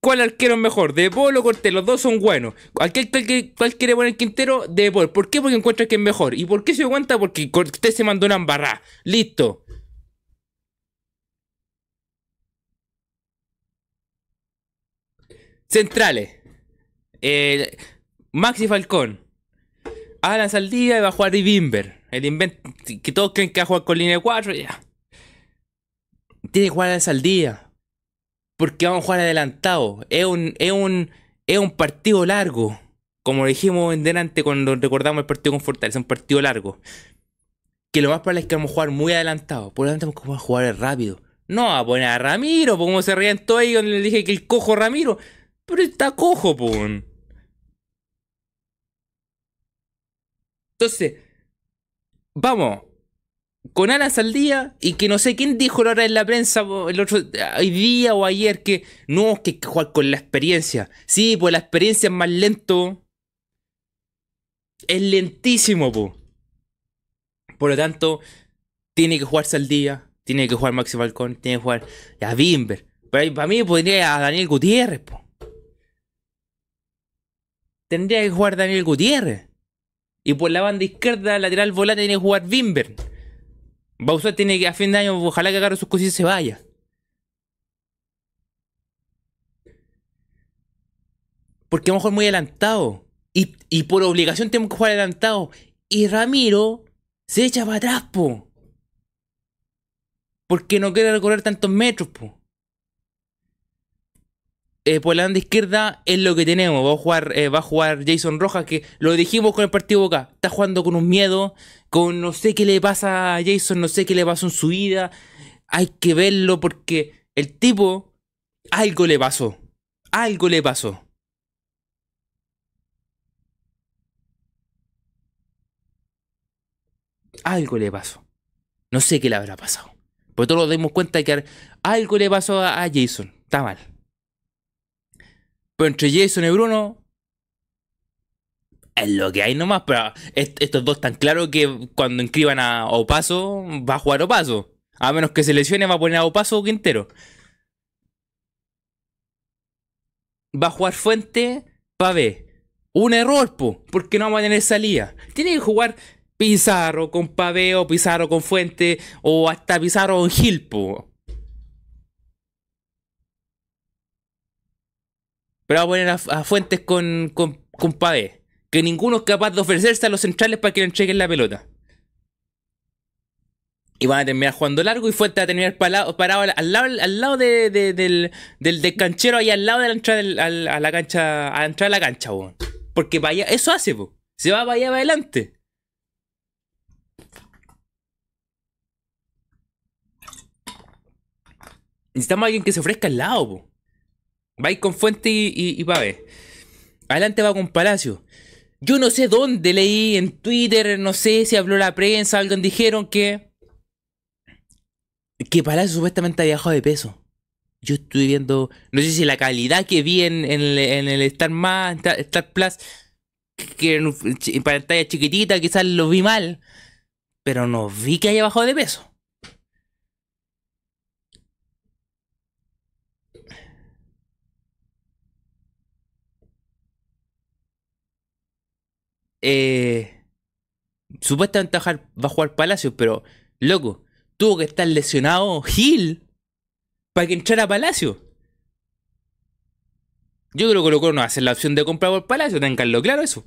¿Cuál arquero es mejor? De Paul o Cortés, los dos son buenos. Aquel cual, quiere poner Quintero, de Paul. ¿Por qué? Porque encuentra que es mejor. ¿Y por qué se cuenta? Porque Cortés se mandó una embarrada. Listo. Centrales. Eh, Maxi Falcón. Alan Saldía y va a jugar Bimber. El invento que todos creen que va a jugar con línea de 4. Ya. Tiene que jugar Alan Saldía porque vamos a jugar adelantado. Es un, es un, es un partido largo. Como dijimos en delante cuando recordamos el partido con Fortaleza, un partido largo. Que lo más probable es que vamos a jugar muy adelantado. Por lo tanto, vamos a jugar rápido. No a poner a Ramiro, como se rían todos cuando le dije que el cojo Ramiro. Pero está cojo, pum. Entonces, vamos, con alas al día y que no sé quién dijo ahora en la prensa el otro hoy día o ayer que no, que hay que jugar con la experiencia. Sí, pues la experiencia es más lento. Es lentísimo, po. Por lo tanto, tiene que jugarse al día, tiene que jugar Maxi Falcón, tiene que jugar a Bimber. Para mí podría a Daniel Gutiérrez, po. Tendría que jugar Daniel Gutiérrez. Y por la banda izquierda, lateral volante, tiene que jugar Bimber. Bowser tiene que a fin de año, ojalá que agarre sus cosas y se vaya. Porque a jugar muy adelantado. Y, y, por obligación tenemos que jugar adelantado. Y Ramiro se echa para atrás, po. Porque no quiere recorrer tantos metros, po. Eh, por la banda izquierda es lo que tenemos. Va a jugar, eh, va a jugar Jason Rojas, que lo dijimos con el partido Boca. Está jugando con un miedo, con no sé qué le pasa a Jason, no sé qué le pasó en su vida. Hay que verlo porque el tipo, algo le pasó. Algo le pasó. Algo le pasó. No sé qué le habrá pasado. Pero todos nos dimos cuenta de que algo le pasó a Jason. Está mal. Pero entre Jason y Bruno. Es lo que hay nomás. Pero estos dos están claros que cuando inscriban a Opaso, va a jugar Opaso. A menos que se lesione, va a poner a Opaso o Quintero. Va a jugar Fuente ver. Un error, po, porque no vamos a tener salida. Tiene que jugar Pizarro con Pavé o Pizarro con Fuente o hasta Pizarro con Gil, Pero va a poner a, Fuentes con, con, con Pavé. Que ninguno es capaz de ofrecerse a los centrales para que le entreguen la pelota. Y van a terminar jugando largo y Fuentes va a terminar parado, al, lado, al lado de, del, del, canchero, ahí al lado de la entrada a la cancha, a entrar a la cancha, Porque vaya, eso hace, po. Se va para allá para adelante. Necesitamos a alguien que se ofrezca al lado, po. Va con Fuente y, y, Pave. Adelante va con Palacio. Yo no sé dónde leí en Twitter, no sé si habló la prensa, alguien dijeron que. Que Palacio supuestamente había bajado de peso. Yo estoy viendo. No sé si la calidad que vi en, el Star Más, Star Plus, que en, pantalla chiquitita, quizás lo vi mal. Pero no vi que haya bajado de peso. Eh, supuestamente va a jugar Palacio, pero loco, tuvo que estar lesionado Gil para que entrara a Palacio. Yo creo que Colo no va a hacer la opción de comprar por Palacio, tenganlo claro eso.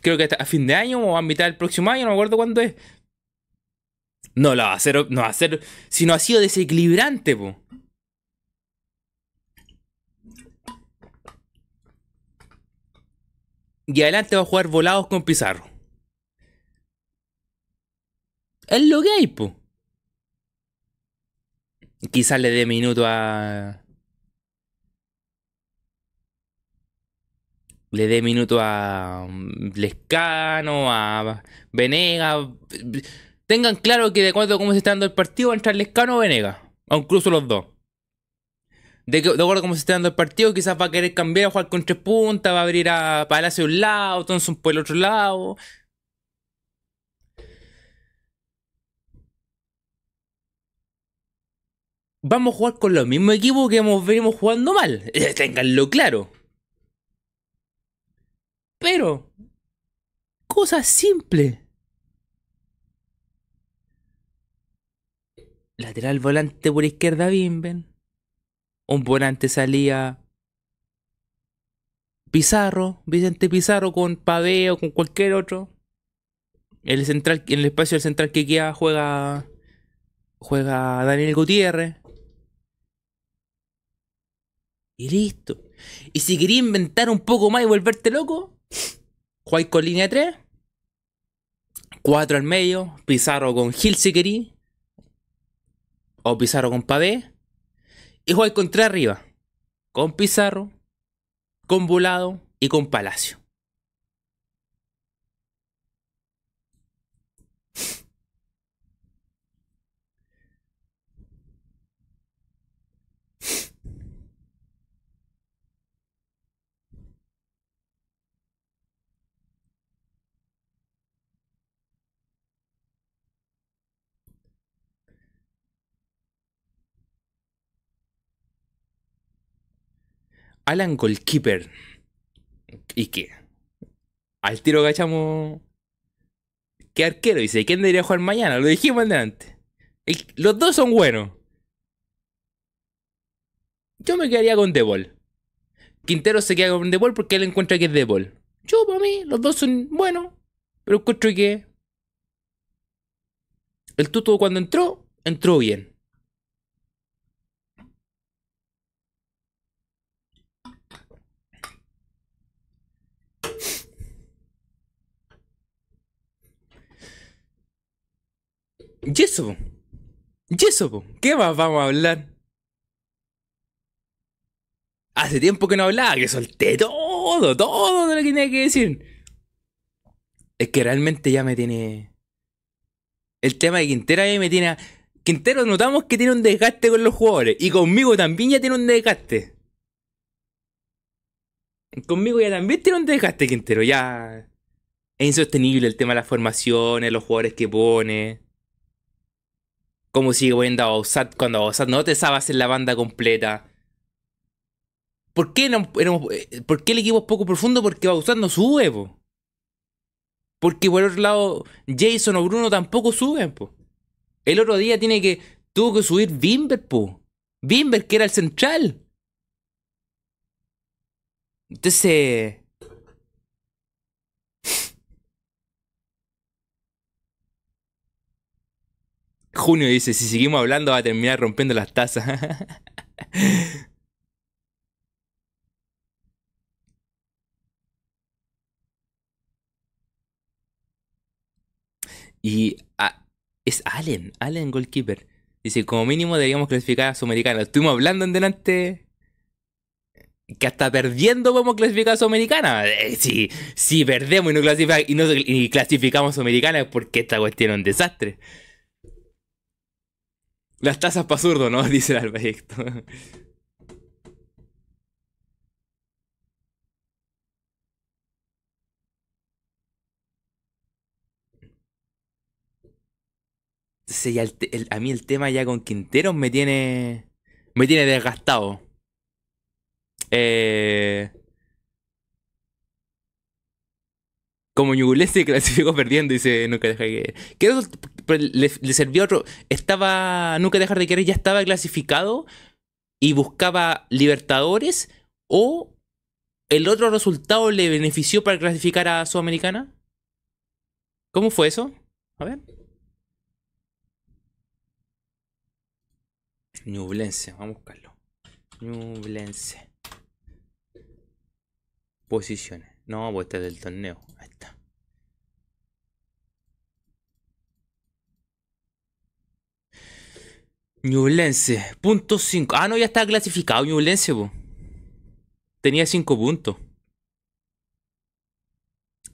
Creo que a fin de año o a mitad del próximo año, no me acuerdo cuándo es. No la va a hacer, no va a hacer, si no ha sido desequilibrante, po. Y adelante va a jugar volados con Pizarro. Es lo que hay, po. Quizás le dé minuto a. Le dé minuto a mm, Lescano, a Venega. Tengan claro que de acuerdo a cómo se está dando el partido va a entrar Lescano o Venega. O incluso los dos de, acuerdo a cómo se está dando el partido, quizás va a querer cambiar, a jugar con tres puntas, va a abrir a Palacio de un lado, Thompson por el otro lado. vamos a jugar con los mismos equipos que hemos venimos jugando mal. [LAUGHS] Ténganlo claro. Pero, cosas simples. Lateral volante por izquierda, Bimben. Un volante salía Pizarro, Vicente Pizarro con Pavé o con cualquier otro. El central, en el espacio del central que queda juega juega Daniel Gutiérrez. Y listo. Y si quería inventar un poco más y volverte loco, jugáis con línea 3. 4 al medio. Pizarro con Gil si. O Pizarro con Pavé. Y jugáis con 3 arriba. Con Pizarro. Con Volado. Y con Palacio. Alan Goalkeeper. ¿Y qué? Al tiro cachamos. ¿Qué arquero? Dice, ¿quién debería jugar mañana? Lo dijimos antes. los dos son buenos. Yo me quedaría con Debol. Quintero se queda con Debol porque él encuentra que es Debol. Yo, para mí, los dos son buenos. Pero encuentro que. El tuto cuando entró, entró bien. ¿Y eso? ¿Y eso? ¿Qué más vamos a hablar? Hace tiempo que no hablaba, que solté todo, todo lo que tenía que decir. Es que realmente ya me tiene. El tema de Quintero ahí me tiene. Quintero notamos que tiene un desgaste con los jugadores. Y conmigo también ya tiene un desgaste. Conmigo ya también tiene un desgaste Quintero. Ya. Es insostenible el tema de las formaciones, los jugadores que pone. Cómo sigue poniendo a Bausat cuando Bausat no te sabes hacer la banda completa. ¿Por qué, no, eh, ¿Por qué el equipo es poco profundo? Porque Bausat no sube, po. Porque por otro lado, Jason o Bruno tampoco suben, po. El otro día tiene que. Tuvo que subir Bimber, po. Bimber, que era el central. Entonces. Junio dice, si seguimos hablando va a terminar rompiendo las tazas. [LAUGHS] y ah, es Allen, Allen goalkeeper. Dice, como mínimo deberíamos clasificar a Sudamericana. Estuvimos hablando en delante que hasta perdiendo podemos clasificar a Sudamericana. Eh, si, si perdemos y no, y no clasificamos a Sudamericana es porque esta cuestión es un desastre. Las tazas para zurdo, ¿no? [LAUGHS] Dice el proyecto. a mí el tema ya con Quinteros me tiene. Me tiene desgastado. Eh. Como se clasificó [LAUGHS] perdiendo, dice nunca deja que. le, le servía otro. Estaba. Nunca dejar de querer, ya estaba clasificado y buscaba Libertadores o el otro resultado le benefició para clasificar a Sudamericana. ¿Cómo fue eso? A ver. Ñublense, vamos a buscarlo. Ñublense. Posiciones. No, pues este es del torneo. Ahí está. Ñublense, punto 5. Ah, no, ya está clasificado Ñublense. Tenía 5 puntos.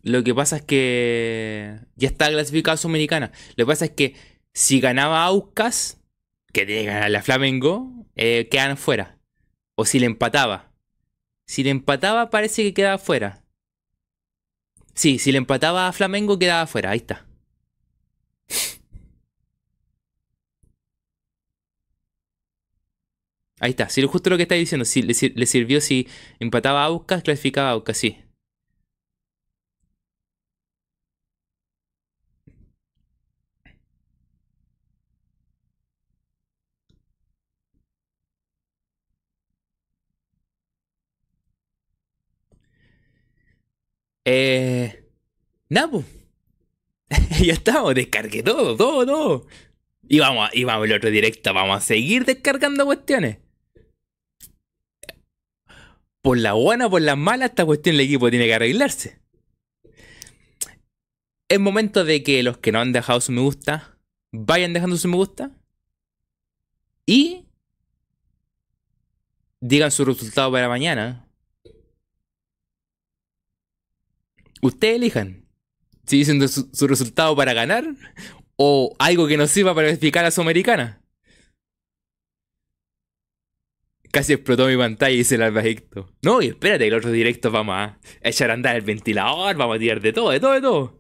Lo que pasa es que ya está clasificado Sudamericana. Lo que pasa es que si ganaba Aucas, que tiene que ganar la Flamengo, eh, quedan fuera. O si le empataba. Si le empataba, parece que quedaba fuera. Sí, si le empataba a Flamengo quedaba afuera, ahí está. Ahí está, si justo lo que está diciendo, si le sirvió si empataba a Aucas, clasificaba a Aucas, sí. Eh. [LAUGHS] Ya estamos, descargué todo, todo, todo. Y vamos, y vamos el otro directo, vamos a seguir descargando cuestiones. Por la buena, por la mala, esta cuestión el equipo tiene que arreglarse. Es momento de que los que no han dejado su me gusta, vayan dejando su me gusta. Y digan su resultado para mañana. Ustedes elijan. Si dicen su, su resultado para ganar o algo que nos sirva para clasificar a Sudamericana. Casi explotó mi pantalla y dice el albajecto. No, y espérate, el otro directo vamos a echar a andar el ventilador, vamos a tirar de todo, de todo, de todo.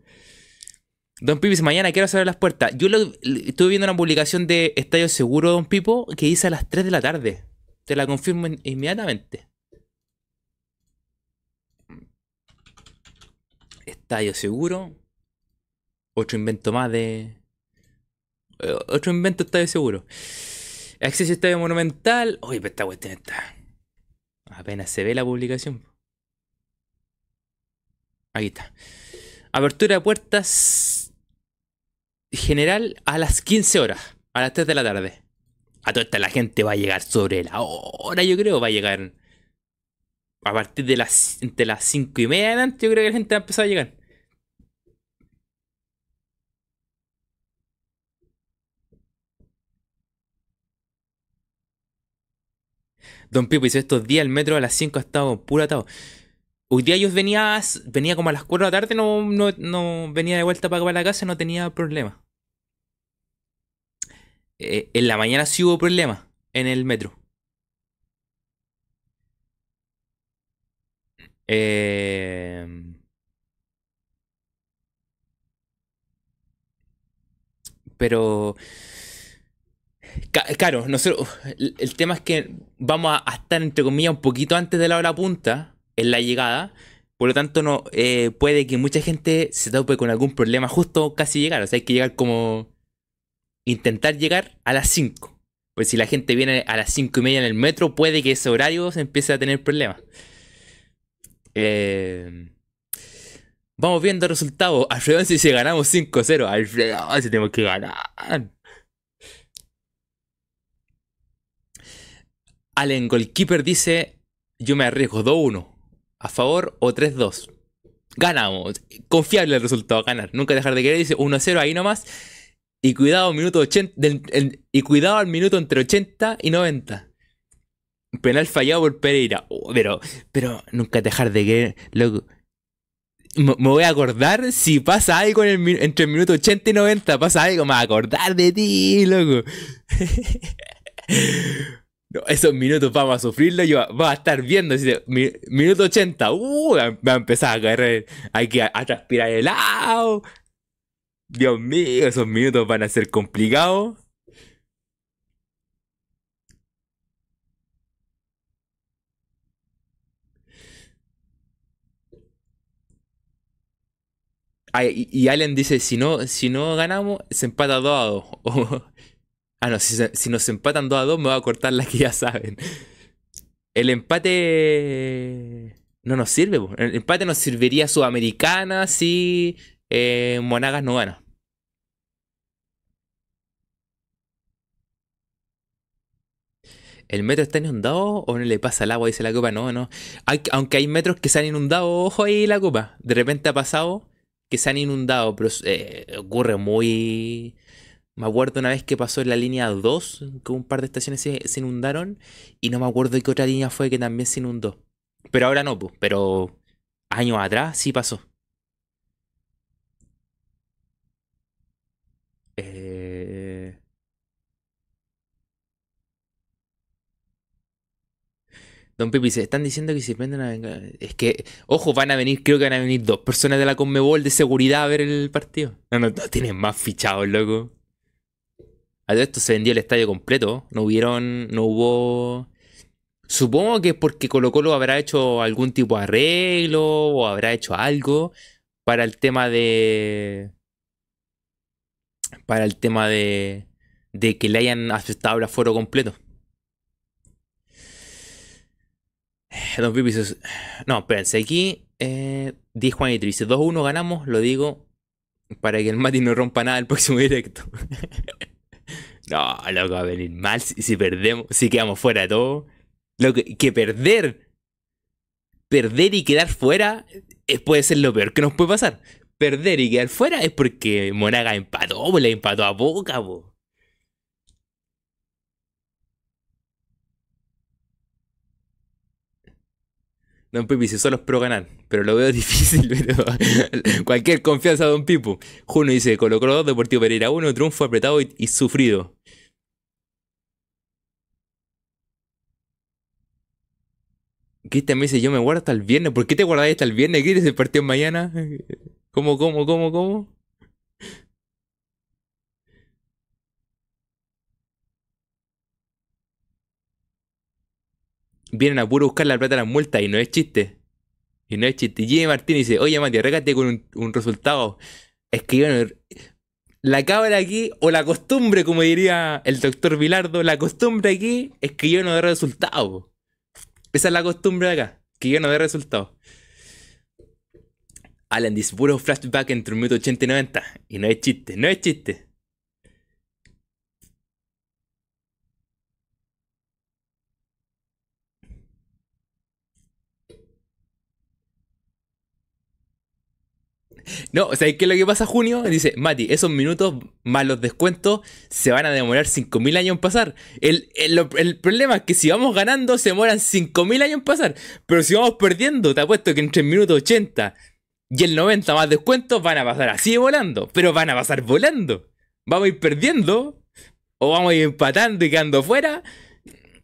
Don Pipo dice, mañana quiero cerrar las puertas. Yo lo- estuve viendo una publicación de Estadio Seguro, Don Pipo, que dice a las 3 de la tarde. Te la confirmo in- inmediatamente. Estadio Seguro. Otro invento más de... eh, Otro invento Estadio Seguro. Acceso a Estadio Monumental. Uy, pero esta cuestión está... Apenas se ve la publicación. Ahí está. Apertura de puertas general a las 15 horas. A las 3 de la tarde. A toda esta la gente va a llegar sobre la hora, yo creo. Va a llegar a partir de las, entre las 5 y media adelante. Yo creo que la gente va a empezar a llegar. Don Pipo dice, estos días el metro a las 5 ha estado puro atado. Hoy día yo venía, venía como a las 4 de la tarde, no, no, no venía de vuelta para, para la casa, no tenía problema. Eh, en la mañana sí hubo problema en el metro. Eh, pero... Claro, nosotros, el, tema es que vamos a, estar, entre comillas, un poquito antes de la hora punta en la llegada. Por lo tanto, no eh, puede que mucha gente se tope con algún problema justo casi llegar. O sea, hay que llegar como... Intentar llegar a las 5. Pues si la gente viene a las 5 y media en el metro, puede que ese horario se empiece a tener problemas. Eh, Vamos viendo el resultado. Alfredo si ganamos 5-0. Alfredo si tenemos que ganar. Allen Goalkeeper dice: Yo me arriesgo 2-1. A favor o 3-2. Ganamos. Confiable el resultado, ganar. Nunca dejar de querer. Dice 1-0 ahí nomás. Y cuidado, minuto 80, del- el- y cuidado al minuto entre 80 y 90. Penal fallado por Pereira. Oh, pero, pero nunca dejar de querer. Loco. Me voy a acordar si pasa algo entre el minuto 80 y 90. Pasa algo, me voy a acordar de ti, loco. [LAUGHS] No, esos minutos vamos a sufrirlo. Yo va a estar viendo. así de, mi- minuto 80. Uh, va a empezar a caer. Hay que a, transpirar helado. Dios mío, esos minutos van a ser complicados. Ah, y, y Allen dice, si no, si no ganamos, se empata 2 a 2. [LAUGHS] Ah, no, si, nos empatan 2 a 2, me va a cortar las que ya saben. El empate no nos sirve. po. El empate nos serviría Sudamericana si eh, Monagas no gana. ¿El metro está inundado o no le pasa el agua? Dice la copa. No, no. Hay- aunque hay metros que se han inundado, ojo ahí la copa. De repente ha pasado que se han inundado, pero eh, ocurre muy... Me acuerdo una vez que pasó en la línea 2, que un par de estaciones se, se inundaron, y no me acuerdo qué otra línea fue que también se inundó. Pero ahora no, pues, pero años atrás sí pasó. Eh... Don Pepe dice, están diciendo que si prenden a vengar. Es que, ojo, van a venir, creo que van a venir dos personas de la Conmebol de seguridad a ver el partido. No, no, no tienen más fichados, loco. A todo esto se vendió el estadio completo. No hubieron. No hubo. Supongo que es porque Colo Colo habrá hecho algún tipo de arreglo o habrá hecho algo para el tema de. Para el tema de. De que le hayan aceptado el aforo completo. Don Pipi dice- No, espérense, aquí eh, dijo Juanito, dice 2-1 ganamos, lo digo para que el Mati no rompa nada el próximo directo. [LAUGHS] no, loco, va a venir mal si, perdemos, si quedamos fuera de todo. Lo que, perder, perder y quedar fuera eh, puede ser lo peor que nos puede pasar. Perder y quedar fuera es porque Monaga empató, pues, le empató a Boca, po. Don Pipo dice, solo espero ganar, pero lo veo [LAUGHS] difícil, pero [LAUGHS] cualquier confianza Don Pipo. Juno dice, Colo Colo 2, Deportivo Pereira 1, triunfo apretado y sufrido. Cristian me dice, yo me guardo hasta el viernes. ¿Por qué te guardáis hasta el viernes? ¿Quieres el partido mañana? [LAUGHS] ¿Cómo, cómo, cómo, cómo? Vienen a puro buscar la plata de las multas y no es chiste. Y no es chiste. Jimmy Martínez dice, oye Mati, arréglate con un, resultado. Es que yo no- La cámara aquí, o la costumbre, como diría el doctor Vilardo, la costumbre aquí es que yo no dé resultado. Esa es la costumbre de acá, que yo no dé resultado. Alan dice, puro flashback entre un minuto 80 y 90. Y no es chiste, no es chiste. No, o sea, ¿qué es lo que pasa junio? Dice, Mati, esos minutos más los descuentos se van a demorar 5.000 años en pasar. El, el- el problema es que si vamos ganando se demoran 5.000 años en pasar. Pero si vamos perdiendo, te apuesto que entre el minuto 80 y el 90 más descuentos van a pasar así volando. Pero van a pasar volando. Vamos a ir perdiendo o vamos a ir empatando y quedando fuera.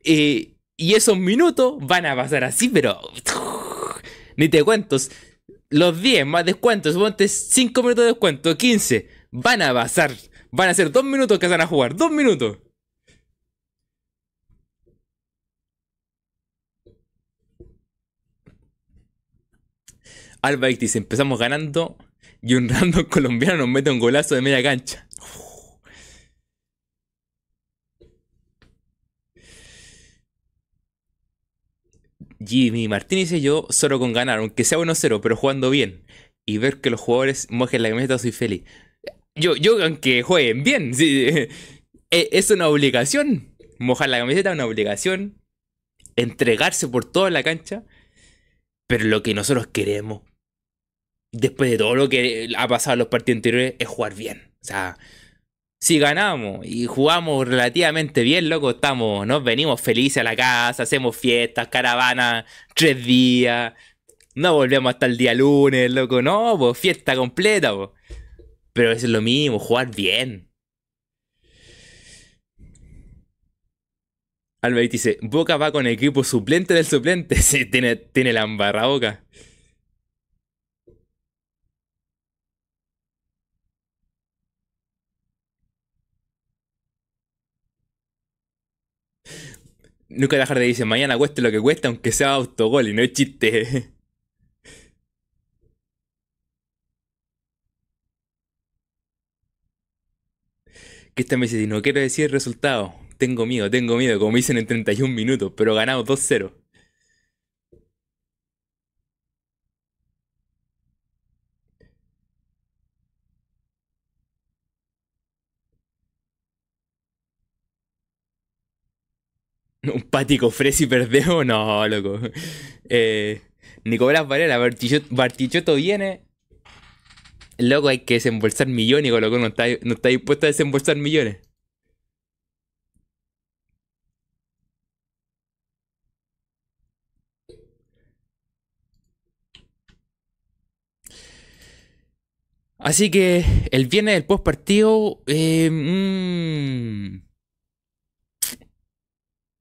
Y esos minutos van a pasar así, pero... Ni te cuento. Los 10 más descuentos, suponte 5 minutos de descuento, 15. Van a pasar. Van a ser 2 minutos que se van a jugar. 2 minutos. Alba dice, empezamos ganando y un [LAUGHS] random colombiano nos mete un golazo de media cancha. Jimmy Martínez dice yo solo con ganar, aunque sea 1-0, pero jugando bien. Y ver que los jugadores mojen la camiseta, soy feliz. Yo, yo aunque jueguen bien, [LAUGHS] eh, es una obligación. Mojar la camiseta es una obligación. Entregarse por toda la cancha. Pero lo que nosotros queremos, después de todo lo que ha pasado en los partidos anteriores, es jugar bien. O sea, si ganamos y jugamos relativamente bien, loco, estamos, nos venimos felices a la casa, hacemos fiestas, caravanas, tres días, no volvemos hasta el día lunes, loco, no, pues fiesta completa. Pero es lo mismo, jugar bien. Albert dice, Boca va con equipo suplente del suplente. [LAUGHS] Sí, tiene, tiene la embarra Boca. Nunca dejar de decir, mañana cueste lo que cueste, aunque sea autogol, y no es chiste. [LAUGHS] Que esta me dice, no quiero decir el resultado, tengo miedo, tengo miedo, como dicen en 31 minutos, pero ganamos 2-0. [LAUGHS] Un pático Fresi perdemos, no, loco. Eh, Nicolás Varela, Bartichotto, Bartichotto viene. Loco, hay que desembolsar millones Colo no está, no está dispuesto a desembolsar millones. Así que el viernes del post partido. eh, mm,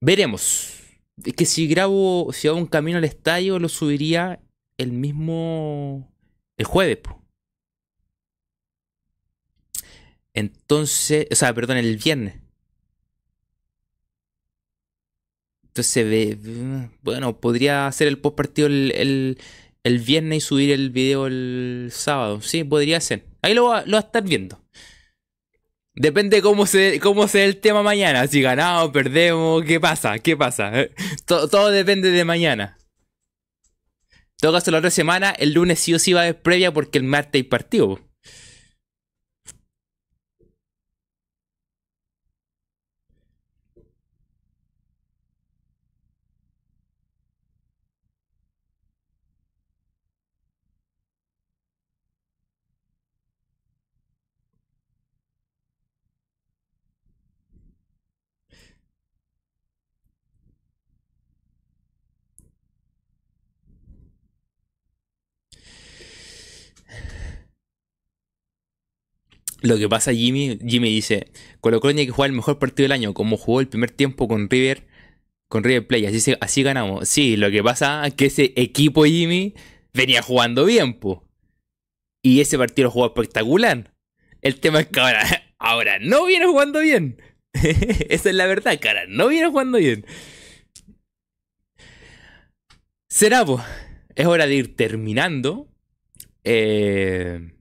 Veremos. Es que si grabo, si hago un camino al estadio, lo subiría el mismo. el jueves. Po. Entonces, o sea, perdón, el viernes. Entonces, bueno, podría hacer el post partido el, el, viernes y subir el video el sábado. Sí, podría ser. Ahí lo, lo va a estar viendo. Depende cómo se, cómo sea el tema mañana. Si ganamos, perdemos, ¿qué pasa? ¿Qué pasa? todo, todo depende de mañana. En todo caso, la otra semana, el lunes sí o sí va a haber previa porque el martes hay partido. Lo que pasa, Jimmy, Jimmy dice, Colo Colo tiene que jugar el mejor partido del año, como jugó el primer tiempo con River, con River Play, así, así ganamos. Sí, lo que pasa es que ese equipo Jimmy venía jugando bien, po. Y ese partido lo jugó espectacular. El tema es que ahora, [LAUGHS] no viene jugando bien. [LAUGHS] Esa es la verdad, cara, no viene jugando bien. Será, pues, es hora de ir terminando. Eh...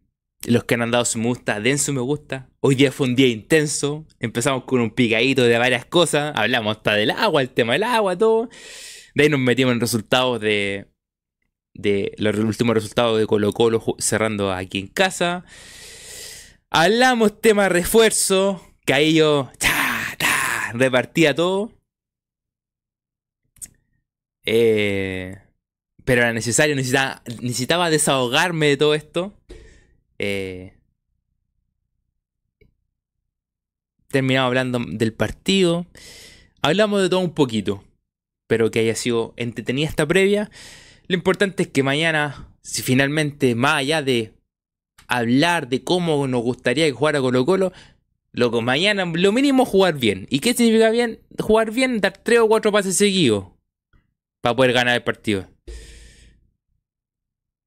Los que han dado su me gusta, den su me gusta. Hoy día fue un día intenso. Empezamos con un picadito de varias cosas. Hablamos hasta del agua, el tema del agua, todo. De ahí nos metimos en resultados de. de los últimos resultados de Colo Colo cerrando aquí en casa. Hablamos tema refuerzo. Que ahí yo. repartía todo. Eh, pero era necesario, necesitaba desahogarme de todo esto. Eh, terminamos hablando del partido. Hablamos de todo un poquito. Pero que haya sido entretenida esta previa. Lo importante es que mañana, si finalmente, más allá de hablar de cómo nos gustaría que jugara Colo Colo, loco, mañana lo mínimo jugar bien. ¿Y qué significa bien? Jugar bien, dar 3 o 4 pases seguidos. Para poder ganar el partido.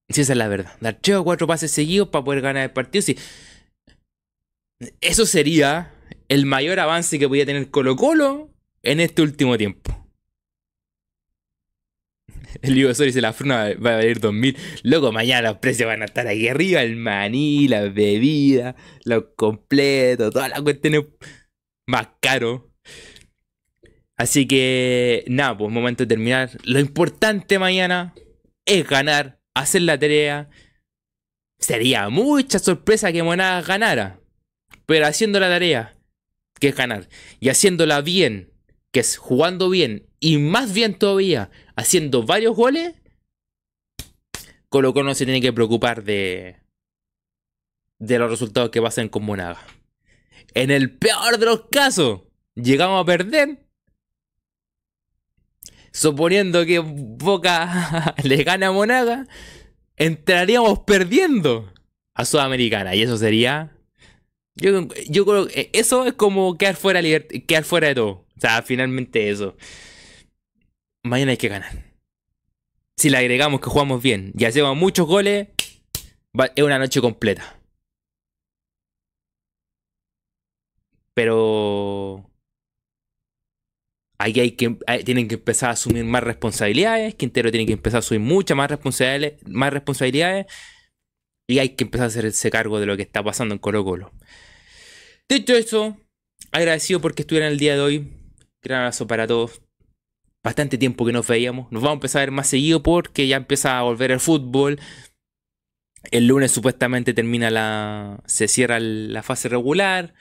Si esa es la verdad. Dar 3 o 4 pases seguidos para poder ganar el partido. Sí. Eso sería el mayor avance que podía tener Colo Colo en este último tiempo. [LAUGHS] El Ligo dice la fruna va a valer 2000. Loco, mañana los precios van a estar aquí arriba. El maní, la bebida, lo completo, todas las cuestiones más caro. Así que, nada, pues momento de terminar. Lo importante mañana es ganar hacer la tarea. Sería mucha sorpresa que Monaga ganara. Pero haciendo la tarea, que es ganar, y haciéndola bien, que es jugando bien, y más bien todavía, haciendo varios goles, Colo no se tiene que preocupar de, de los resultados que pasen con Monaga. En el peor de los casos, llegamos a perder. Suponiendo que Boca [LAUGHS] le gana a Monaga, entraríamos perdiendo a Sudamericana. Y eso sería. Yo, yo creo que eso es como quedar fuera, quedar fuera de todo. O sea, finalmente eso. Mañana hay que ganar. Si le agregamos que jugamos bien y hacemos muchos goles, es una noche completa. Pero Ahí hay que, tienen que empezar a asumir más responsabilidades, Quintero tiene que empezar a asumir muchas más responsabilidades, más responsabilidades y hay que empezar a hacerse cargo de lo que está pasando en Colo Colo. Dicho eso, agradecido porque estuvieran el día de hoy. Gran abrazo para todos. Bastante tiempo que nos veíamos. Nos vamos a empezar a ver más seguido porque ya empieza a volver el fútbol. El lunes supuestamente termina la. se cierra la fase regular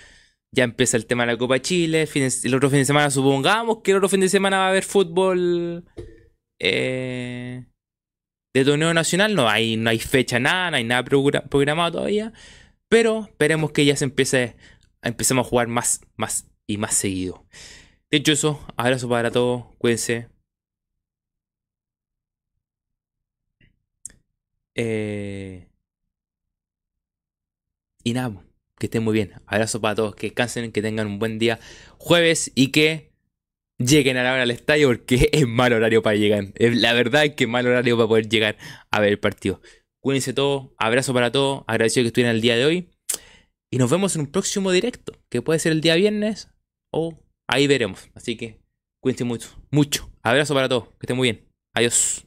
ya empieza el tema de la Copa Chile. el otro fin de semana, supongamos que el otro fin de semana va a haber fútbol eh, de torneo nacional. No hay, no hay fecha, nada, no hay nada programado todavía. Pero esperemos que ya se empiece, empecemos a jugar más, más y más seguido. Dicho eso, abrazo para todos, cuídense. Eh, y nada que estén muy bien. Abrazo para todos, que descansen, que tengan un buen día jueves y que lleguen a la hora al estadio porque [LAUGHS] es mal horario para llegar. La verdad es que es mal horario para poder llegar a ver el partido. Cuídense todos, abrazo para todos, agradecido que estuvieran el día de hoy. Y nos vemos en un próximo directo, que puede ser el día viernes o ahí veremos. Así que Cuídense mucho. Mucho. Abrazo para todos. Que estén muy bien. Adiós.